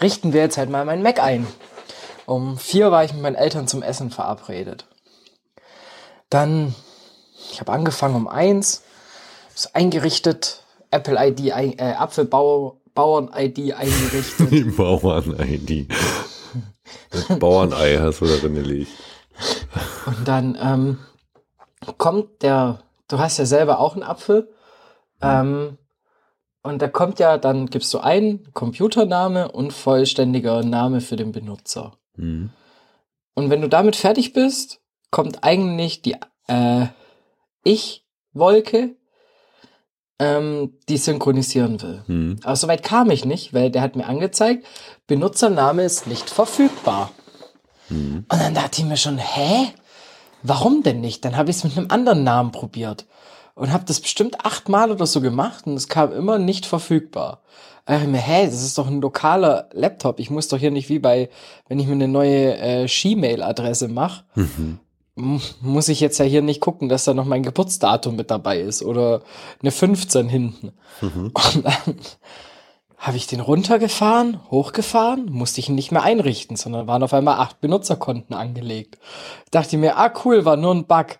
richten wir jetzt halt mal meinen Mac ein. Um vier war ich mit meinen Eltern zum Essen verabredet. Dann, ich habe angefangen um eins, ist eingerichtet, Apple ID, äh, Apfelbauern-ID eingerichtet. Die Bauern-ID. Das Bauernei hast du darin gelegt. Und dann ähm, kommt der, du hast ja selber auch einen Apfel. Ähm, und da kommt ja, dann gibst du ein Computername und vollständiger Name für den Benutzer. Mhm. Und wenn du damit fertig bist, kommt eigentlich die äh, Ich-Wolke, ähm, die synchronisieren will. Mhm. Aber soweit kam ich nicht, weil der hat mir angezeigt, Benutzername ist nicht verfügbar. Mhm. Und dann dachte ich mir schon, hä? Warum denn nicht? Dann habe ich es mit einem anderen Namen probiert und habe das bestimmt achtmal oder so gemacht und es kam immer nicht verfügbar. Mir, hä, das ist doch ein lokaler Laptop. Ich muss doch hier nicht wie bei, wenn ich mir eine neue äh, Gmail-Adresse mache, m- muss ich jetzt ja hier nicht gucken, dass da noch mein Geburtsdatum mit dabei ist oder eine 15 hinten. Und dann habe ich den runtergefahren, hochgefahren, musste ich ihn nicht mehr einrichten, sondern waren auf einmal acht Benutzerkonten angelegt. Dachte mir, ah cool, war nur ein Bug.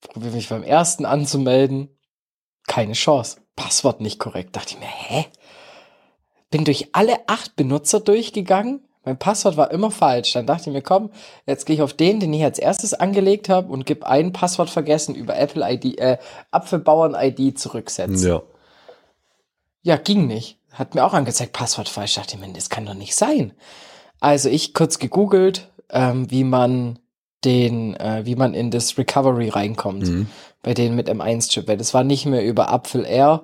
Probiere mich beim ersten anzumelden, keine Chance. Passwort nicht korrekt. Dachte ich mir, hä? Bin durch alle acht Benutzer durchgegangen. Mein Passwort war immer falsch. Dann dachte ich mir, komm, jetzt gehe ich auf den, den ich als erstes angelegt habe und gebe ein Passwort vergessen über Apple ID, äh, Apfelbauern ID zurücksetzen. Ja. Ja, ging nicht. Hat mir auch angezeigt, Passwort falsch. Dachte ich mir, das kann doch nicht sein. Also ich kurz gegoogelt, ähm, wie man den, äh, wie man in das Recovery reinkommt. Mhm. Bei denen mit M1-Chip. Weil das war nicht mehr über Apfel Air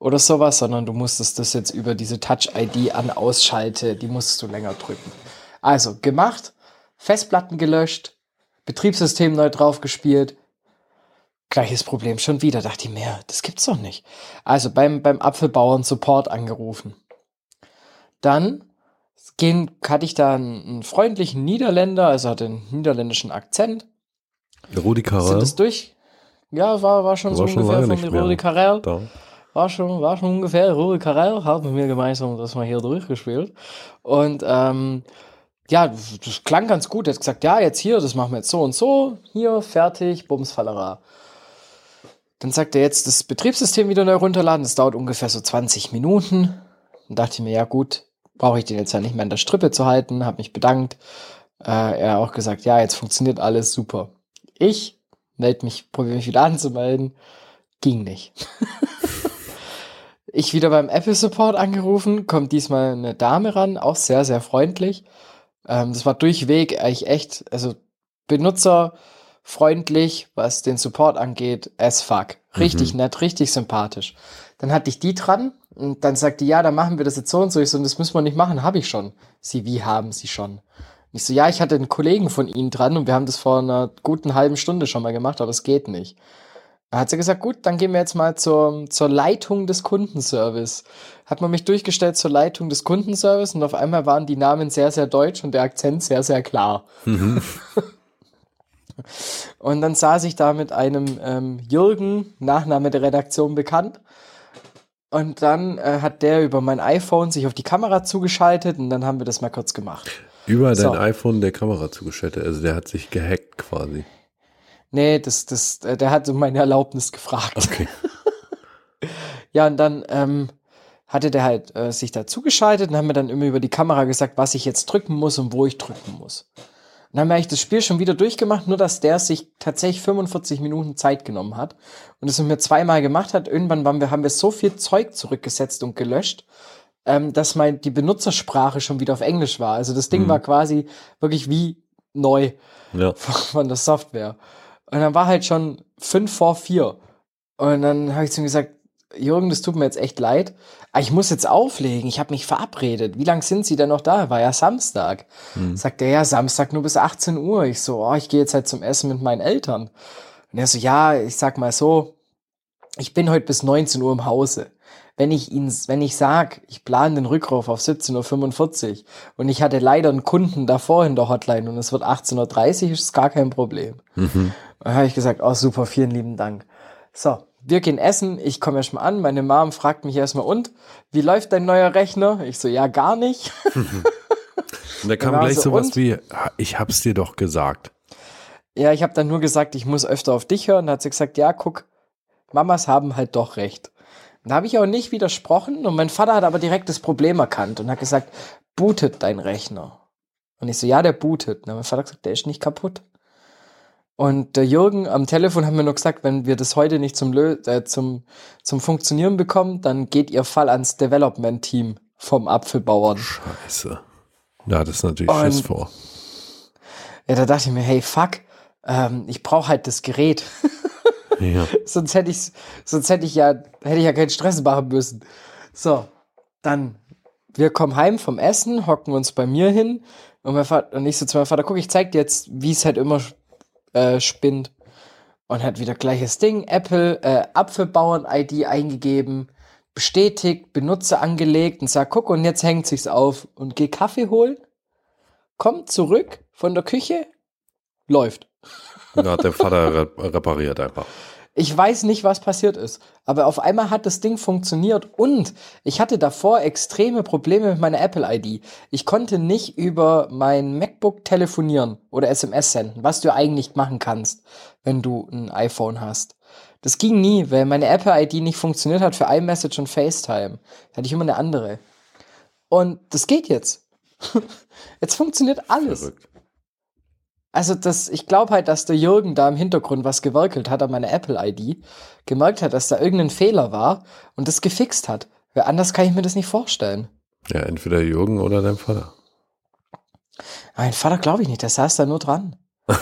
oder sowas, sondern du musstest das jetzt über diese Touch-ID an ausschalte, die musstest du länger drücken. Also gemacht, Festplatten gelöscht, Betriebssystem neu draufgespielt, Gleiches Problem schon wieder, dachte ich mir, das gibt's doch nicht. Also beim, beim Apfelbauern Support angerufen. Dann gehen, hatte ich da einen, einen freundlichen Niederländer, also hatte einen niederländischen Akzent. Rudi Sind Carell. das durch? Ja, war, war schon War so schon ungefähr von. Rudi Carell. Da. War schon, war schon ungefähr. Rudi Carell hat mit mir gemeinsam das mal hier durchgespielt. Und ähm, ja, das, klang ganz gut. Er hat gesagt, ja, jetzt hier, das machen wir jetzt so und so. Hier, fertig, Bumsfallera. Dann sagt er jetzt das Betriebssystem wieder neu runterladen. Das dauert ungefähr so 20 Minuten. Dann dachte ich mir, ja gut, brauche ich den jetzt ja nicht mehr an der Strippe zu halten. Habe mich bedankt. Äh, er hat auch gesagt, ja, jetzt funktioniert alles super. Ich melde mich, probiere mich wieder anzumelden. Ging nicht. Ich wieder beim Apple Support angerufen, kommt diesmal eine Dame ran, auch sehr, sehr freundlich. Ähm, das war durchweg eigentlich echt, also benutzerfreundlich, was den Support angeht, as fuck. Richtig nett, richtig sympathisch. Dann hatte ich die dran und dann sagte die, ja, dann machen wir das jetzt so und so. Ich so, das müssen wir nicht machen, habe ich schon. Sie, wie haben Sie schon? Und ich so, ja, ich hatte einen Kollegen von Ihnen dran und wir haben das vor einer guten halben Stunde schon mal gemacht, aber es geht nicht. Hat sie gesagt, gut, dann gehen wir jetzt mal zur, zur Leitung des Kundenservice. Hat man mich durchgestellt zur Leitung des Kundenservice und auf einmal waren die Namen sehr, sehr deutsch und der Akzent sehr, sehr klar. und dann saß ich da mit einem ähm, Jürgen, Nachname der Redaktion bekannt. Und dann äh, hat der über mein iPhone sich auf die Kamera zugeschaltet und dann haben wir das mal kurz gemacht. Über So. dein iPhone der Kamera zugeschaltet. Also der hat sich gehackt quasi. Nee, das, das, äh, der hat um meine Erlaubnis gefragt. Okay. Ja, und dann ähm, hatte der halt äh, sich da zugeschaltet und haben mir dann immer über die Kamera gesagt, was ich jetzt drücken muss und wo ich drücken muss. Und dann haben wir eigentlich das Spiel schon wieder durchgemacht, nur dass der sich tatsächlich 45 Minuten Zeit genommen hat und es mit mir zweimal gemacht hat. Irgendwann waren wir, haben wir so viel Zeug zurückgesetzt und gelöscht, ähm, dass mein, die Benutzersprache schon wieder auf Englisch war. Also das Ding war quasi wirklich wie neu Ja. von der Software. Und dann war halt schon fünf vor vier. Und dann habe ich zu ihm gesagt, Jürgen, das tut mir jetzt echt leid. Aber ich muss jetzt auflegen. Ich habe mich verabredet. Wie lange sind Sie denn noch da? War ja Samstag. Sagt er, ja, Samstag nur bis 18 Uhr. Ich so, oh, ich gehe jetzt halt zum Essen mit meinen Eltern. Und er so, ja, ich sag mal so, ich bin heute bis 19 Uhr im Hause. Wenn ich ihn, wenn ich sag, ich plane den Rückruf auf 17.45 Uhr und ich hatte leider einen Kunden davor in der Hotline und es wird 18.30 Uhr, ist gar kein Problem. Dann habe ich gesagt, oh super, vielen lieben Dank. So, wir gehen essen, ich komme erstmal an, meine Mom fragt mich erstmal, und, wie läuft dein neuer Rechner? Ich so, ja, gar nicht. Und da kam war gleich so, sowas und? wie, "Ah, ich hab's dir doch gesagt. Ja, ich habe dann nur gesagt, ich muss öfter auf dich hören. Da hat sie gesagt, ja, guck, Mamas haben halt doch recht. Da habe ich auch nicht widersprochen und mein Vater hat aber direkt das Problem erkannt und hat gesagt, bootet dein Rechner. Und ich so, ja, der bootet. Und mein Vater hat gesagt, der ist nicht kaputt. Und der Jürgen am Telefon haben mir nur gesagt, wenn wir das heute nicht zum, Lö äh, zum, zum Funktionieren bekommen, dann geht ihr Fall ans Development-Team vom Apfelbauern. Scheiße. Da hat es natürlich Und- Schiss vor. Ja, da dachte ich mir, hey, fuck, ähm, ich brauche halt das Gerät. Ja. sonst hätte ich sonst hätte ich ja hätte ich ja keinen Stress machen müssen. So, dann wir kommen heim vom Essen, hocken uns bei mir hin und mein Vater und ich so zu meinem Vater, guck, ich zeig dir jetzt, wie es halt immer äh, spinnt und hat wieder gleiches Ding, Apple äh, Apfelbauern ID eingegeben, bestätigt, Benutzer angelegt und sagt, guck und jetzt hängt sich's auf und geh Kaffee holen. Kommt zurück von der Küche, läuft. Da hat der Vater re repariert einfach. Ich weiß nicht, was passiert ist, aber auf einmal hat das Ding funktioniert und ich hatte davor extreme Probleme mit meiner Apple-ID. Ich konnte nicht über mein MacBook telefonieren oder SMS senden, was du eigentlich machen kannst, wenn du ein iPhone hast. Das ging nie, weil meine Apple-ID nicht funktioniert hat für iMessage und FaceTime. Da hatte ich immer eine andere. Und das geht jetzt. Jetzt funktioniert alles. Verrückt. Also das, ich glaube halt, dass der Jürgen da im Hintergrund was gewerkelt hat an meiner Apple-ID, gemerkt hat, dass da irgendein Fehler war und das gefixt hat. Weil anders kann ich mir das nicht vorstellen. Ja, entweder Jürgen oder dein Vater. Mein Vater glaube ich nicht, der saß da nur dran.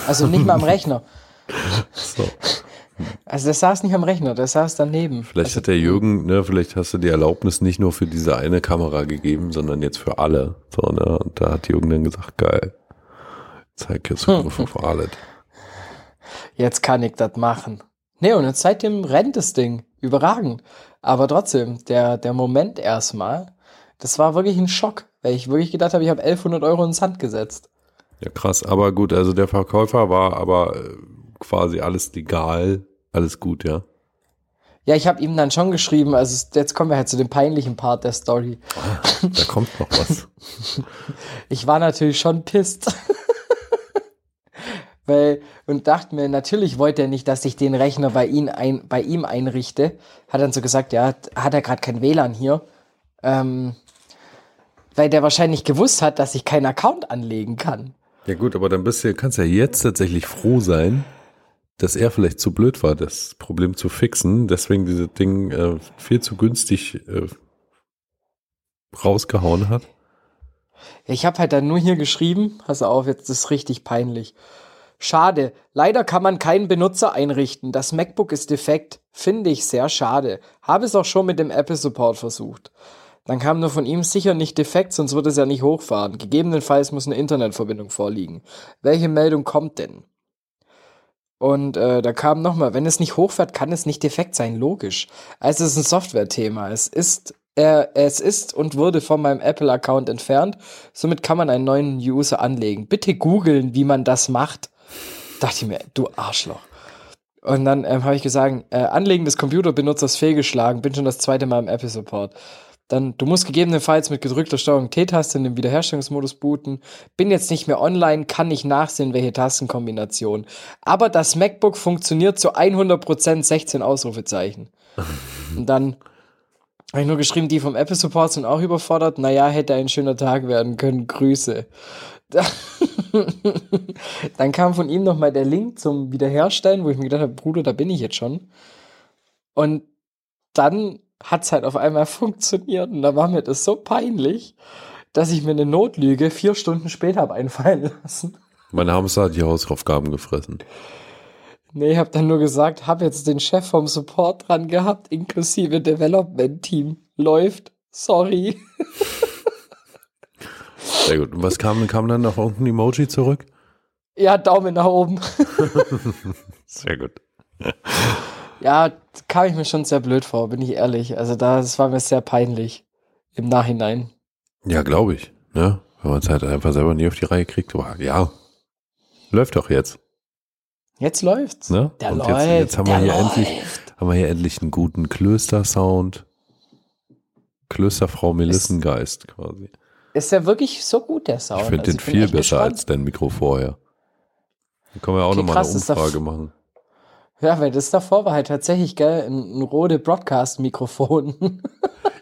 Also nicht mal am Rechner. So. Also der saß nicht am Rechner, der saß daneben. Vielleicht hat der Jürgen, ne, vielleicht hast du die Erlaubnis nicht nur für diese eine Kamera gegeben, sondern jetzt für alle. So, ne? Und da hat Jürgen dann gesagt, geil. Zeig jetzt Zugriff auf alles. Jetzt kann ich das machen. Nee, und jetzt seitdem rennt das Ding. Überragend. Aber trotzdem, der, der Moment erstmal, das war wirklich ein Schock, weil ich wirklich gedacht habe, ich habe 1100 Euro ins Sand gesetzt. Ja, krass. Aber gut, also der Verkäufer war aber äh, quasi alles legal, alles gut, ja. Ja, ich habe ihm dann schon geschrieben, also jetzt kommen wir halt zu dem peinlichen Part der Story. Da kommt noch was. Ich war natürlich schon pisst. Weil, und dachte mir, natürlich wollte er nicht, dass ich den Rechner bei, ihn ein, bei ihm einrichte. Hat dann so gesagt, ja, hat er gerade kein WLAN hier. Ähm, weil der wahrscheinlich gewusst hat, dass ich keinen Account anlegen kann. Ja gut, aber dann bist du, kannst ja jetzt tatsächlich froh sein, dass er vielleicht zu blöd war, das Problem zu fixen, deswegen diese Ding äh, viel zu günstig äh, rausgehauen hat. Ich habe halt dann nur hier geschrieben, pass auf, jetzt ist richtig peinlich. Schade, leider kann man keinen Benutzer einrichten. Das MacBook ist defekt. Finde ich sehr schade. Habe es auch schon mit dem Apple Support versucht. Dann kam nur von ihm sicher nicht defekt, sonst würde es ja nicht hochfahren. Gegebenenfalls muss eine Internetverbindung vorliegen. Welche Meldung kommt denn? Und äh, da kam nochmal, wenn es nicht hochfährt, kann es nicht defekt sein, logisch. Also es ist ein Software-Thema. Es ist, äh, es ist und wurde von meinem Apple-Account entfernt. Somit kann man einen neuen User anlegen. Bitte googeln, wie man das macht. Dachte ich mir, du Arschloch. Und dann ähm, habe ich gesagt, äh, Anlegen des Computerbenutzers fehlgeschlagen, bin schon das zweite Mal im Apple Support. Dann, du musst gegebenenfalls mit gedrückter Steuerung T-Taste in den Wiederherstellungsmodus booten. Bin jetzt nicht mehr online, kann nicht nachsehen, welche Tastenkombination. Aber das MacBook funktioniert zu 100% 16 Ausrufezeichen. Und dann habe ich nur geschrieben, die vom Apple Support sind auch überfordert. Naja, hätte ein schöner Tag werden können. Grüße. Dann kam von ihm nochmal der Link zum Wiederherstellen, wo ich mir gedacht habe, Bruder, da bin ich jetzt schon. Und dann hat es halt auf einmal funktioniert und da war mir das so peinlich, dass ich mir eine Notlüge vier Stunden später habe einfallen lassen. Mein Hamster hat die Hausaufgaben gefressen. Nee, ich habe dann nur gesagt, habe jetzt den Chef vom Support dran gehabt, inklusive Development Team. Läuft. Sorry. Sehr gut. Und was kam, kam dann noch irgendein Emoji zurück? Ja, Daumen nach oben. Sehr gut. Ja, kam ich mir schon sehr blöd vor, bin ich ehrlich. Also das war mir sehr peinlich im Nachhinein. Ja, glaube ich. Ne? Wenn man es halt einfach selber nie auf die Reihe kriegt. Aber ja, läuft doch jetzt. Jetzt läuft's. Ne? Der Und läuft. jetzt, jetzt haben, wir hier läuft. endlich, haben wir hier endlich einen guten Klöster-Sound. Klösterfrau Melissengeist quasi. Ist der wirklich so gut, der Sound? Ich finde Also den bin viel besser gespannt. als dein Mikro vorher. Da können wir auch Okay, nochmal eine Umfrage machen. Ja, weil das davor war halt tatsächlich, gell, ein, ein Rode Broadcast-Mikrofon.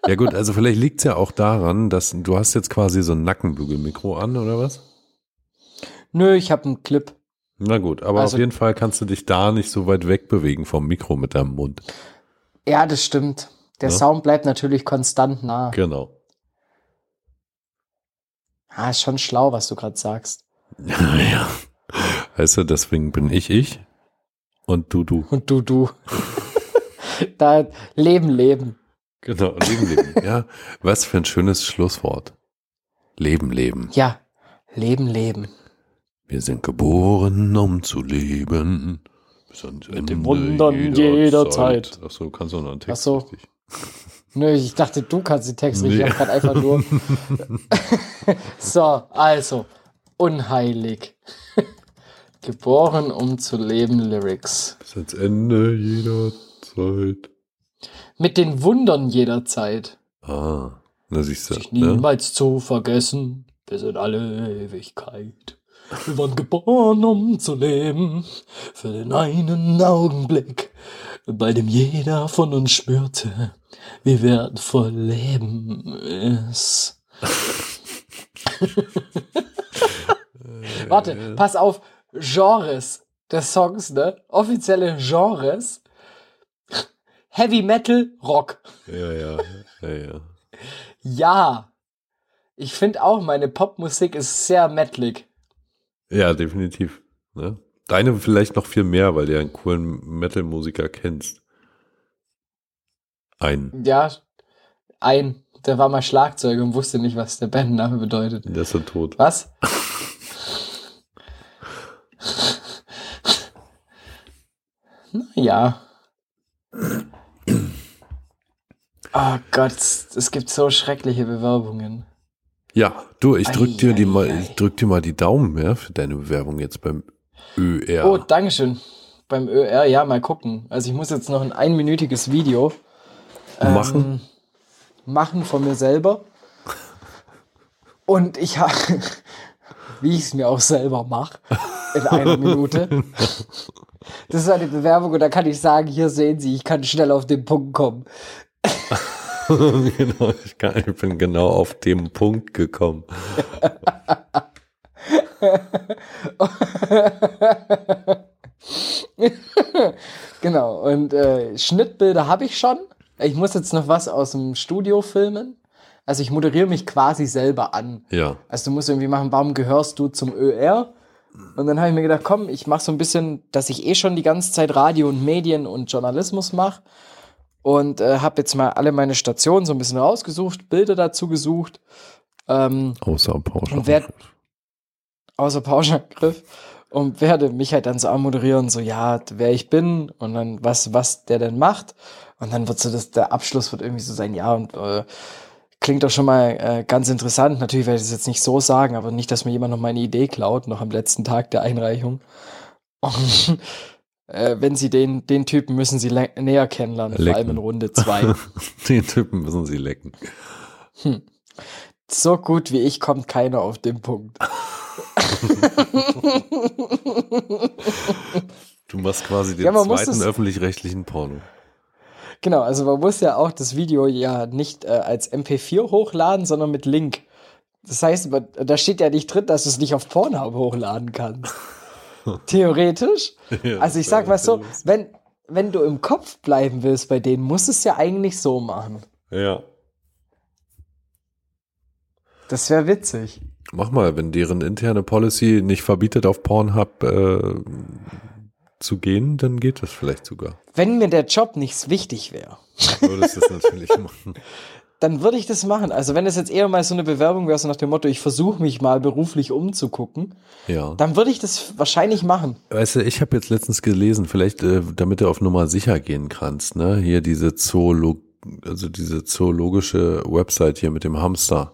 Ja gut, also vielleicht liegt es ja auch daran, dass du hast jetzt quasi so ein Nackenbügelmikro an, oder was? Nö, ich habe einen Clip. Na gut, aber Also- auf jeden Fall kannst du dich da nicht so weit wegbewegen vom Mikro mit deinem Mund. Ja, das stimmt. Der Ja. Sound bleibt natürlich konstant nah. Genau. Ah, ist schon schlau, was du gerade sagst. ja. Weißt du, deswegen bin ich ich und du du. Und du, du. da Leben, Leben. Genau, Leben, Leben. ja, was für ein schönes Schlusswort. Leben, Leben. Ja, Leben, Leben. Wir sind geboren, um zu leben. Bis ans Mit dem Ende Wundern jeder Zeit. Ach so, kannst du noch einen Text Ach so. richtig. Nö, ich dachte, du kannst den Text richtig. Nee. Ich hab grad einfach nur. so, also. Unheilig. Geboren, um zu leben, Lyrics. Bis ans Ende jeder Zeit. Mit den Wundern jeder Zeit. Ah, na siehst du. Sich Ne? niemals zu vergessen, bis in alle Ewigkeit. Wir waren geboren, um zu leben, für den einen Augenblick, bei dem jeder von uns spürte, wie wertvoll Leben ist. Warte, pass auf, Genres des Songs, ne? Offizielle Genres. Heavy Metal, Rock. Ja, ja, ja, ja. Ja. Ich finde auch, meine Popmusik ist sehr metalig. Ja, definitiv. Ne? Deine vielleicht noch viel mehr, weil du ja einen coolen Metal-Musiker kennst. Ein. Ja, ein, der war mal Schlagzeuger und wusste nicht, was der Bandname bedeutet. Der ist so tot. Was? Naja. Oh Gott, es gibt so schreckliche Bewerbungen. Ja, du, ich drück dir die mal, Eieiei. ich drück dir mal die Daumen, ja, für deine Bewerbung jetzt beim ÖR. Oh, Dankeschön. Beim ÖR, ja, mal gucken. Also ich muss jetzt noch ein einminütiges Video Machen? ähm, machen von mir selber. Und ich habe, wie ich es mir auch selber mache, in einer Minute. Das ist eine Bewerbung und da kann ich sagen, hier sehen Sie, ich kann schnell auf den Punkt kommen. genau, ich, kann, ich bin genau auf dem Punkt gekommen. Und äh, Schnittbilder habe ich schon. Ich muss jetzt noch was aus dem Studio filmen. Also ich moderiere mich quasi selber an. Ja. Also du musst irgendwie machen, warum gehörst du zum ÖR? Und dann habe ich mir gedacht, komm, ich mache so ein bisschen, dass ich eh schon die ganze Zeit Radio und Medien und Journalismus mache. Und äh, habe jetzt mal alle meine Stationen so ein bisschen rausgesucht, Bilder dazu gesucht. Ähm, Außer Porsche. Und wer- außer Pauschangriff und werde mich halt dann so anmoderieren, so ja, wer ich bin und dann was, was der denn macht. Und dann wird so das, der Abschluss wird irgendwie so sein, ja, und äh, klingt doch schon mal äh, ganz interessant. Natürlich werde ich das jetzt nicht so sagen, aber nicht, dass mir jemand noch meine Idee klaut, noch am letzten Tag der Einreichung. Und äh, wenn Sie den, den Typen müssen Sie näher kennenlernen, vor allem Lecken. in Runde zwei. Den Typen müssen sie lecken. so gut wie ich kommt keiner auf den Punkt. Du machst quasi den Ja, zweiten öffentlich-rechtlichen Porno. Genau, also man muss ja auch das Video ja nicht äh, als MP4 hochladen, sondern mit Link. Das heißt, man- da steht ja nicht drin, dass du es nicht auf Pornhub hochladen kannst. Theoretisch. Ja, Also ich sag mal so, wenn, wenn du im Kopf bleiben willst bei denen, musst du es ja eigentlich so machen. Ja. Das wäre witzig. Mach mal, wenn deren interne Policy nicht verbietet, auf Pornhub äh, zu gehen, dann geht das vielleicht sogar. Wenn mir der Job nicht wichtig wäre, Würdest du das natürlich machen. dann würde ich das machen. Also wenn es jetzt eher mal so eine Bewerbung wäre, so nach dem Motto, ich versuche mich mal beruflich umzugucken, Ja. dann würde ich das wahrscheinlich machen. Weißt du, ich habe jetzt letztens gelesen, vielleicht, äh, damit du auf Nummer sicher gehen kannst, ne? Hier diese Zoolog also diese zoologische Website hier mit dem Hamster.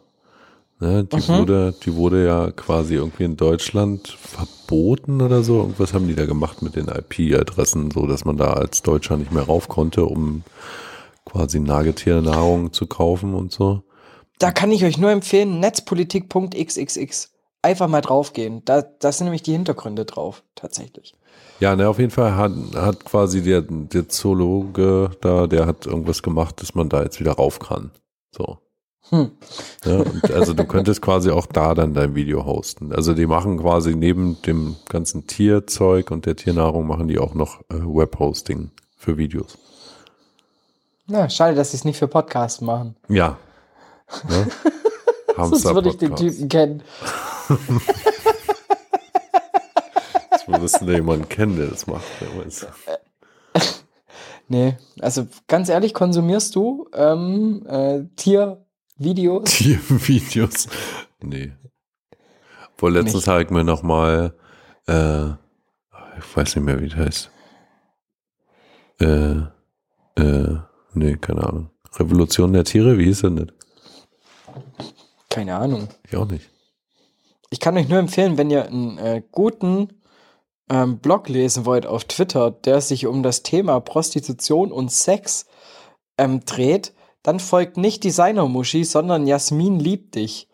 Ne? Die wurde, die wurde ja quasi irgendwie in Deutschland verboten oder so. Irgendwas haben die da gemacht mit den IP-Adressen, so dass man da als Deutscher nicht mehr rauf konnte, um quasi Nagetiерnahrung zu kaufen und so. Da kann ich euch nur empfehlen, netzpolitik.xxx. Einfach mal draufgehen. Da, da sind nämlich die Hintergründe drauf, tatsächlich. Ja, ne, auf jeden Fall hat, hat quasi der, der Zoologe da, der hat irgendwas gemacht, dass man da jetzt wieder rauf kann. So. Hm. Ja, also du könntest quasi auch da dann dein Video hosten. Also die machen quasi neben dem ganzen Tierzeug und der Tiernahrung machen die auch noch äh, Webhosting für Videos. Na, schade, dass sie es nicht für Podcasts machen. Ja. Ne? Sonst würde ich den. Typen kennen. Jetzt würdest du da jemanden kennen, der das macht. Nee, also ganz ehrlich, konsumierst du ähm, äh, Tiervideos? Tiervideos. Nee. Nicht. habe ich mir noch mal, äh, ich weiß nicht mehr, wie das heißt. Äh, äh, nee, keine Ahnung. Revolution der Tiere, wie hieß das nicht? Keine Ahnung. Ich auch nicht. Ich kann euch nur empfehlen, wenn ihr einen äh, guten ähm, Blog lesen wollt auf Twitter, der sich um das Thema Prostitution und Sex ähm, dreht, dann folgt nicht Designer-Muschi, sondern Jasmin liebt dich.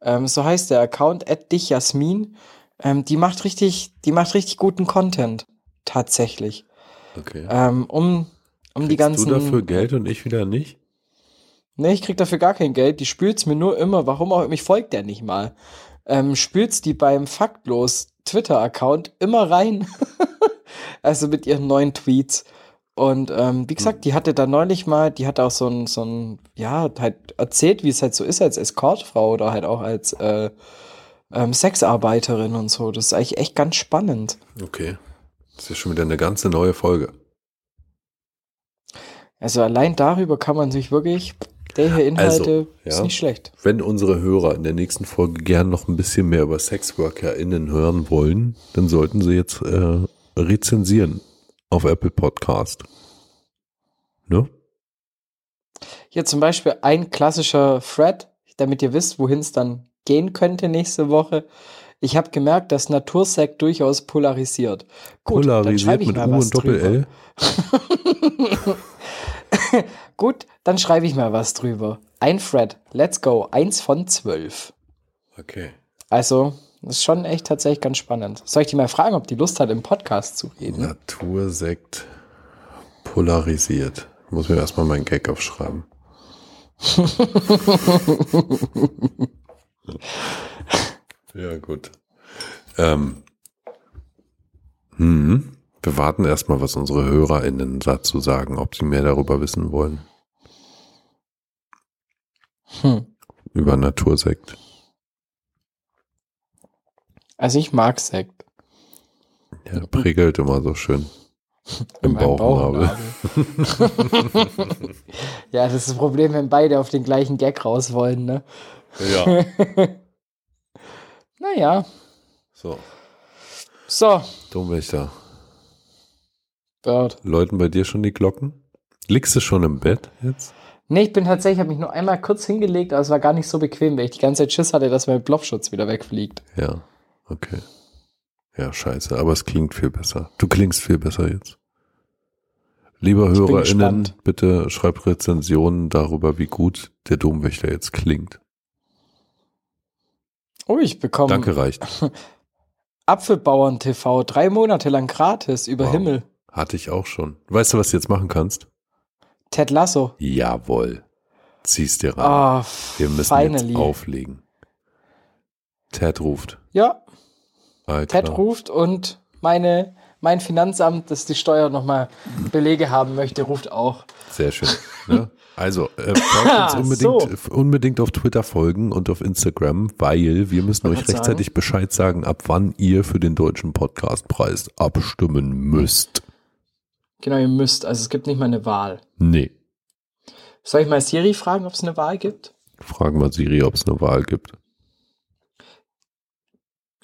Ähm, so heißt der Account, at dich Jasmin. Ähm, die macht richtig, die macht richtig guten Content. Tatsächlich. Okay. Ähm, um, um die Kriegst ganzen. du dafür Geld und ich wieder nicht? Nee, ich krieg dafür gar kein Geld. Die spült's mir nur immer. Warum auch? Mich folgt der nicht mal. Ähm, spült's die beim Faktlos Twitter-Account immer rein. also mit ihren neuen Tweets. Und ähm, wie gesagt, die hatte da neulich mal, die hat auch so ein, so ein, ja, halt erzählt, wie es halt so ist als Escortfrau oder halt auch als äh, ähm, Sexarbeiterin und so. Das ist eigentlich echt ganz spannend. Okay. Das ist ja schon wieder eine ganze neue Folge. Also allein darüber kann man sich wirklich, der hier Inhalte Also, ist ja. nicht schlecht. Wenn unsere Hörer in der nächsten Folge gern noch ein bisschen mehr über SexworkerInnen hören wollen, dann sollten sie jetzt äh, rezensieren auf Apple Podcast. Ne? Hier zum Beispiel ein klassischer Thread, damit ihr wisst, wohin es dann gehen könnte nächsteChe. Ich habe gemerkt, dass Natursekt durchaus polarisiert. Gut, dann Polarisiert schreibe ich mit mal U was und Doppel drüber. L. Gut, dann schreibe ich mal was drüber. Ein Thread, let's go, eins von zwölf. Okay. Also, das ist schon echt tatsächlich ganz spannend. Soll ich die mal fragen, ob die Lust hat, im Podcast zu reden? Natursekt polarisiert. Muss mir erstmal meinen Gag aufschreiben. ja, gut. Ähm. Hm. Wir warten erstmal, was unsere HörerInnen dazu sagen, ob sie mehr darüber wissen wollen. Hm. Über Natursekt. Also ich mag Sekt. Ja, prickelt immer so schön. Im Bauchnabel. Bauchnabel. ja, das ist das Problem, wenn beide auf den gleichen Gag raus wollen, ne? Ja. Naja. So, So, Domwächter. Bird. Läuten bei dir schon die Glocken? Liegst du schon im Bett jetzt? Nee, ich bin tatsächlich, habe mich nur einmal kurz hingelegt, aber es war gar nicht so bequem, weil ich die ganze Zeit Schiss hatte, dass mein Blobschutz wieder wegfliegt. Ja, okay. Ja, scheiße, aber es klingt viel besser. Du klingst viel besser jetzt. Lieber HörerInnen, bitte schreibt Rezensionen darüber, wie gut der Domwächter jetzt klingt. Oh, ich bekomme Danke, reicht. Apfelbauern TV drei Monate lang gratis über Wow. Himmel. Hatte ich auch schon. Weißt du, was du jetzt machen kannst? Ted Lasso. Jawohl. Zieh's dir rein. Ah, Wir müssen finally. jetzt auflegen. Ted ruft. Ja, Alter. Ted ruft und meine, mein Finanzamt, das die Steuer nochmal Belege haben möchte, ruft auch. Sehr schön. Ne? Also, äh, uns unbedingt, So. unbedingt auf Twitter folgen und auf Instagram, weil wir müssen euch rechtzeitig Bescheid sagen, ab wann ihr für den Deutschen Podcastpreis abstimmen müsst. Genau, ihr müsst. Also es gibt nicht mal eine Wahl. Nee. Soll ich mal Siri fragen, ob es eine Wahl gibt? Fragen wir Siri, ob es eine Wahl gibt.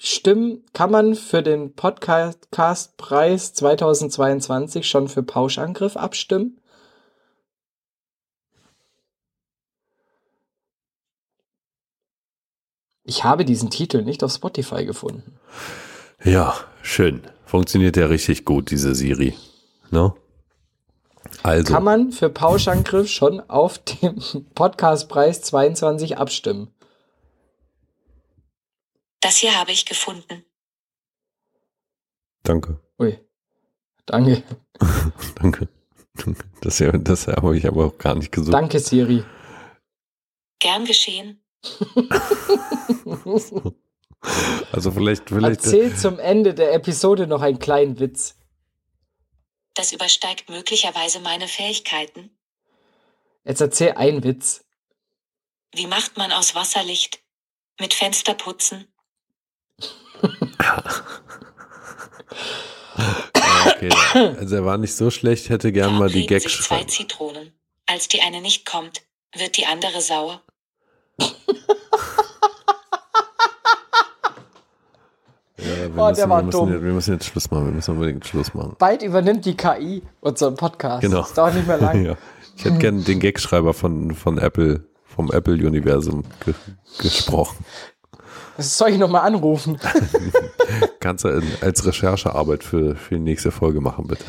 Stimmen kann man für den Podcastpreis 2022 schon für Pauschangriff abstimmen? Ich habe diesen Titel nicht auf Spotify gefunden. Ja, schön. Funktioniert ja richtig gut, diese Siri. Ne? Also, Kann man für Pauschangriff schon auf dem Podcastpreis 22 abstimmen? Das hier habe ich gefunden. danke, Ui. Danke. danke. Das, ja, das habe ich aber auch gar nicht gesucht. Danke, Siri. Gern geschehen. Also vielleicht, vielleicht, Erzähl zum Ende der Episode noch einen kleinen Witz. Das übersteigt möglicherweise meine Fähigkeiten. Jetzt erzähl einen Witz. Wie macht man aus Wasser Licht? Mit Fensterputzen? Okay, also er war nicht so schlecht, hätte gern mal die Gags zwei. Zitronen. Als die eine nicht kommt, wird die andere sauer. Ja, wir, Oh, müssen, der war wir, müssen wir müssen jetzt Schluss machen. Wir müssen unbedingt Schluss machen. Bald übernimmt die KI unseren Podcast. Genau. Das dauert nicht mehr lang. Ja. Ich hätte gern den Gagschreiber von, von Apple, vom Apple-Universum ge gesprochen. Das soll ich nochmal anrufen. Kannst du als Recherchearbeit für, für die nächste Folge machen, bitte.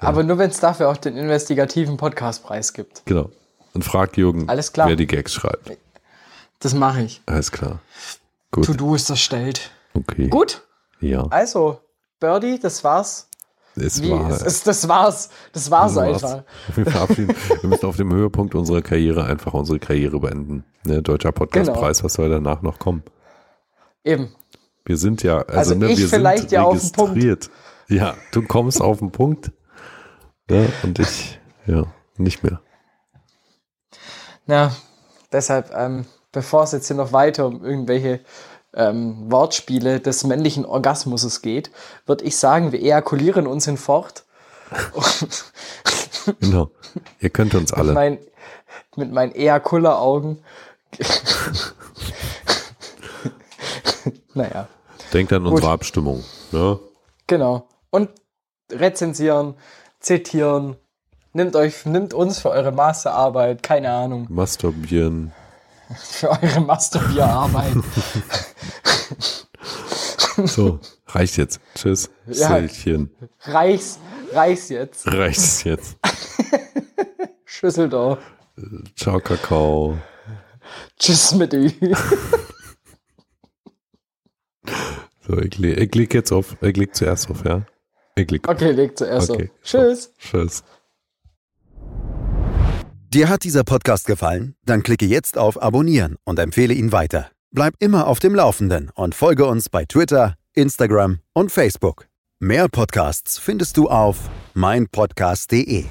Aber nur wenn es dafür auch den investigativen Podcastpreis gibt. Genau. Und frag Jürgen, Alles klar. wer die Gags schreibt. Das mache ich. Alles klar. Gut. To-Do ist erstellt. Okay. Gut, Ja. also, Birdie, das war's. Es Wie, war. es, es, das war's. Das war's Das war's. einfach. Wir verabschieden. Wir müssen auf dem Höhepunkt unserer Karriere einfach unsere Karriere beenden. Ne, Deutscher Podcastpreis, Genau. was soll danach noch kommen? Eben. Wir sind ja, also, Also ne, ich wir vielleicht sind ja auf den Punkt. registriert. Ja, du kommst auf den Punkt. Ja, und ich, ja, nicht mehr. Ja, deshalb, ähm, bevor es jetzt hier noch weiter um irgendwelche ähm, Wortspiele des männlichen Orgasmus geht, würde ich sagen, wir ejakulieren uns hinfort. Genau. Ihr könnt uns alle. mein, mit meinen Ejakuler-Augen. naja, Denkt an unsere Abstimmung. Ne? genau. Und rezensieren, zitieren. Nimmt euch, nimmt uns für eure Masterarbeit, keine Ahnung, Masturbieren. für eure Masterbierarbeit. So, reicht jetzt. Tschüss. Ja. Sälchen. Reichs, reichs jetzt. Reicht's jetzt. Schüssel doch. Ciao, Kakao. Tschüss mit Ü. So, ich, leg- ich leg jetzt auf. Ich leg zuerst auf, ja? Ich leg auf. Okay, leg zuerst Okay. auf. Tschüss. Tschüss. Dir hat dieser Podcast gefallen? Dann klicke jetzt auf Abonnieren und empfehle ihn weiter. Bleib immer auf dem Laufenden und folge uns bei Twitter, Instagram und Facebook. Mehr Podcasts findest du auf meinpodcast.de.